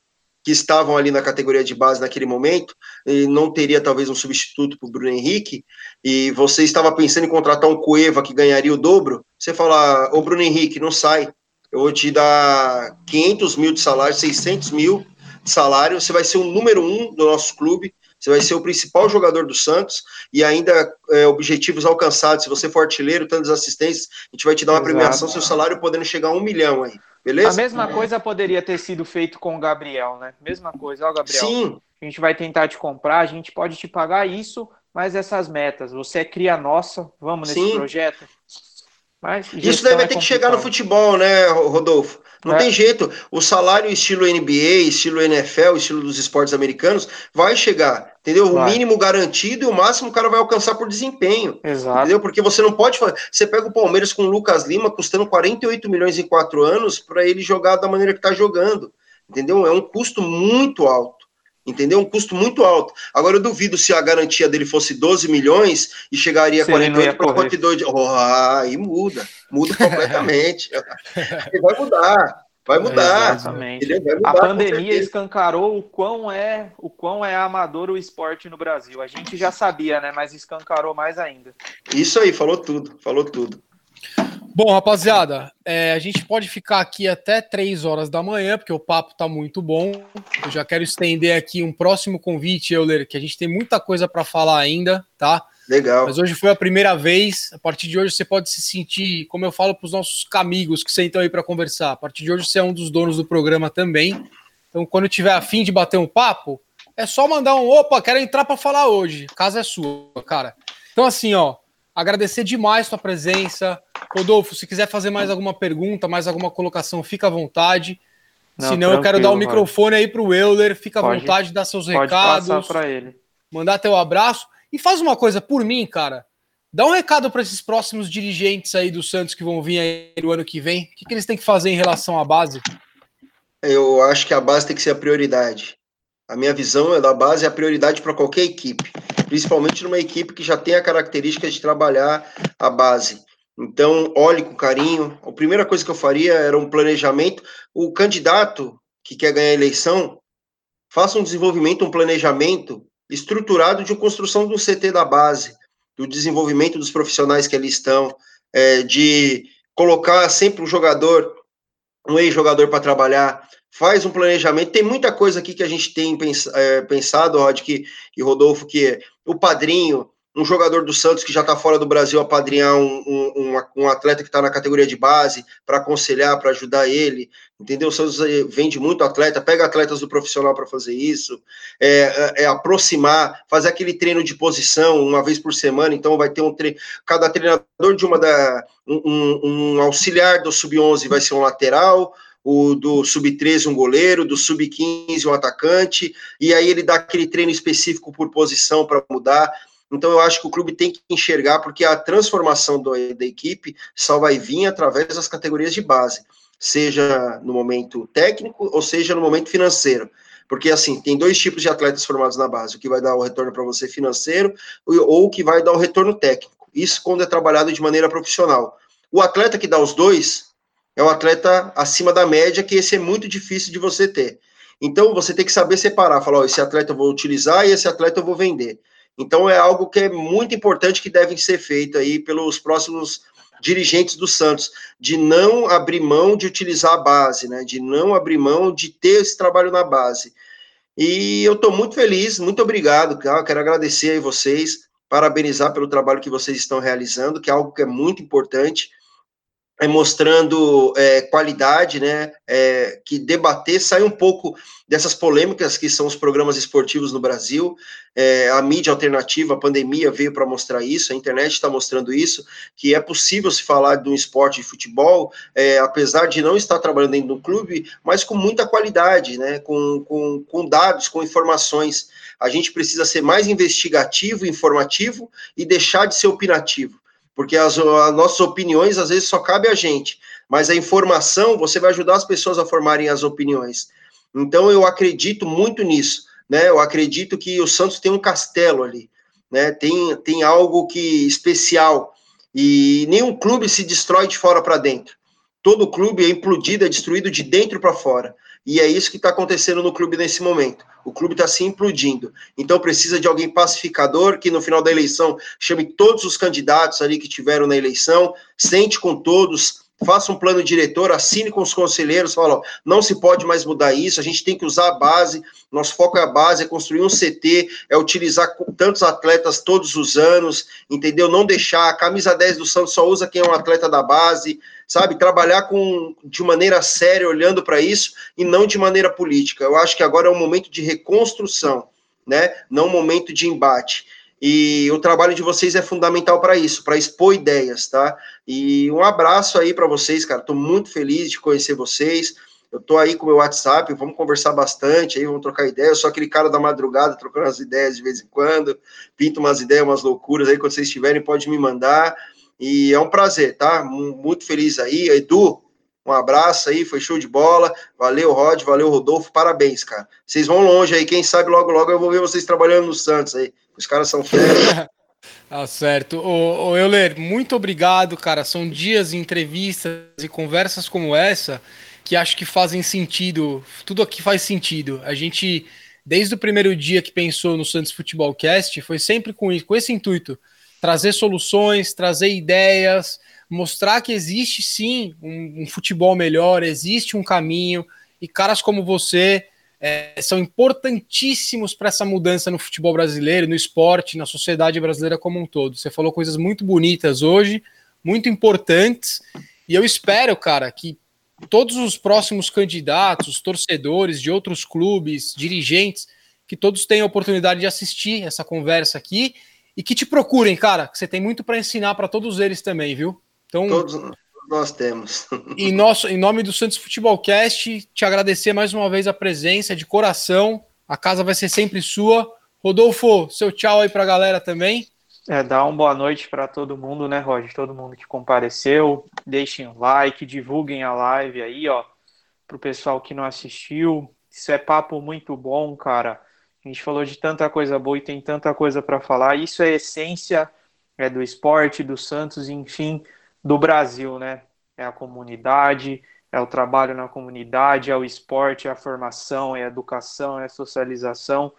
que estavam ali na categoria de base naquele momento, e não teria talvez um substituto para o Bruno Henrique, e você estava pensando em contratar um Cueva que ganharia o dobro, você fala, ô Bruno Henrique, não sai, eu vou te dar 500 mil de salário, 600 mil de salário, você vai ser o número um do nosso clube, você vai ser o principal jogador do Santos e ainda é, objetivos alcançados. Se você for artilheiro, tantas assistências, a gente vai te dar uma Exato. premiação, seu salário podendo chegar a um milhão aí. Beleza? A mesma coisa poderia ter sido feito com o Gabriel, né? Mesma coisa, ó, Gabriel. Sim. A gente vai tentar te comprar, a gente pode te pagar isso, mas essas metas, você é cria nossa, vamos nesse Sim. projeto. Mas isso daí vai é ter que chegar no futebol, né, Rodolfo? Não é. tem jeito. O salário estilo NBA, estilo NFL, estilo dos esportes americanos, vai chegar, entendeu? Vai. O mínimo garantido e o máximo o cara vai alcançar por desempenho. Exato. Entendeu? Porque você não pode fazer. Você pega o Palmeiras com o Lucas Lima custando 48 milhões em quatro anos para ele jogar da maneira que está jogando. Entendeu? É um custo muito alto entendeu? Um custo muito alto. Agora eu duvido se a garantia dele fosse 12 milhões e chegaria a 48 para 42. Oh, aí muda, muda completamente. vai mudar. Vai mudar. Exatamente. Vai mudar, a pandemia escancarou o quão é o quão é amador o esporte no Brasil. A gente já sabia, né? Mas escancarou mais ainda. Isso aí, falou tudo, falou tudo. Bom, rapaziada, é, a gente pode ficar aqui até 3 horas da manhã, porque o papo tá muito bom. Eu já quero estender aqui um próximo convite, Euler, que a gente tem muita coisa para falar ainda, tá? Legal. Mas hoje foi a primeira vez. A partir de hoje você pode se sentir, como eu falo para os nossos amigos que sentam aí para conversar. A partir de hoje você é um dos donos do programa também. Então, quando tiver afim de bater um papo, é só mandar um opa, quero entrar para falar hoje. Casa é sua, cara. Então, assim, ó, agradecer demais sua presença. Rodolfo, se quiser fazer mais alguma pergunta, mais alguma colocação, fica à vontade. Não, Senão eu quero dar o microfone aí para o Euler, fica à pode, vontade, dar seus pode recados. Passar para ele. Mandar teu abraço. E faz uma coisa por mim, cara. Dá um recado para esses próximos dirigentes aí do Santos que vão vir aí no ano que vem. O que, que eles têm que fazer em relação à base? Eu acho que a base tem que ser a prioridade. A minha visão é da base é a prioridade para qualquer equipe, principalmente numa equipe que já tem a característica de trabalhar a base. Então, olhe com carinho. A primeira coisa que eu faria era um planejamento. O candidato que quer ganhar a eleição, faça um desenvolvimento, um planejamento estruturado de construção um CT da base, do desenvolvimento dos profissionais que ali estão, é, de colocar sempre um jogador, um ex-jogador para trabalhar, faz um planejamento. Tem muita coisa aqui que a gente tem pens é, pensado, Rod, que, e Rodolfo, que é o padrinho, um jogador do Santos que já está fora do Brasil apadrinhar um, um, um atleta que está na categoria de base para aconselhar, para ajudar ele, entendeu? O Santos eh, vende muito atleta, pega atletas do profissional para fazer isso, é, é, é, aproximar, fazer aquele treino de posição uma vez por semana, então vai ter um treino, cada treinador de uma da, um, um auxiliar do sub-11 vai ser um lateral, o do sub-13 um goleiro, do sub-15 um atacante, e aí ele dá aquele treino específico por posição para mudar, então eu acho que o clube tem que enxergar, porque a transformação do, da equipe só vai vir através das categorias de base, seja no momento técnico ou seja no momento financeiro. Porque, assim, tem dois tipos de atletas formados na base: o que vai dar o retorno para você financeiro ou o que vai dar o retorno técnico. Isso quando é trabalhado de maneira profissional. O atleta que dá os dois é o atleta acima da média, que esse é muito difícil de você ter. Então, você tem que saber separar: falar, esse atleta eu vou utilizar e esse atleta eu vou vender. Então é algo que é muito importante que deve ser feito aí pelos próximos dirigentes do Santos, de não abrir mão de utilizar a base, né? De não abrir mão de ter esse trabalho na base. E eu estou muito feliz, muito obrigado, cara. Quero agradecer aí vocês, parabenizar pelo trabalho que vocês estão realizando, que é algo que é muito importante é, mostrando é, qualidade, né, é, que debater, sair um pouco dessas polêmicas que são os programas esportivos no Brasil, é, a mídia alternativa, a pandemia veio para mostrar isso, a internet está mostrando isso, que é possível se falar de um esporte de futebol, é, apesar de não estar trabalhando dentro do clube, mas com muita qualidade, né, com, com, com dados, com informações. A gente precisa ser mais investigativo, informativo e deixar de ser opinativo porque as, as, nossas opiniões às vezes só cabe a gente, mas a informação você vai ajudar as pessoas a formarem as opiniões. Então eu acredito muito nisso, né? Eu acredito que o Santos tem um castelo ali, né? Tem, tem algo que especial e nenhum clube se destrói de fora para dentro. todo clube é implodido, é destruído de dentro para fora. E é isso que está acontecendo no clube nesse momento. O clube está se implodindo. Então precisa de alguém pacificador que no final da eleição chame todos os candidatos ali que tiveram na eleição, sente com todos, faça um plano diretor, assine com os conselheiros, fala, ó, não se pode mais mudar isso, a gente tem que usar a base, nosso foco é a base, é construir um CT, é utilizar tantos atletas todos os anos, entendeu? Não deixar, a camisa 10 do Santos só usa quem é um atleta da base, sabe? Trabalhar com de maneira séria, olhando para isso, e não de maneira política. Eu acho que agora é um momento de reconstrução, né? Não um momento de embate. E o trabalho de vocês é fundamental para isso, para expor ideias, tá? E um abraço aí para vocês, cara. Estou muito feliz de conhecer vocês. Eu tô aí com o meu WhatsApp, vamos conversar bastante aí, vamos trocar ideias. Eu sou aquele cara da madrugada, trocando as ideias de vez em quando, pinto umas ideias, umas loucuras aí, quando vocês tiverem, pode me mandar. E é um prazer, tá? Muito feliz aí. Edu, um abraço aí, foi show de bola. Valeu, Rod, valeu, Rodolfo, parabéns, cara. Vocês vão longe aí, quem sabe logo, logo eu vou ver vocês trabalhando no Santos aí. Os caras são férias. Tá certo. Ô, ô, Euler, muito obrigado, cara. São dias de entrevistas e conversas como essa que acho que fazem sentido. Tudo aqui faz sentido. A gente, desde o primeiro dia que pensou no Santos Futebol Cast, foi sempre com, com esse intuito: trazer soluções, trazer ideias, mostrar que existe sim um, um futebol melhor, existe um caminho, e caras como você é, são importantíssimos para essa mudança no futebol brasileiro, no esporte, na sociedade brasileira como um todo. Você falou coisas muito bonitas hoje, muito importantes, e eu espero, cara, que todos os próximos candidatos, torcedores de outros clubes, dirigentes, que todos tenham a oportunidade de assistir essa conversa aqui e que te procurem, cara, que você tem muito para ensinar para todos eles também, viu? Então, todos nós temos. Em, nosso, em nome do Santos Futebol Cast, te agradecer mais uma vez a presença de coração. A casa vai ser sempre sua. Rodolfo, seu tchau aí para a galera também. É, dá uma boa noite para todo mundo, né, Roger? Todo mundo que compareceu. Deixem um like, divulguem a live aí, ó, pro pessoal que não assistiu. Isso é papo muito bom, cara. A gente falou de tanta coisa boa e tem tanta coisa para falar. Isso é essência é do esporte, do Santos, enfim, do Brasil, né? É a comunidade, é o trabalho na comunidade, é o esporte, é a formação, é a educação, é a socialização.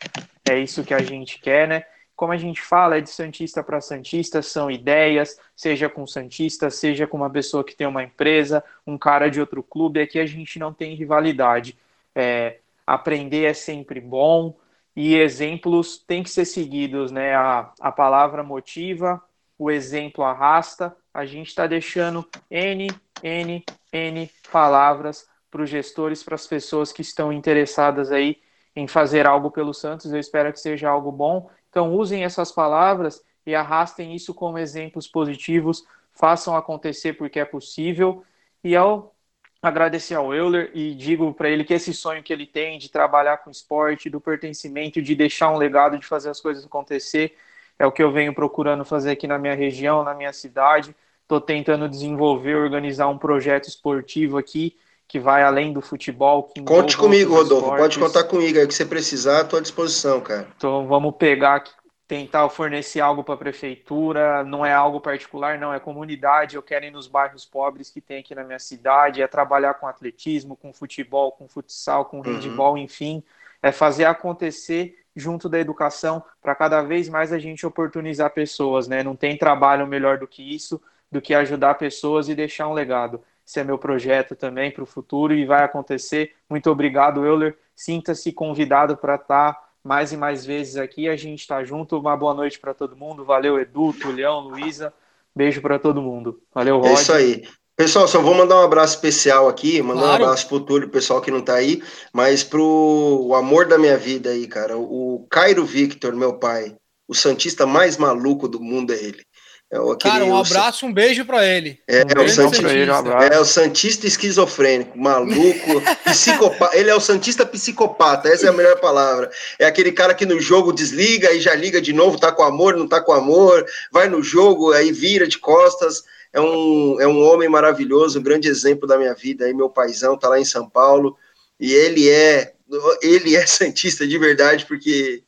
É isso que a gente quer, né? como a gente fala, é de Santista para Santista, são ideias, seja com Santista, seja com uma pessoa que tem uma empresa, um cara de outro clube, aqui a gente não tem rivalidade. É, aprender é sempre bom e exemplos têm que ser seguidos, né? A, a palavra motiva, o exemplo arrasta, a gente está deixando N, N, N palavras para os gestores, para as pessoas que estão interessadas aí em fazer algo pelo Santos. Eu espero que seja algo bom então, usem essas palavras e arrastem isso como exemplos positivos, façam acontecer porque é possível. E ao agradecer ao Euler e digo para ele que esse sonho que ele tem de trabalhar com esporte, do pertencimento, de deixar um legado, de fazer as coisas acontecer, é o que eu venho procurando fazer aqui na minha região, na minha cidade. Estou tentando desenvolver, organizar um projeto esportivo aqui que vai além do futebol. Conte comigo, Rodolfo. Esportes. Pode contar comigo. Aí o que você precisar, estou à disposição, cara. Então vamos pegar, tentar fornecer algo para a prefeitura. Não é algo particular, não. É comunidade. Eu quero ir nos bairros pobres que tem aqui na minha cidade. É trabalhar com atletismo, com futebol, com futsal, com uhum. handball, uhum. enfim. É fazer acontecer junto da educação para cada vez mais a gente oportunizar pessoas, né? Não tem trabalho melhor do que isso, do que ajudar pessoas e deixar um legado. Esse é meu projeto também para o futuro e vai acontecer. Muito obrigado, Euler. Sinta-se convidado para estar tá mais e mais vezes aqui. A gente está junto. Uma boa noite para todo mundo. Valeu, Edu, Tulhão, Luísa. Beijo para todo mundo. Valeu, Rod. É isso aí. Pessoal, só vou mandar um abraço especial aqui, mandar claro. um abraço pro Túlio, pessoal que não tá aí, mas pro o amor da minha vida aí, cara, o Cairo Victor, meu pai, o santista mais maluco do mundo é ele. É Cara, um abraço, um beijo para ele. É, um é, o Santista, ele, um é o Santista esquizofrênico, maluco, psicopata. Ele é o Santista psicopata, essa é a melhor palavra. É aquele cara que no jogo desliga e já liga de novo, tá com amor, não tá com amor, vai no jogo, aí vira de costas. É um, é um homem maravilhoso, um grande exemplo da minha vida. Aí meu paizão tá lá em São Paulo e ele é ele é Santista de verdade, porque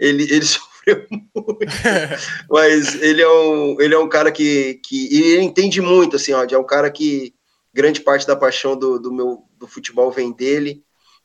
ele, ele sofreu muito. Mas ele é um, ele é um cara que, que ele entende muito, assim, ó, é um cara que, grande parte da paixão do, do meu do futebol vem dele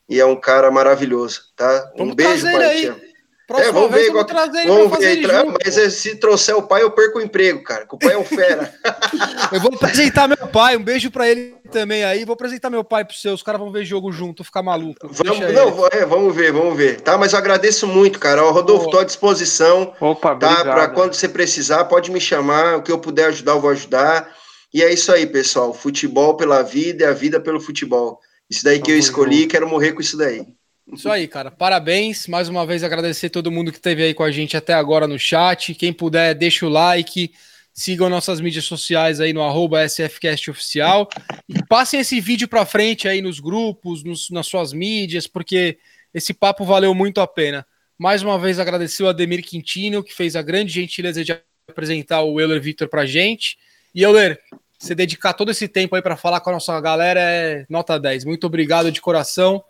e é um cara maravilhoso, tá? Vamos um beijo, trazer Próxima É, vamos vez ver, vamos igual- trazer ele Vamos pra fazer ver, tra- mas é, se trouxer o pai, eu perco o emprego, cara. Que o pai é um fera. Eu vou apresentar meu pai, um beijo pra ele também aí. Vou apresentar meu pai pros seus. Os caras vão ver jogo junto, ficar maluco. Vamos, não, é, vamos ver, vamos ver. Tá, mas eu agradeço muito, cara. Ó, Rodolfo, Boa. tô à disposição. Opa, Tá, obrigado. para quando você precisar, pode me chamar. O que eu puder ajudar, eu vou ajudar. E é isso aí, pessoal. Futebol pela vida e a vida pelo futebol. Isso daí que eu escolhi, junto. quero morrer com isso daí. Isso aí, cara. Parabéns. Mais uma vez agradecer todo mundo que esteve aí com a gente até agora no chat. Quem puder, deixa o like. Sigam nossas mídias sociais aí no arroba SFCast Oficial. E passem esse vídeo pra frente aí nos grupos, nos- nas suas mídias, porque esse papo valeu muito a pena. Mais uma vez agradecer o Ademir Quintino, que fez a grande gentileza de apresentar o Euler Victor pra gente. E Euler, você dedicar todo esse tempo aí pra falar com a nossa galera é nota 10. Muito obrigado de coração.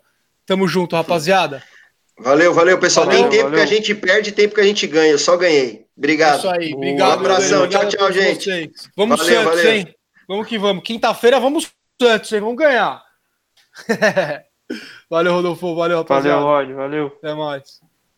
Tamo junto, rapaziada. Valeu, valeu, pessoal. Valeu, tem tempo valeu. que a gente perde, tempo que a gente ganha. Eu só ganhei. Obrigado. Isso aí. Obrigado. Um abração. Tchau, tchau, gente. vocês. Vamos Valeu, Santos, valeu. hein? Vamos que vamos. Quinta-feira vamos Santos, hein? Vamos ganhar. valeu, Rodolfo. Valeu, rapaziada. Valeu, Rod, valeu. Até mais.